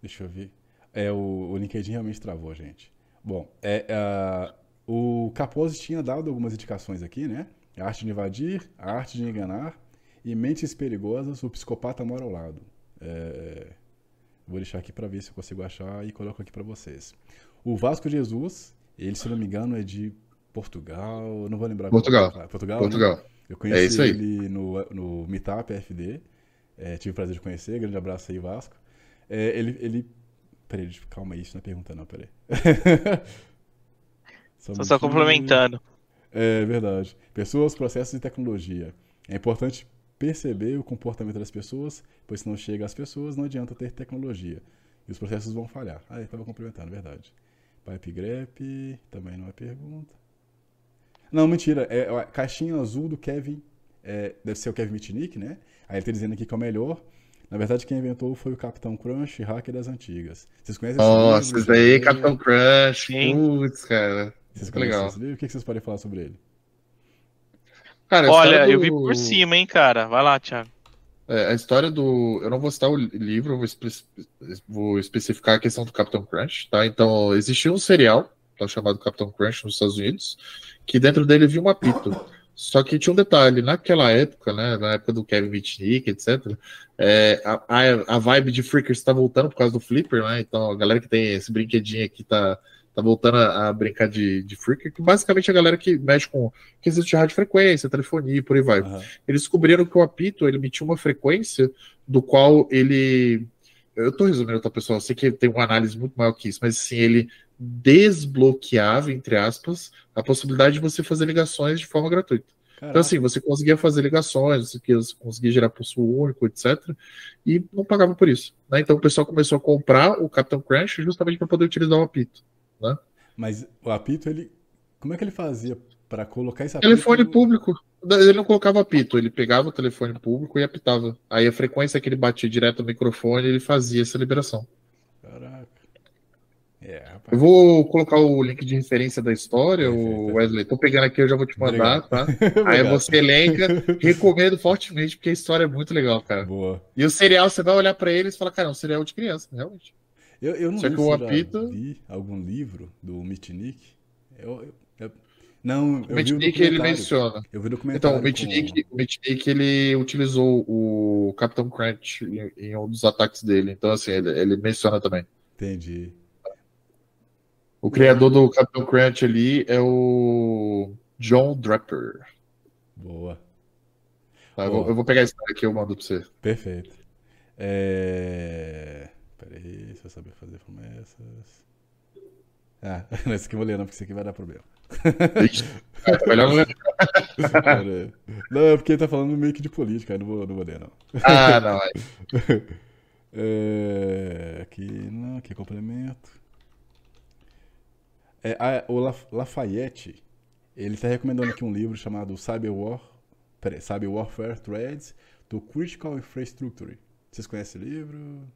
[SPEAKER 1] Deixa eu ver. É, o, o LinkedIn realmente travou, gente. Bom, é, uh, o Capozzi tinha dado algumas indicações aqui, né? A arte de invadir, a arte de enganar e mentes perigosas, o psicopata mora ao lado. É, vou deixar aqui para ver se eu consigo achar e coloco aqui para vocês. O Vasco Jesus, ele, se não me engano, é de Portugal, não vou lembrar.
[SPEAKER 2] Portugal.
[SPEAKER 1] Qual, Portugal.
[SPEAKER 2] Portugal. Né?
[SPEAKER 1] Eu conheci é ele no, no Meetup FD. É, tive o prazer de conhecer. Grande abraço aí, Vasco. É, ele, ele. Peraí, calma aí, isso não é pergunta, não, peraí.
[SPEAKER 3] só, só, só complementando.
[SPEAKER 1] É verdade. Pessoas, processos e tecnologia. É importante perceber o comportamento das pessoas, pois se não chega às pessoas, não adianta ter tecnologia. E os processos vão falhar. Ah, eu estava complementando, verdade. Pipe Grep, também não é pergunta. Não, mentira. É a caixinha azul do Kevin. É, deve ser o Kevin Mitnick, né? Aí ele tá dizendo aqui que é o melhor. Na verdade, quem inventou foi o Capitão Crunch, hacker das antigas. Vocês conhecem
[SPEAKER 2] Nossa, isso daí, Capitão Crunch. Putz, cara.
[SPEAKER 1] Vocês legal. O que vocês podem falar sobre ele?
[SPEAKER 3] Cara, Olha, do... eu vi por cima, hein, cara. Vai lá, Thiago.
[SPEAKER 2] É, a história do. Eu não vou citar o livro, vou, espe... vou especificar a questão do Capitão Crunch, tá? Então, existia um serial, tá, chamado Capitão Crunch nos Estados Unidos, que dentro dele vinha um apito. Só que tinha um detalhe, naquela época, né, na época do Kevin Mitnick, etc., é, a, a, vibe de Freakers está voltando por causa do Flipper, né, então a galera que tem esse brinquedinho aqui tá, tá voltando a, a brincar de, de Freaker, que basicamente é a galera que mexe com quesito de radiofrequência, telefonia e por aí vai. Uhum. Eles descobriram que o apito, ele emitia uma frequência do qual ele... Eu tô resumindo, tá, pessoal? Eu sei que tem uma análise muito maior que isso, mas assim, ele desbloqueava, entre aspas, a possibilidade de você fazer ligações de forma gratuita. Caraca. Então, assim, você conseguia fazer ligações, você conseguia gerar pulso único, etc. E não pagava por isso. Né? Então o pessoal começou a comprar o Captain Crunch justamente para poder utilizar o apito. Né?
[SPEAKER 1] Mas o apito, ele. Como é que ele fazia para colocar esse
[SPEAKER 2] apito? Telefone público. Ele não colocava apito, ele pegava o telefone público e apitava. Aí a frequência que ele batia direto no microfone, ele fazia essa liberação.
[SPEAKER 1] Caraca.
[SPEAKER 2] É, eu vou colocar o link de referência da história, o Wesley. Tô pegando aqui, eu já vou te mandar, tá? Aí você elenca. Recomendo fortemente, porque a história é muito legal, cara.
[SPEAKER 1] Boa.
[SPEAKER 2] E o serial, você vai olhar para ele e fala, cara, é um serial de criança, realmente.
[SPEAKER 1] Eu, eu não Só que o apito... vi algum livro do Mitnick. Eu, eu, eu, não,
[SPEAKER 2] o Mitnick ele menciona.
[SPEAKER 1] Eu vi documentário.
[SPEAKER 2] Então, o Mitnick, com... o Mitnick ele utilizou o Capitão Crunch em, em, um dos ataques dele. Então, assim, ele, ele menciona também.
[SPEAKER 1] Entendi.
[SPEAKER 2] O criador do Capitão Crunch ali é o John Draper.
[SPEAKER 1] Boa.
[SPEAKER 2] Tá, eu, vou, eu, vou, pegar esse aqui e eu mando pra você.
[SPEAKER 1] Perfeito. É... Peraí, se eu saber fazer promessas. Ah, esse aqui eu vou ler não, porque esse aqui vai dar problema.
[SPEAKER 2] Melhor não
[SPEAKER 1] Não, é porque ele tá falando meio que de política, não vou, não vou ler, não.
[SPEAKER 2] Ah, não, é.
[SPEAKER 1] é aqui, não, aqui é complemento. É, a, o Lafayette, ele está recomendando aqui um livro chamado Cyber, War, Cyber Warfare Threads do Critical Infrastructure. Vocês conhecem esse livro?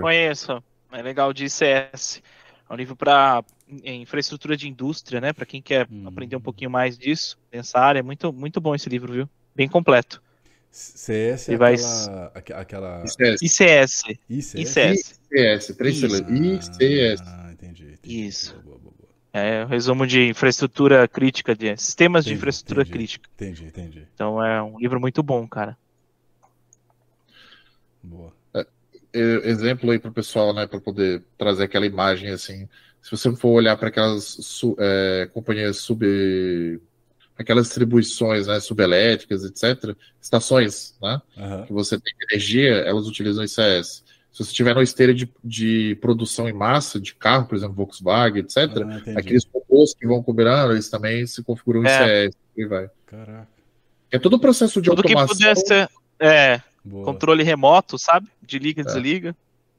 [SPEAKER 3] Conheço. É legal de ICS. É um livro para infraestrutura de indústria, né? Para quem quer hum. aprender um pouquinho mais disso, nessa área. É muito, muito bom esse livro, viu? Bem completo.
[SPEAKER 1] CS é vai... aquela, aquela...
[SPEAKER 3] ICS. ICS.
[SPEAKER 1] ICS.
[SPEAKER 3] ICS.
[SPEAKER 2] ICS. Três ICS.
[SPEAKER 1] Ah,
[SPEAKER 3] isso. Boa, boa, boa. É um resumo de infraestrutura crítica, de sistemas entendi, de infraestrutura
[SPEAKER 1] entendi,
[SPEAKER 3] crítica.
[SPEAKER 1] Entendi, entendi.
[SPEAKER 3] Então é um livro muito bom, cara.
[SPEAKER 1] Boa.
[SPEAKER 2] É, exemplo aí para o pessoal, né, para poder trazer aquela imagem assim. Se você for olhar para aquelas su, é, companhias sub aquelas distribuições né, subelétricas, etc., estações né, uhum. que você tem energia, elas utilizam ICS. Se você tiver uma esteira de, de produção em massa, de carro, por exemplo, Volkswagen, etc., ah, aqueles robôs que vão combinando, eles também se configuram é. ICS e vai.
[SPEAKER 1] Caraca.
[SPEAKER 2] É todo o processo de
[SPEAKER 3] Tudo
[SPEAKER 2] automação.
[SPEAKER 3] que pudesse, é, Boa. controle remoto, sabe? De liga, é. desliga.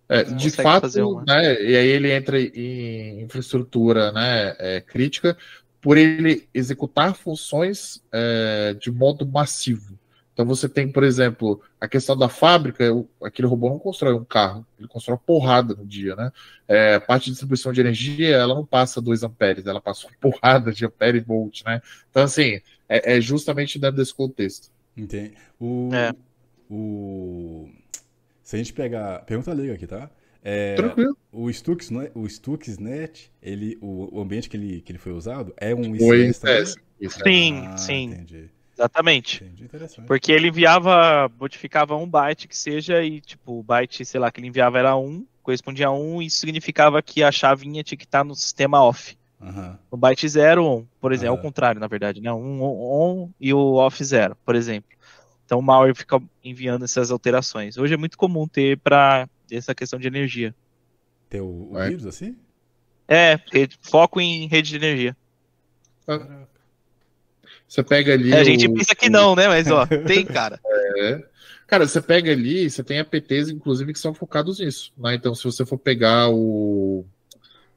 [SPEAKER 2] É, de fato, né, e aí ele entra em infraestrutura né, é, crítica por ele executar funções é, de modo massivo. Então você tem, por exemplo, a questão da fábrica, aquele robô não constrói um carro, ele constrói uma porrada no dia, né? É, a parte de distribuição de energia, ela não passa 2 amperes, ela passa uma porrada de ampere e volt, né? Então, assim, é, é justamente dentro desse contexto.
[SPEAKER 1] Entendi. O, é. O... Se a gente pegar... Pergunta leiga aqui, tá? É, Tranquilo. O Stux, é, o Stuxnet, ele, o, o, ambiente que ele, que ele foi usado é um
[SPEAKER 3] ICS. Sim, ah, sim. Entendi. Exatamente. Entendi, Porque ele enviava, modificava um byte que seja, e tipo, o byte, sei lá, que ele enviava era um, correspondia a um, e isso significava que a chavinha tinha que estar no sistema off. Uhum. No byte 0, on, por exemplo, uhum. é o contrário, na verdade, né? Um on, on e o off 0, por exemplo. Então o malware fica enviando essas alterações. Hoje é muito comum ter para essa questão de energia.
[SPEAKER 1] Ter o, o vírus assim?
[SPEAKER 3] É, foco em rede de energia.
[SPEAKER 2] Ah. Você pega ali.
[SPEAKER 3] É, a gente pensa que não, né? Mas ó, tem, cara.
[SPEAKER 2] É. Cara, você pega ali, você tem APTs, inclusive, que são focados nisso. Né? Então, se você for pegar o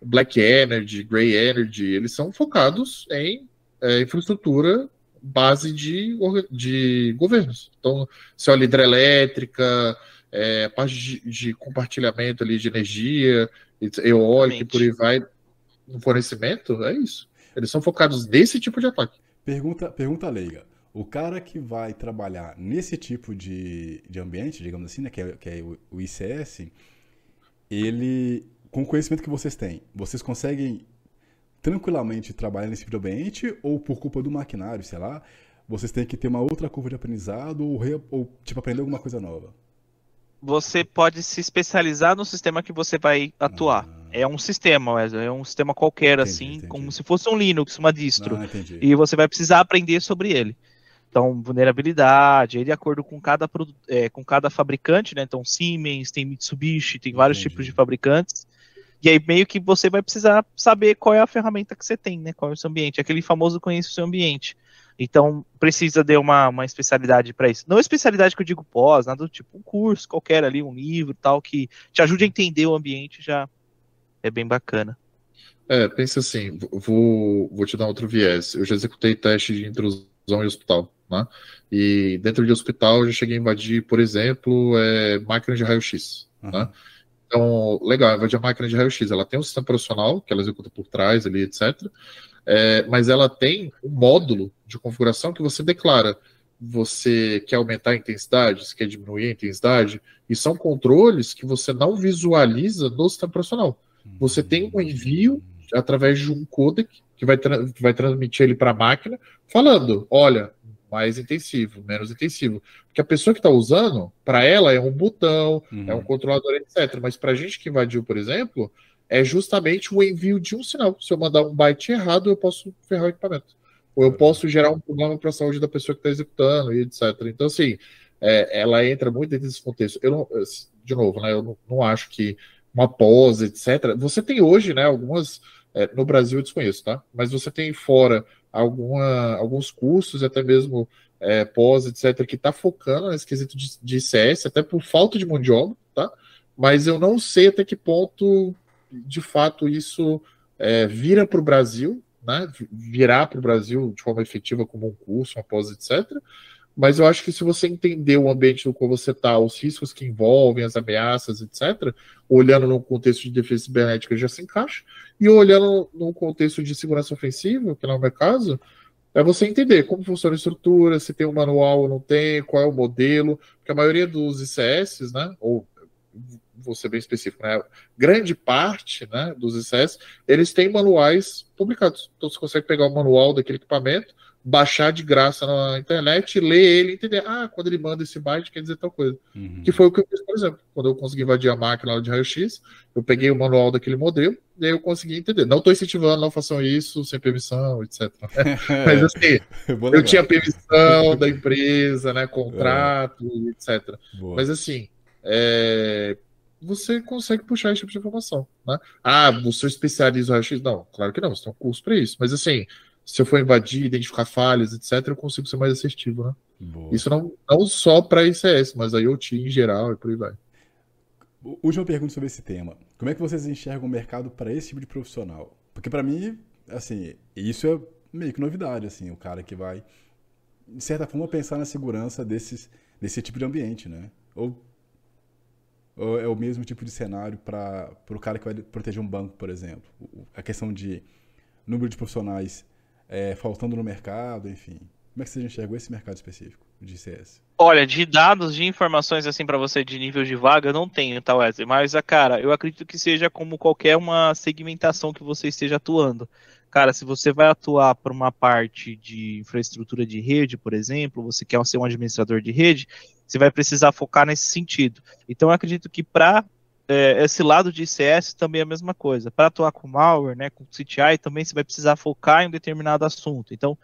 [SPEAKER 2] Black Energy, Grey Energy, eles são focados em é, infraestrutura base de, de governos. Então, se olha hidrelétrica, é, parte de, de, compartilhamento ali de energia, eólica e por aí vai, no fornecimento, é isso. Eles são focados nesse tipo de ataque.
[SPEAKER 1] Pergunta, pergunta leiga. O cara que vai trabalhar nesse tipo de, de ambiente, digamos assim, né, que é, que é o, o ICS, ele, com o conhecimento que vocês têm, vocês conseguem tranquilamente trabalhar nesse ambiente ou por culpa do maquinário, sei lá, vocês têm que ter uma outra curva de aprendizado ou, re, ou tipo, aprender alguma coisa nova?
[SPEAKER 3] Você pode se especializar no sistema que você vai atuar. Ah. É um sistema, Wesley, é um sistema qualquer, entendi, assim, entendi. como se fosse um Linux, uma distro. Ah, e você vai precisar aprender sobre ele. Então, vulnerabilidade, de acordo com cada, é, com cada fabricante, né? Então, Siemens, tem Mitsubishi, tem vários entendi. tipos de fabricantes. E aí meio que você vai precisar saber qual é a ferramenta que você tem, né? Qual é o seu ambiente. Aquele famoso conhece o seu ambiente. Então, precisa de uma, uma especialidade para isso. Não especialidade que eu digo pós, nada do tipo, um curso qualquer ali, um livro tal, que te ajude a entender o ambiente já é bem bacana.
[SPEAKER 2] É, pensa assim, vou, vou te dar outro viés. Eu já executei teste de intrusão em hospital, né? E dentro de hospital eu já cheguei a invadir, por exemplo, é, máquina de raio-x, uhum. né? Então, legal, invadir a máquina de raio-x, ela tem um sistema operacional que ela executa por trás ali, etc. É, mas ela tem um módulo de configuração que você declara. Você quer aumentar a intensidade, você quer diminuir a intensidade, e são controles que você não visualiza no sistema operacional. Você tem um envio através de um codec que vai, que vai transmitir ele para a máquina, falando: olha, mais intensivo, menos intensivo. Porque a pessoa que está usando, para ela é um botão, uhum. é um controlador, etc. Mas para a gente que invadiu, por exemplo, é justamente o envio de um sinal. Se eu mandar um byte errado, eu posso ferrar o equipamento. Ou eu posso gerar um problema para a saúde da pessoa que está executando, e etc. Então, assim, é, ela entra muito dentro desse contexto. Eu não, de novo, né, eu não, não acho que uma pós, etc. Você tem hoje, né, algumas. É, no Brasil eu desconheço, tá? Mas você tem fora alguma, alguns cursos, até mesmo é, pós, etc., que está focando nesse quesito de, de CS, até por falta de mão de obra, tá? Mas eu não sei até que ponto, de fato, isso é, vira para o Brasil, né? Virar para o Brasil de forma efetiva como um curso, uma pós, etc. Mas eu acho que se você entender o ambiente no qual você está, os riscos que envolvem, as ameaças, etc., olhando no contexto de defesa cibernética já se encaixa, e olhando no contexto de segurança ofensiva, que não é o meu caso, é você entender como funciona a estrutura, se tem um manual ou não tem, qual é o modelo, porque a maioria dos ICS, né, ou vou ser bem específico, né, grande parte né, dos ICS, eles têm manuais publicados. Então você consegue pegar o manual daquele equipamento, baixar de graça na internet, ler ele entender, ah, quando ele manda esse byte quer dizer tal coisa. Uhum. Que foi o que eu fiz, por exemplo, quando eu consegui invadir a máquina de raio-x, eu peguei o manual daquele modelo e aí eu consegui entender. Não estou incentivando, não façam isso sem permissão, etc. Mas assim, eu tinha permissão da empresa, né, contrato, é. etc. Boa. Mas assim, é, você consegue puxar esse tipo de informação, né? Ah, você especializa o raio-x? Não, claro que não, você tem um curso para isso. Mas assim, se eu for invadir, identificar falhas, etc., eu consigo ser mais assertivo, né? Boa. Isso não, não só para ICS, mas a IoT em geral e por aí vai.
[SPEAKER 1] Última pergunta sobre esse tema. Como é que vocês enxergam o mercado para esse tipo de profissional? Porque para mim, assim, isso é meio que novidade, assim, o cara que vai, de certa forma, pensar na segurança desses, desse tipo de ambiente, né? Ou, ou é o mesmo tipo de cenário para o cara que vai proteger um banco, por exemplo? A questão de número de profissionais é, faltando no mercado, enfim. Como é que você enxergou esse mercado específico de CS?
[SPEAKER 3] Olha, de dados, de informações assim para você de nível de vaga, não tenho, tá, Wesley? Mas, cara, eu acredito que seja como qualquer uma segmentação que você esteja atuando. Cara, se você vai atuar para uma parte de infraestrutura de rede, por exemplo, você quer ser um administrador de rede, você vai precisar focar nesse sentido. Então, eu acredito que para é, esse lado de CS também é a mesma coisa. Para atuar com malware, né, com CTI, também você vai precisar focar em um determinado assunto. Então,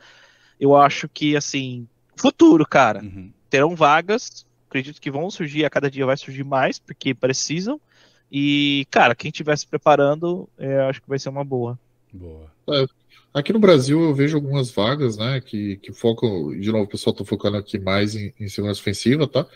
[SPEAKER 3] eu acho que, assim, futuro, cara, uhum. terão vagas, acredito que vão surgir, a cada dia vai surgir mais, porque precisam. E, cara, quem estiver se preparando, é, acho que vai ser uma boa.
[SPEAKER 1] Boa.
[SPEAKER 2] É, aqui no Brasil eu vejo algumas vagas, né, que, que focam, de novo, o pessoal está focando aqui mais em, em segurança ofensiva, tá?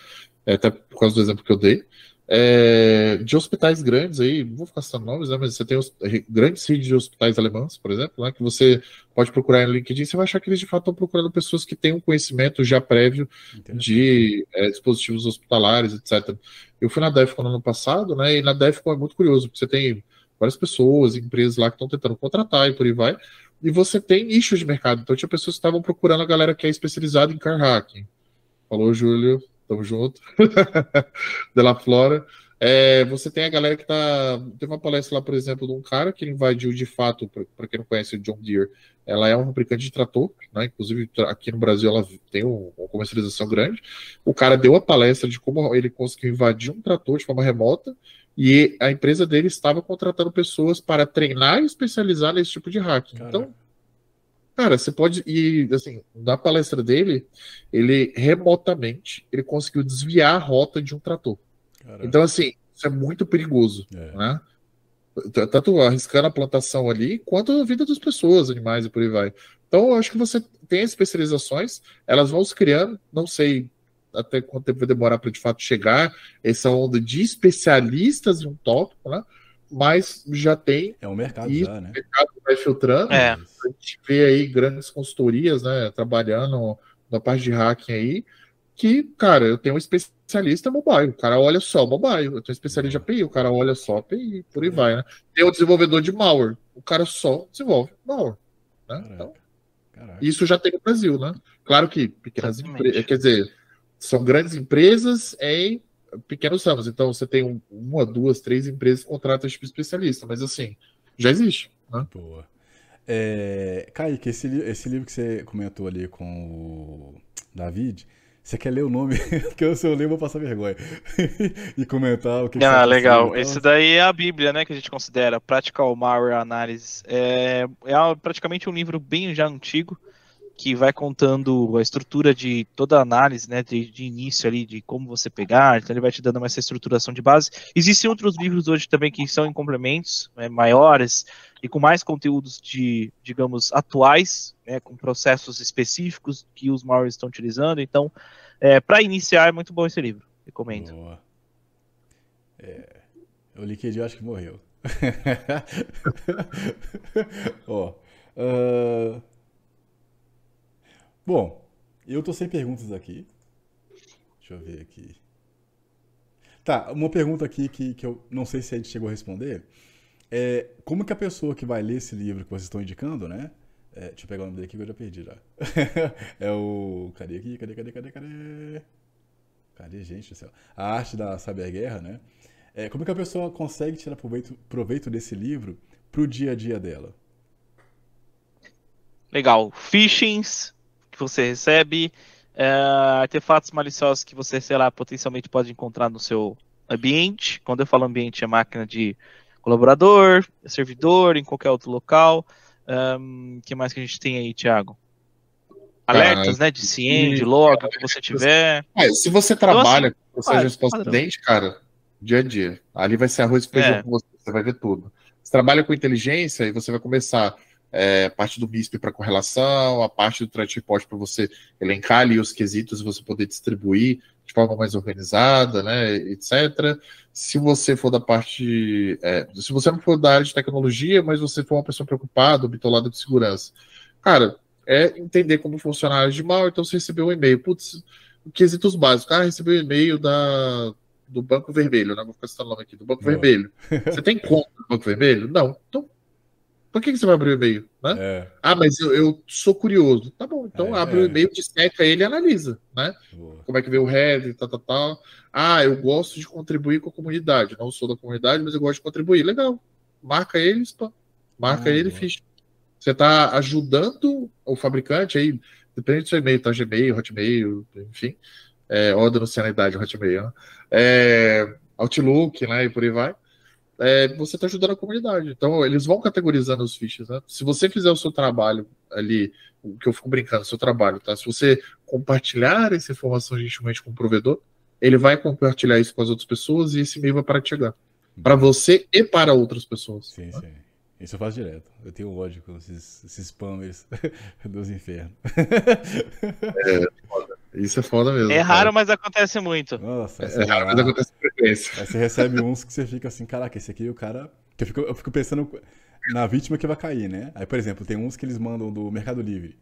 [SPEAKER 2] É, até por causa do exemplo que eu dei é, de hospitais grandes aí, não vou ficar citando nomes, né, mas você tem os, grandes redes de hospitais alemãs, por exemplo, né, que você pode procurar no LinkedIn, você vai achar que eles de fato estão procurando pessoas que têm um conhecimento já prévio de é, dispositivos hospitalares, etc. Eu fui na DEFCON no ano passado, né, e na DEFCON é muito curioso, porque você tem várias pessoas, empresas lá que estão tentando contratar e por aí vai, e você tem nichos de mercado, então tinha pessoas que estavam procurando a galera que é especializada em car hacking. Falou, Júlio. Tamo junto. de La Flora. É, você tem a galera que tá. Teve uma palestra lá, por exemplo, de um cara que invadiu de fato, para quem não conhece o John Deere, ela é um fabricante de trator, né? Inclusive aqui no Brasil ela tem uma comercialização grande. O cara deu a palestra de como ele conseguiu invadir um trator de forma remota e a empresa dele estava contratando pessoas para treinar e especializar nesse tipo de hacking. Então, Cara, você pode. E assim, na palestra dele, ele remotamente ele conseguiu desviar a rota de um trator. Caraca. Então, assim, isso é muito perigoso. É. Né? Tanto arriscando a plantação ali, quanto a vida das pessoas, animais e por aí vai. Então, eu acho que você tem especializações, elas vão se criando, não sei até quanto tempo vai demorar para de fato chegar essa onda de especialistas em um tópico, né? mas já tem.
[SPEAKER 1] É um mercado e já, né?
[SPEAKER 2] O mercado vai filtrando.
[SPEAKER 3] É.
[SPEAKER 2] A gente vê aí grandes consultorias, né, trabalhando na parte de hacking aí, que, cara, eu tenho um especialista mobile, o cara olha só mobile, eu tenho um especialista de API, o cara olha só API, por aí é. vai, né? Tem o desenvolvedor de malware, o cara só desenvolve malware, né? Então, isso já tem no Brasil, né? Claro que pequenas empresas, quer dizer, são grandes empresas em pequenos ramos. Então você tem uma, duas, três empresas que contratam tipo especialista, mas assim, já existe. Né?
[SPEAKER 1] Boa. É, Kaique, esse, esse livro que você comentou ali com o David, você quer ler o nome? Porque se eu ler, eu vou passar vergonha. e comentar o que,
[SPEAKER 3] Ah, legal. Então... Esse daí é a Bíblia, né, que a gente considera, Practical Malware Analysis. É, é praticamente um livro bem já antigo, que vai contando a estrutura de toda a análise, né, de, de, início ali, de como você pegar, então ele vai te dando essa estruturação de base. Existem outros livros hoje também que são em complementos né, maiores e com mais conteúdos de, digamos, atuais, né, com processos específicos que os malwares estão utilizando, então, é, para iniciar é muito bom esse livro, recomendo. Boa.
[SPEAKER 1] É, o LinkedIn acho que morreu. Ó, uh... Bom, eu tô sem perguntas aqui. Deixa eu ver aqui. Tá, uma pergunta aqui que, que eu não sei se a gente chegou a responder. É, como que a pessoa que vai ler esse livro que vocês estão indicando, né? É, deixa eu pegar o nome dele aqui que eu já perdi já. é o. Cadê aqui? Cadê, cadê, cadê, cadê? Cadê, gente do céu? A arte da saber guerra, né? É, como que a pessoa consegue tirar proveito, proveito desse livro pro dia a dia dela?
[SPEAKER 3] Legal. Phishings, que você recebe, é, artefatos maliciosos que você, sei lá, potencialmente pode encontrar no seu ambiente. Quando eu falo ambiente, é máquina de colaborador, servidor, em qualquer outro local. O um, que mais que a gente tem aí, Thiago? Alertas, né? De CIEM, de log, o que você tiver.
[SPEAKER 2] É, se você trabalha então, assim, com resposta dente, cara, dia a dia. Ali vai ser arroz e feijão é. com você, você vai ver tudo. Você trabalha com inteligência e você vai começar é, parte do MISP para correlação, a parte do threat report para você elencar ali os quesitos e você poder distribuir de forma mais organizada, né, etc. Se você for da parte, é, se você não for da área de tecnologia, mas você for uma pessoa preocupada, bitolada de segurança, cara, é entender como funciona a área de mal. Então você recebeu um e-mail, putz, quesitos básicos, ah, recebeu um e-mail da do Banco Vermelho, né? Vou ficar citando o nome aqui, do Banco Vermelho. Você tem conta do Banco Vermelho? Não. Então Por que, que você vai abrir o e-mail? Né? É. Ah, mas eu, eu, sou curioso. Tá bom, então é, abre é. o e-mail, disseca ele e analisa, né? Boa. Como é que vê o head, tal, tal, tal. Ah, eu gosto de contribuir com a comunidade. Não sou da comunidade, mas eu gosto de contribuir. Legal. Marca eles, pô. Marca ah, ele, ficha. Você está ajudando o fabricante aí, depende do seu e-mail, tá? Gmail, Hotmail, enfim. É, ordem no Sanidade, Hotmail, né? É, Outlook, né? E por aí vai é, você está ajudando a comunidade. Então, eles vão categorizando os fichas. Né? Se você fizer o seu trabalho ali, o que eu fico brincando, o seu trabalho, tá? Se você compartilhar essa informação gentilmente com o provedor, ele vai compartilhar isso com as outras pessoas e esse e-mail vai parar de chegar. Para você e para outras pessoas.
[SPEAKER 1] Sim, né? sim. Isso eu faço direto. Eu tenho ódio com esses, esses spammers dos infernos.
[SPEAKER 2] É, foda. Isso é foda mesmo.
[SPEAKER 3] É raro, cara. mas acontece muito.
[SPEAKER 1] Nossa, é, é raro, mas acontece com frequência. Aí você recebe uns que você fica assim, caraca, esse aqui o cara. Eu fico, eu fico pensando na vítima que vai cair, né? Aí, por exemplo, tem uns que eles mandam do Mercado Livre.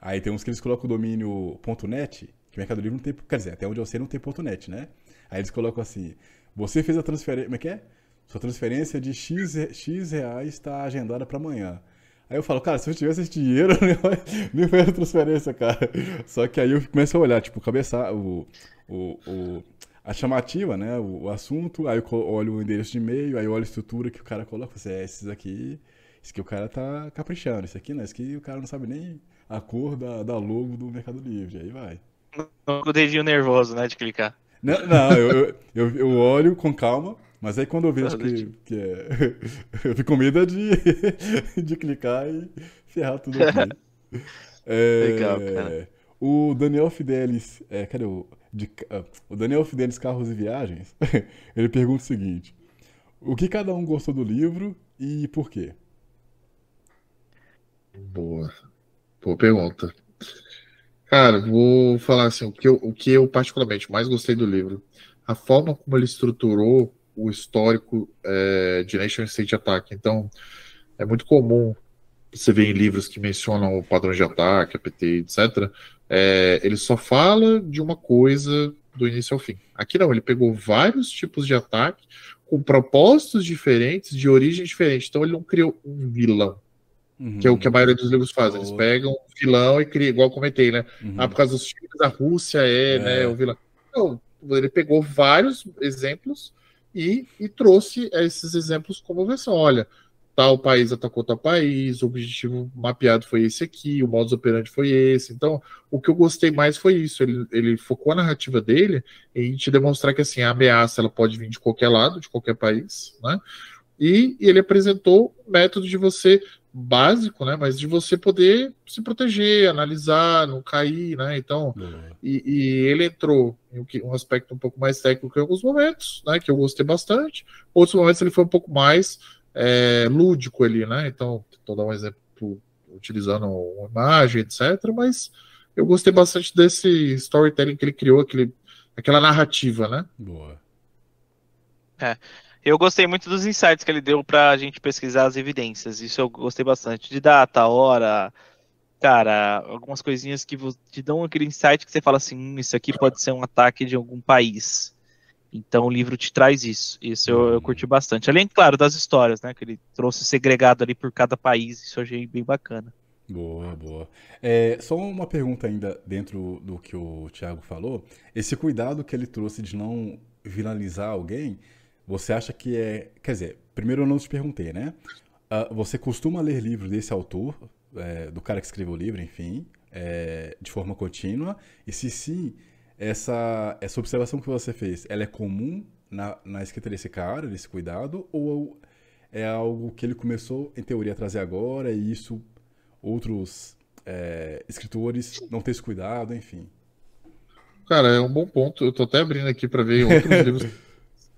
[SPEAKER 1] Aí tem uns que eles colocam o domínio .net, que o Mercado Livre não tem, quer dizer, até onde eu sei não tem .net, né? Aí eles colocam assim, você fez a transferência, como é que é? Sua transferência de X, X reais está agendada para amanhã. Aí eu falo, cara, se eu tivesse esse dinheiro, nem foi a transferência, cara. Só que aí eu começo a olhar, tipo, cabeça, o, o, o, a chamativa, né? O, o, assunto, aí eu olho o endereço de e-mail, aí eu olho a estrutura que o cara coloca. Você, é, esses aqui, esse que o cara tá caprichando, esse aqui não, esse aqui o cara não sabe nem a cor da, da logo do Mercado Livre, aí vai.
[SPEAKER 3] Com o dedinho nervoso, né, de clicar.
[SPEAKER 1] Não, não eu, eu, eu olho com calma, mas aí quando eu vejo que, que é. eu fico com medo de, de clicar e ferrar tudo aqui. É, Legal, cara. O Daniel Fidelis. É, cadê o. De, uh, o Daniel Fidelis Carros e Viagens. ele pergunta o seguinte: O que cada um gostou do livro e por quê?
[SPEAKER 2] Boa. Boa pergunta. Cara, vou falar assim: o que eu, o que eu particularmente mais gostei do livro, a forma como ele estruturou o histórico é, de Nation State Attack. Então, é muito comum você ver em livros que mencionam o padrão de ataque, APT, etc. É, ele só fala de uma coisa do início ao fim. Aqui não, ele pegou vários tipos de ataque com propósitos diferentes, de origem diferente. Então ele não criou um vilão, uhum. que é o que a maioria dos livros fazem. Eles pegam um vilão e criam, igual eu comentei, né? Uhum. Ah, por causa dos filmes, a Rússia é, é. Né, o vilão. Não, ele pegou vários exemplos e, e trouxe esses exemplos como versão. Olha, tal país atacou tal país, o objetivo mapeado foi esse aqui, o modus operandi foi esse. Então, o que eu gostei mais foi isso. Ele, ele focou a narrativa dele em te demonstrar que assim, a ameaça ela pode vir de qualquer lado, de qualquer país, né? E, e ele apresentou o método de você básico, né? Mas de você poder se proteger, analisar, não cair, né? Então, e, e, ele entrou em um aspecto um pouco mais técnico em alguns momentos, né? Que eu gostei bastante. Outros momentos ele foi um pouco mais é, lúdico ali, né? Então, estou dar um exemplo utilizando uma imagem, etc. Mas eu gostei bastante desse storytelling que ele criou, aquele, aquela narrativa, né?
[SPEAKER 1] Boa.
[SPEAKER 3] É. Eu gostei muito dos insights que ele deu para a gente pesquisar as evidências. Isso eu gostei bastante. De data, hora, cara, algumas coisinhas que te dão aquele insight que você fala assim: hum, isso aqui pode ser um ataque de algum país. Então o livro te traz isso. Isso eu, eu curti bastante. Além, claro, das histórias, né? Que ele trouxe segregado ali por cada país. Isso eu achei bem bacana.
[SPEAKER 1] Boa, boa. É, só uma pergunta ainda dentro do que o Thiago falou. Esse cuidado que ele trouxe de não viralizar alguém você acha que é. Quer dizer, primeiro eu não te perguntei, né? Uh, você costuma ler livros desse autor, é, do cara que escreveu o livro, enfim, é, de forma contínua? E se sim, essa, essa observação que você fez, ela é comum na, na escrita desse cara, desse cuidado, ou é algo que ele começou, em teoria, a trazer agora e isso outros é, escritores não têm esse cuidado, enfim?
[SPEAKER 2] Cara, é um bom ponto. Eu tô até abrindo aqui para ver outros livros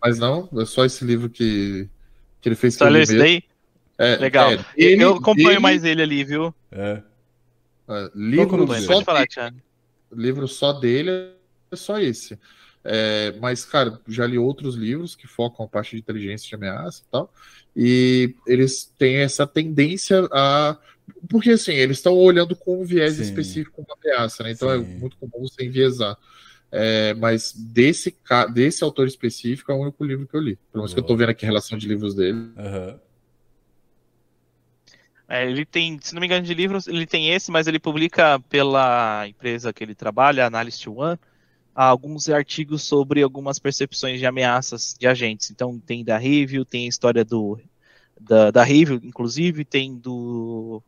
[SPEAKER 2] mas não, é só esse livro que, que ele fez.
[SPEAKER 3] Só leu esse daí? É, Legal. É, ele, eu acompanho ele... mais ele ali, viu?
[SPEAKER 1] É.
[SPEAKER 2] é livro, só falar, dele, livro só dele é só esse. É, mas, cara, já li outros livros que focam a parte de inteligência de ameaça e tal. E eles têm essa tendência a. Porque, assim, eles estão olhando com um viés Sim. específico uma ameaça, né? Então é Sim. é muito comum você enviesar. É, mas desse, desse autor específico é o único livro que eu li. Pelo menos que eu tô vendo aqui a relação de livros dele.
[SPEAKER 1] Uhum.
[SPEAKER 3] É, ele tem, se não me engano, de livros, ele tem esse, mas ele publica pela empresa que ele trabalha, Analyst One, alguns artigos sobre algumas percepções de ameaças de agentes. Então tem da Review, tem a história do da, da Review, inclusive, tem do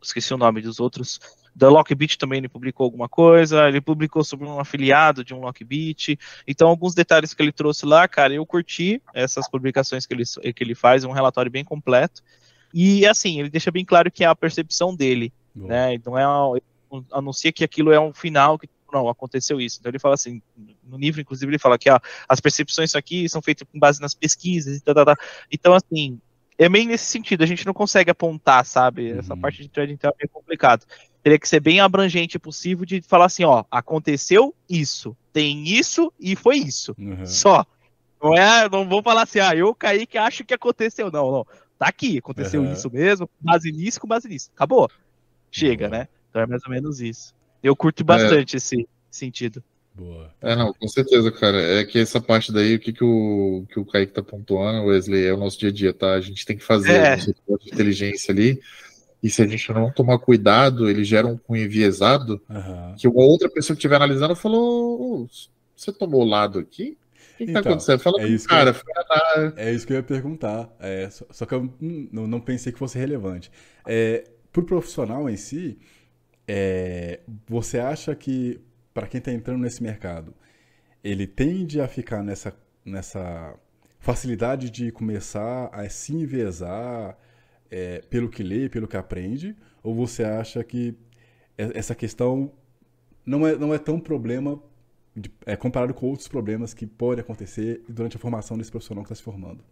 [SPEAKER 3] esqueci o nome dos outros. Da Lockbit também ele publicou alguma coisa, ele publicou sobre um afiliado de um Lockbit. Então, alguns detalhes que ele trouxe lá, cara, eu curti essas publicações que ele, que ele faz, um relatório bem completo. E assim, ele deixa bem claro que é a percepção dele, Boa. né? Então é uma, anuncia que aquilo é um final que não, aconteceu isso. Então ele fala assim, no livro, inclusive, ele fala que ó, as percepções aqui são feitas com base nas pesquisas e tal, tal, tal. Então, assim, é meio nesse sentido, a gente não consegue apontar, sabe? Essa uhum. parte de trading então é meio complicado. Teria que ser bem abrangente possível de falar assim, ó, aconteceu isso, tem isso e foi isso. Uhum. Só. Não é, não vou falar assim, ah, eu caí que acho que aconteceu. Não, não. Tá aqui, aconteceu uhum. isso mesmo, com base nisso, com base nisso. Acabou. Chega, né? Então é mais ou menos isso. Eu curto bastante é. esse sentido.
[SPEAKER 2] Boa. É, não, com certeza, cara. É que essa parte daí, o que, que, o, que o Kaique tá pontuando, Wesley, é o nosso dia a dia, tá? A gente tem que fazer é. de inteligência ali. E se a gente não tomar cuidado, ele gera um cunho enviesado. Uhum. Que uma outra pessoa que estiver analisando falou: oh, Você tomou o lado aqui? O que, tá então, tá acontecendo? Fala é isso cara,
[SPEAKER 1] eu, É isso que eu ia perguntar. É, só, só, que eu não, não, pensei que fosse relevante. É, pro profissional em si, é, você acha que para quem está entrando nesse mercado, ele tende a ficar nessa, nessa facilidade de começar a se envezar é, pelo que lê, pelo que aprende? Ou você acha que essa questão não é, não é tão problema de, é, comparado com outros problemas que podem acontecer durante a formação desse profissional que está se formando?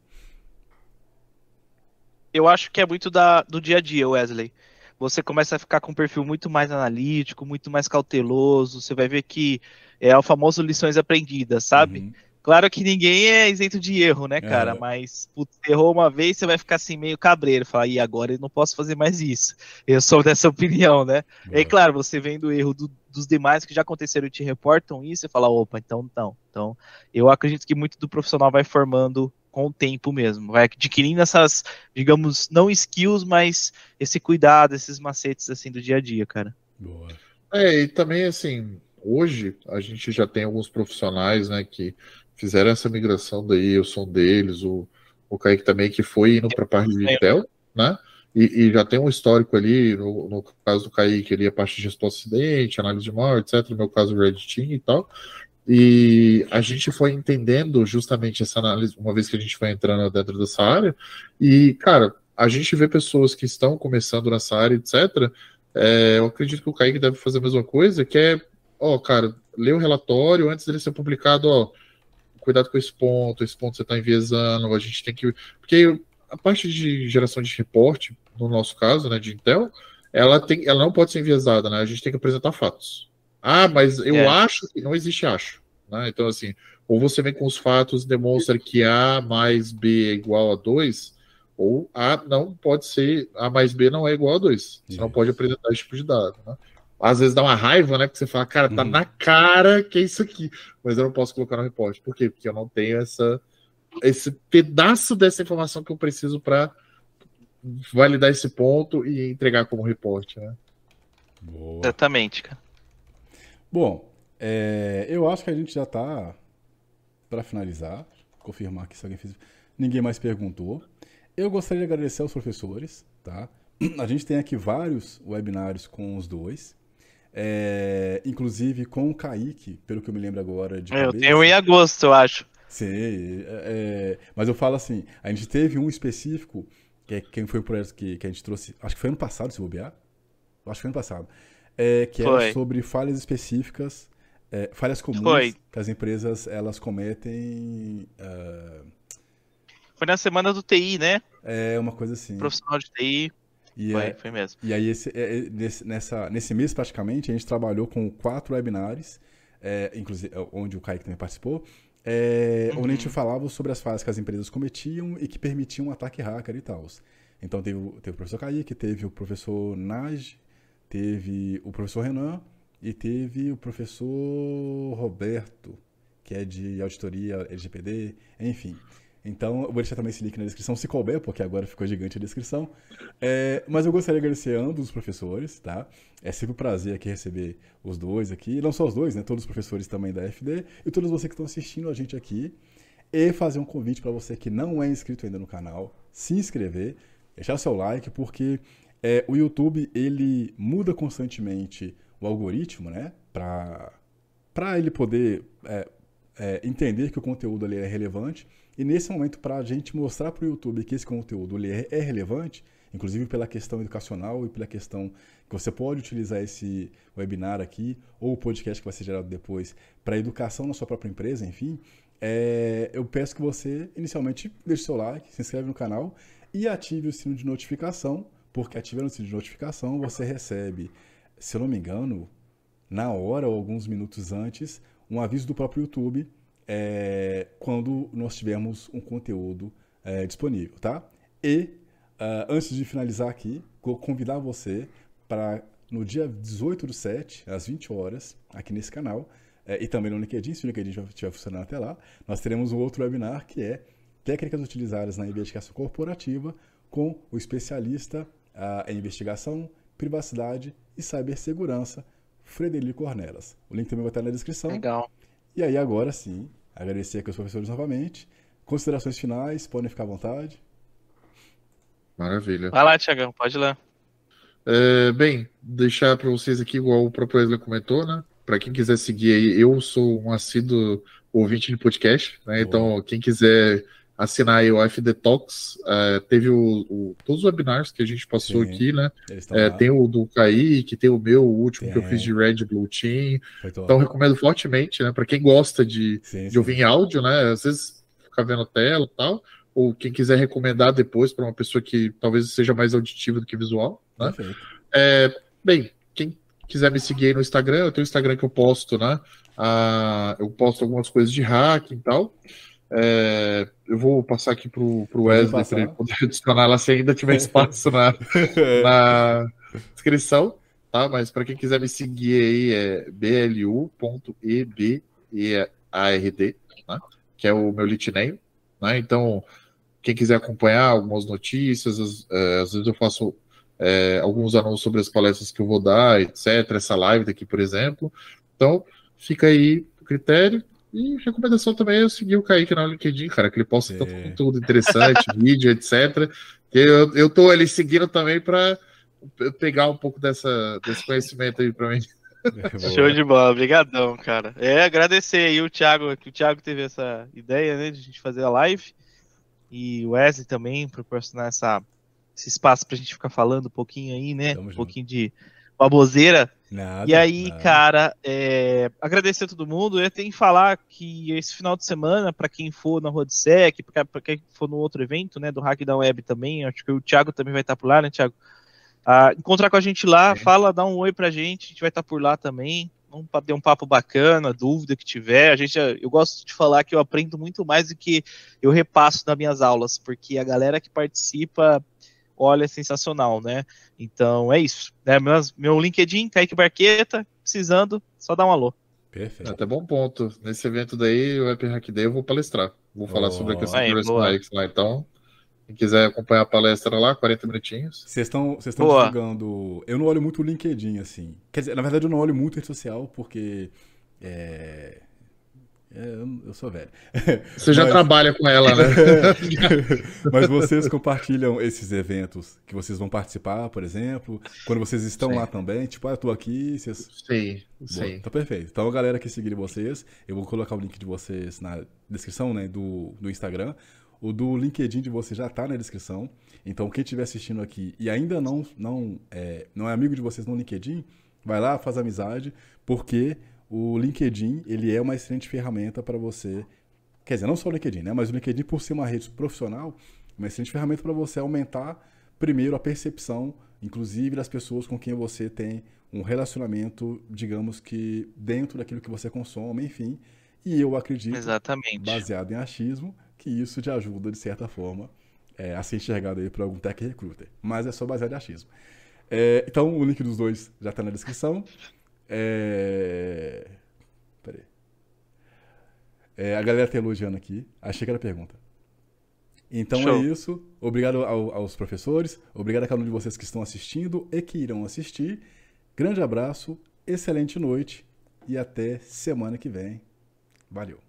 [SPEAKER 3] Eu acho que é muito da, do dia a dia, Wesley você começa a ficar com um perfil muito mais analítico, muito mais cauteloso. Você vai ver que é o famoso lições aprendidas, sabe? Uhum. Claro que ninguém é isento de erro, né, cara? É. Mas putz, errou uma vez, você vai ficar assim meio cabreiro, falar, e agora eu não posso fazer mais isso. Eu sou dessa opinião, né? É. E claro, você vendo o erro do, dos demais que já aconteceram e te reportam isso, e fala, opa, então não. Então, eu acredito que muito do profissional vai formando com o tempo mesmo. Vai adquirindo essas, digamos, não skills, mas esse cuidado, esses macetes assim do dia a dia, cara.
[SPEAKER 2] Boa. É, e também assim, hoje a gente já tem alguns profissionais, né, que fizeram essa migração daí, sou um deles, o, o Kaique também, que foi indo para a parte de Intel, né? E, e, já tem um histórico ali, no, no caso do Kaique, ali a parte de gestão acidente, análise de mal, etc. No meu caso, Red Team e tal. E a gente foi entendendo justamente essa análise, uma vez que a gente foi entrando dentro dessa área. E, cara, a gente vê pessoas que estão começando nessa área, etc. É, eu acredito que o Kaique deve fazer a mesma coisa, que é, ó, cara, lê o relatório antes dele ser publicado, ó, cuidado com esse ponto, esse ponto você está enviesando, a gente tem que. Porque a parte de geração de reporte, no nosso caso, né, de Intel, ela, tem, ela não pode ser enviesada, né? A gente tem que apresentar fatos. Ah, mas eu é. acho que não existe acho. Né? Então, assim, ou você vem com os fatos demonstra que A mais B é igual a 2, ou A não pode ser, A mais B não é igual a 2. Você não pode apresentar esse tipo de dado. Né? Às vezes dá uma raiva, né? Porque você fala, cara, tá uhum. na cara que é isso aqui. Mas eu não posso colocar no repórter. Por quê? Porque eu não tenho essa, esse pedaço dessa informação que eu preciso para validar esse ponto e entregar como reporte, né?
[SPEAKER 3] Boa. Exatamente, cara.
[SPEAKER 1] Bom, é, eu acho que a gente já está para finalizar. Confirmar aqui se alguém fez. Ninguém mais perguntou. Eu gostaria de agradecer aos professores, tá? A gente tem aqui vários webinários com os dois. É, inclusive com o Kaique, pelo que eu me lembro agora de.
[SPEAKER 3] Eu tenho em agosto, eu acho.
[SPEAKER 1] Sim, é, é, mas eu falo assim: a gente teve um específico, que é quem foi o projeto que, que a gente trouxe, acho que foi ano passado, se bobear. Acho que foi ano passado é, que Foi. era sobre falhas específicas, é, falhas comuns Foi. que as empresas elas cometem. Uh...
[SPEAKER 3] Foi na semana do TI, né?
[SPEAKER 1] É uma coisa assim.
[SPEAKER 3] Profissional de TI. E foi, é, foi mesmo.
[SPEAKER 1] E aí, esse, é, é, nesse, nessa, nesse mês, praticamente, a gente trabalhou com quatro webinars, é, inclusive onde o Kaique também participou, é, uhum. onde a gente falava sobre as falhas que as empresas cometiam e que permitiam um ataque hacker e tal. Então teve, teve o professor Kaique, teve o professor Naj, teve o professor Renan e teve o professor Roberto, que é de auditoria LGPD, enfim. Então, eu vou deixar também esse link na descrição, se couber, porque agora ficou gigante a descrição. É, mas eu gostaria de agradecer a ambos os professores, tá? É sempre um prazer aqui receber os dois aqui, não só os dois, né? Todos os professores também da FD e todos vocês que estão assistindo a gente aqui. E fazer um convite para você que não é inscrito ainda no canal, se inscrever, deixar seu like, porque é, o YouTube ele muda constantemente o algoritmo, né? Para ele poder é, é, entender que o conteúdo ali é relevante. E nesse momento, para a gente mostrar para o YouTube que esse conteúdo é, é relevante, inclusive pela questão educacional e pela questão que você pode utilizar esse webinar aqui ou o podcast que vai ser gerado depois para educação na sua própria empresa, enfim, é, eu peço que você inicialmente deixe seu like, se inscreve no canal e ative o sino de notificação, porque ativando o sino de notificação você recebe, se eu não me engano, na hora ou alguns minutos antes, um aviso do próprio YouTube é, quando nós tivermos um conteúdo é, disponível, tá? E uh, antes de finalizar aqui, vou convidar você para no dia 18 do 7, às 20 horas, aqui nesse canal, é, e também no LinkedIn, se o LinkedIn já estiver funcionando até lá, nós teremos um outro webinar que é Técnicas utilizadas na investigação corporativa com o especialista uh, em investigação, privacidade e cibersegurança, Frederico Cornelas. O link também vai estar na descrição.
[SPEAKER 3] Legal.
[SPEAKER 1] E aí, agora sim, agradecer aqui os professores novamente. Considerações finais, podem ficar à vontade.
[SPEAKER 2] Maravilha.
[SPEAKER 3] Vai lá, Tiagão, pode ler.
[SPEAKER 2] É, bem, deixar para vocês aqui, igual o próprio Wesley comentou, né? Para quem quiser seguir aí, eu sou um assíduo ouvinte de podcast, né? Então, quem quiser assinar aí o FD Talks. É, teve o, o, todos os webinars que a gente passou Sim, aqui, né? É, tem o do Kaique, tem o meu, o último tem. que eu fiz de Red Blue Team. Então recomendo fortemente, né? Para quem gosta de, sim, de ouvir em áudio, né? Às vezes ficar vendo a tela e tal. Ou quem quiser recomendar depois para uma pessoa que talvez seja mais auditiva do que visual, né? É, bem, quem quiser me seguir aí no Instagram, eu tenho o Instagram que eu posto, né? Ah, eu posto algumas coisas de hacking e tal. É, eu vou passar aqui pro, pro Wesley para ele poder adicionar ela se ainda tiver espaço na, na descrição, tá? Mas para quem quiser me seguir aí é blu.eberd, né? que é o meu litname, né? Então, quem quiser acompanhar algumas notícias, às, é, às vezes eu faço é, alguns anúncios sobre as palestras que eu vou dar, etc. Essa live daqui, por exemplo. Então, fica aí o critério. E recomendação também é eu seguir o Kaique no LinkedIn, cara, que ele posta é. tanto conteúdo interessante, vídeo, etc. Que eu, eu tô ali seguindo também para pegar um pouco dessa, desse conhecimento aí para mim.
[SPEAKER 3] Show de bola, obrigadão, cara. É, agradecer aí o Thiago, que o Thiago teve essa ideia, né, de a gente fazer a live. E o Wesley também proporcionar essa, esse espaço pra gente ficar falando um pouquinho aí, né? Tamo um junto. pouquinho de baboseira. Nada, e aí, nada. cara, é, agradecer a todo mundo. Eu tenho que falar que esse final de semana, para quem for na Rodsec, para quem for no outro evento, né, do Hack da Web também, acho que o Thiago também vai estar por lá, né, Thiago? Ah, encontrar com a gente lá, é. fala, dá um oi pra gente, a gente vai estar por lá também. Vamos ter um papo bacana, dúvida que tiver. A gente, eu gosto de falar que eu aprendo muito mais do que eu repasso nas minhas aulas, porque a galera que participa olha, é sensacional, né? Então é isso. Né? Meu, meu LinkedIn, Kaique Barqueta, precisando, só dá um alô.
[SPEAKER 2] Perfeito. Até bom ponto. Nesse evento daí, o App Hack Day, eu vou palestrar. Vou falar oh. sobre a questão Aí, do lá. Então, quem quiser acompanhar a palestra lá, 40 minutinhos.
[SPEAKER 1] Vocês estão divulgando. Eu não olho muito o LinkedIn, assim. Quer dizer, na verdade, eu não olho muito rede social, porque. É... É, eu sou velho.
[SPEAKER 2] Você já Mas... trabalha com ela, né?
[SPEAKER 1] Mas vocês compartilham esses eventos que vocês vão participar, por exemplo, quando vocês estão sim. lá também, tipo, ah, eu tô aqui, vocês...
[SPEAKER 2] Sim, sim.
[SPEAKER 1] Tá perfeito. Então, a galera que seguir vocês, eu vou colocar o link de vocês na descrição, né, do, do Instagram. O do LinkedIn de vocês já tá na descrição. Então, quem estiver assistindo aqui e ainda não, não, é, não é amigo de vocês no LinkedIn, vai lá, faz amizade, porque o LinkedIn ele é uma excelente ferramenta para você, quer dizer, não só o LinkedIn, né, mas o LinkedIn por ser uma rede profissional, uma excelente ferramenta para você aumentar primeiro a percepção, inclusive das pessoas com quem você tem um relacionamento, digamos que dentro daquilo que você consome, enfim. E eu acredito,
[SPEAKER 3] Exatamente.
[SPEAKER 1] baseado em achismo, que isso te ajuda de certa forma é, a ser enxergado aí por algum tech recruiter. Mas é só baseado em achismo. É, então o link dos dois já está na descrição. É... Peraí. É, a galera tá elogiando aqui. Achei que era pergunta. Então Show. é isso. Obrigado ao, aos professores, obrigado a cada um de vocês que estão assistindo e que irão assistir. Grande abraço, excelente noite e até semana que vem. Valeu.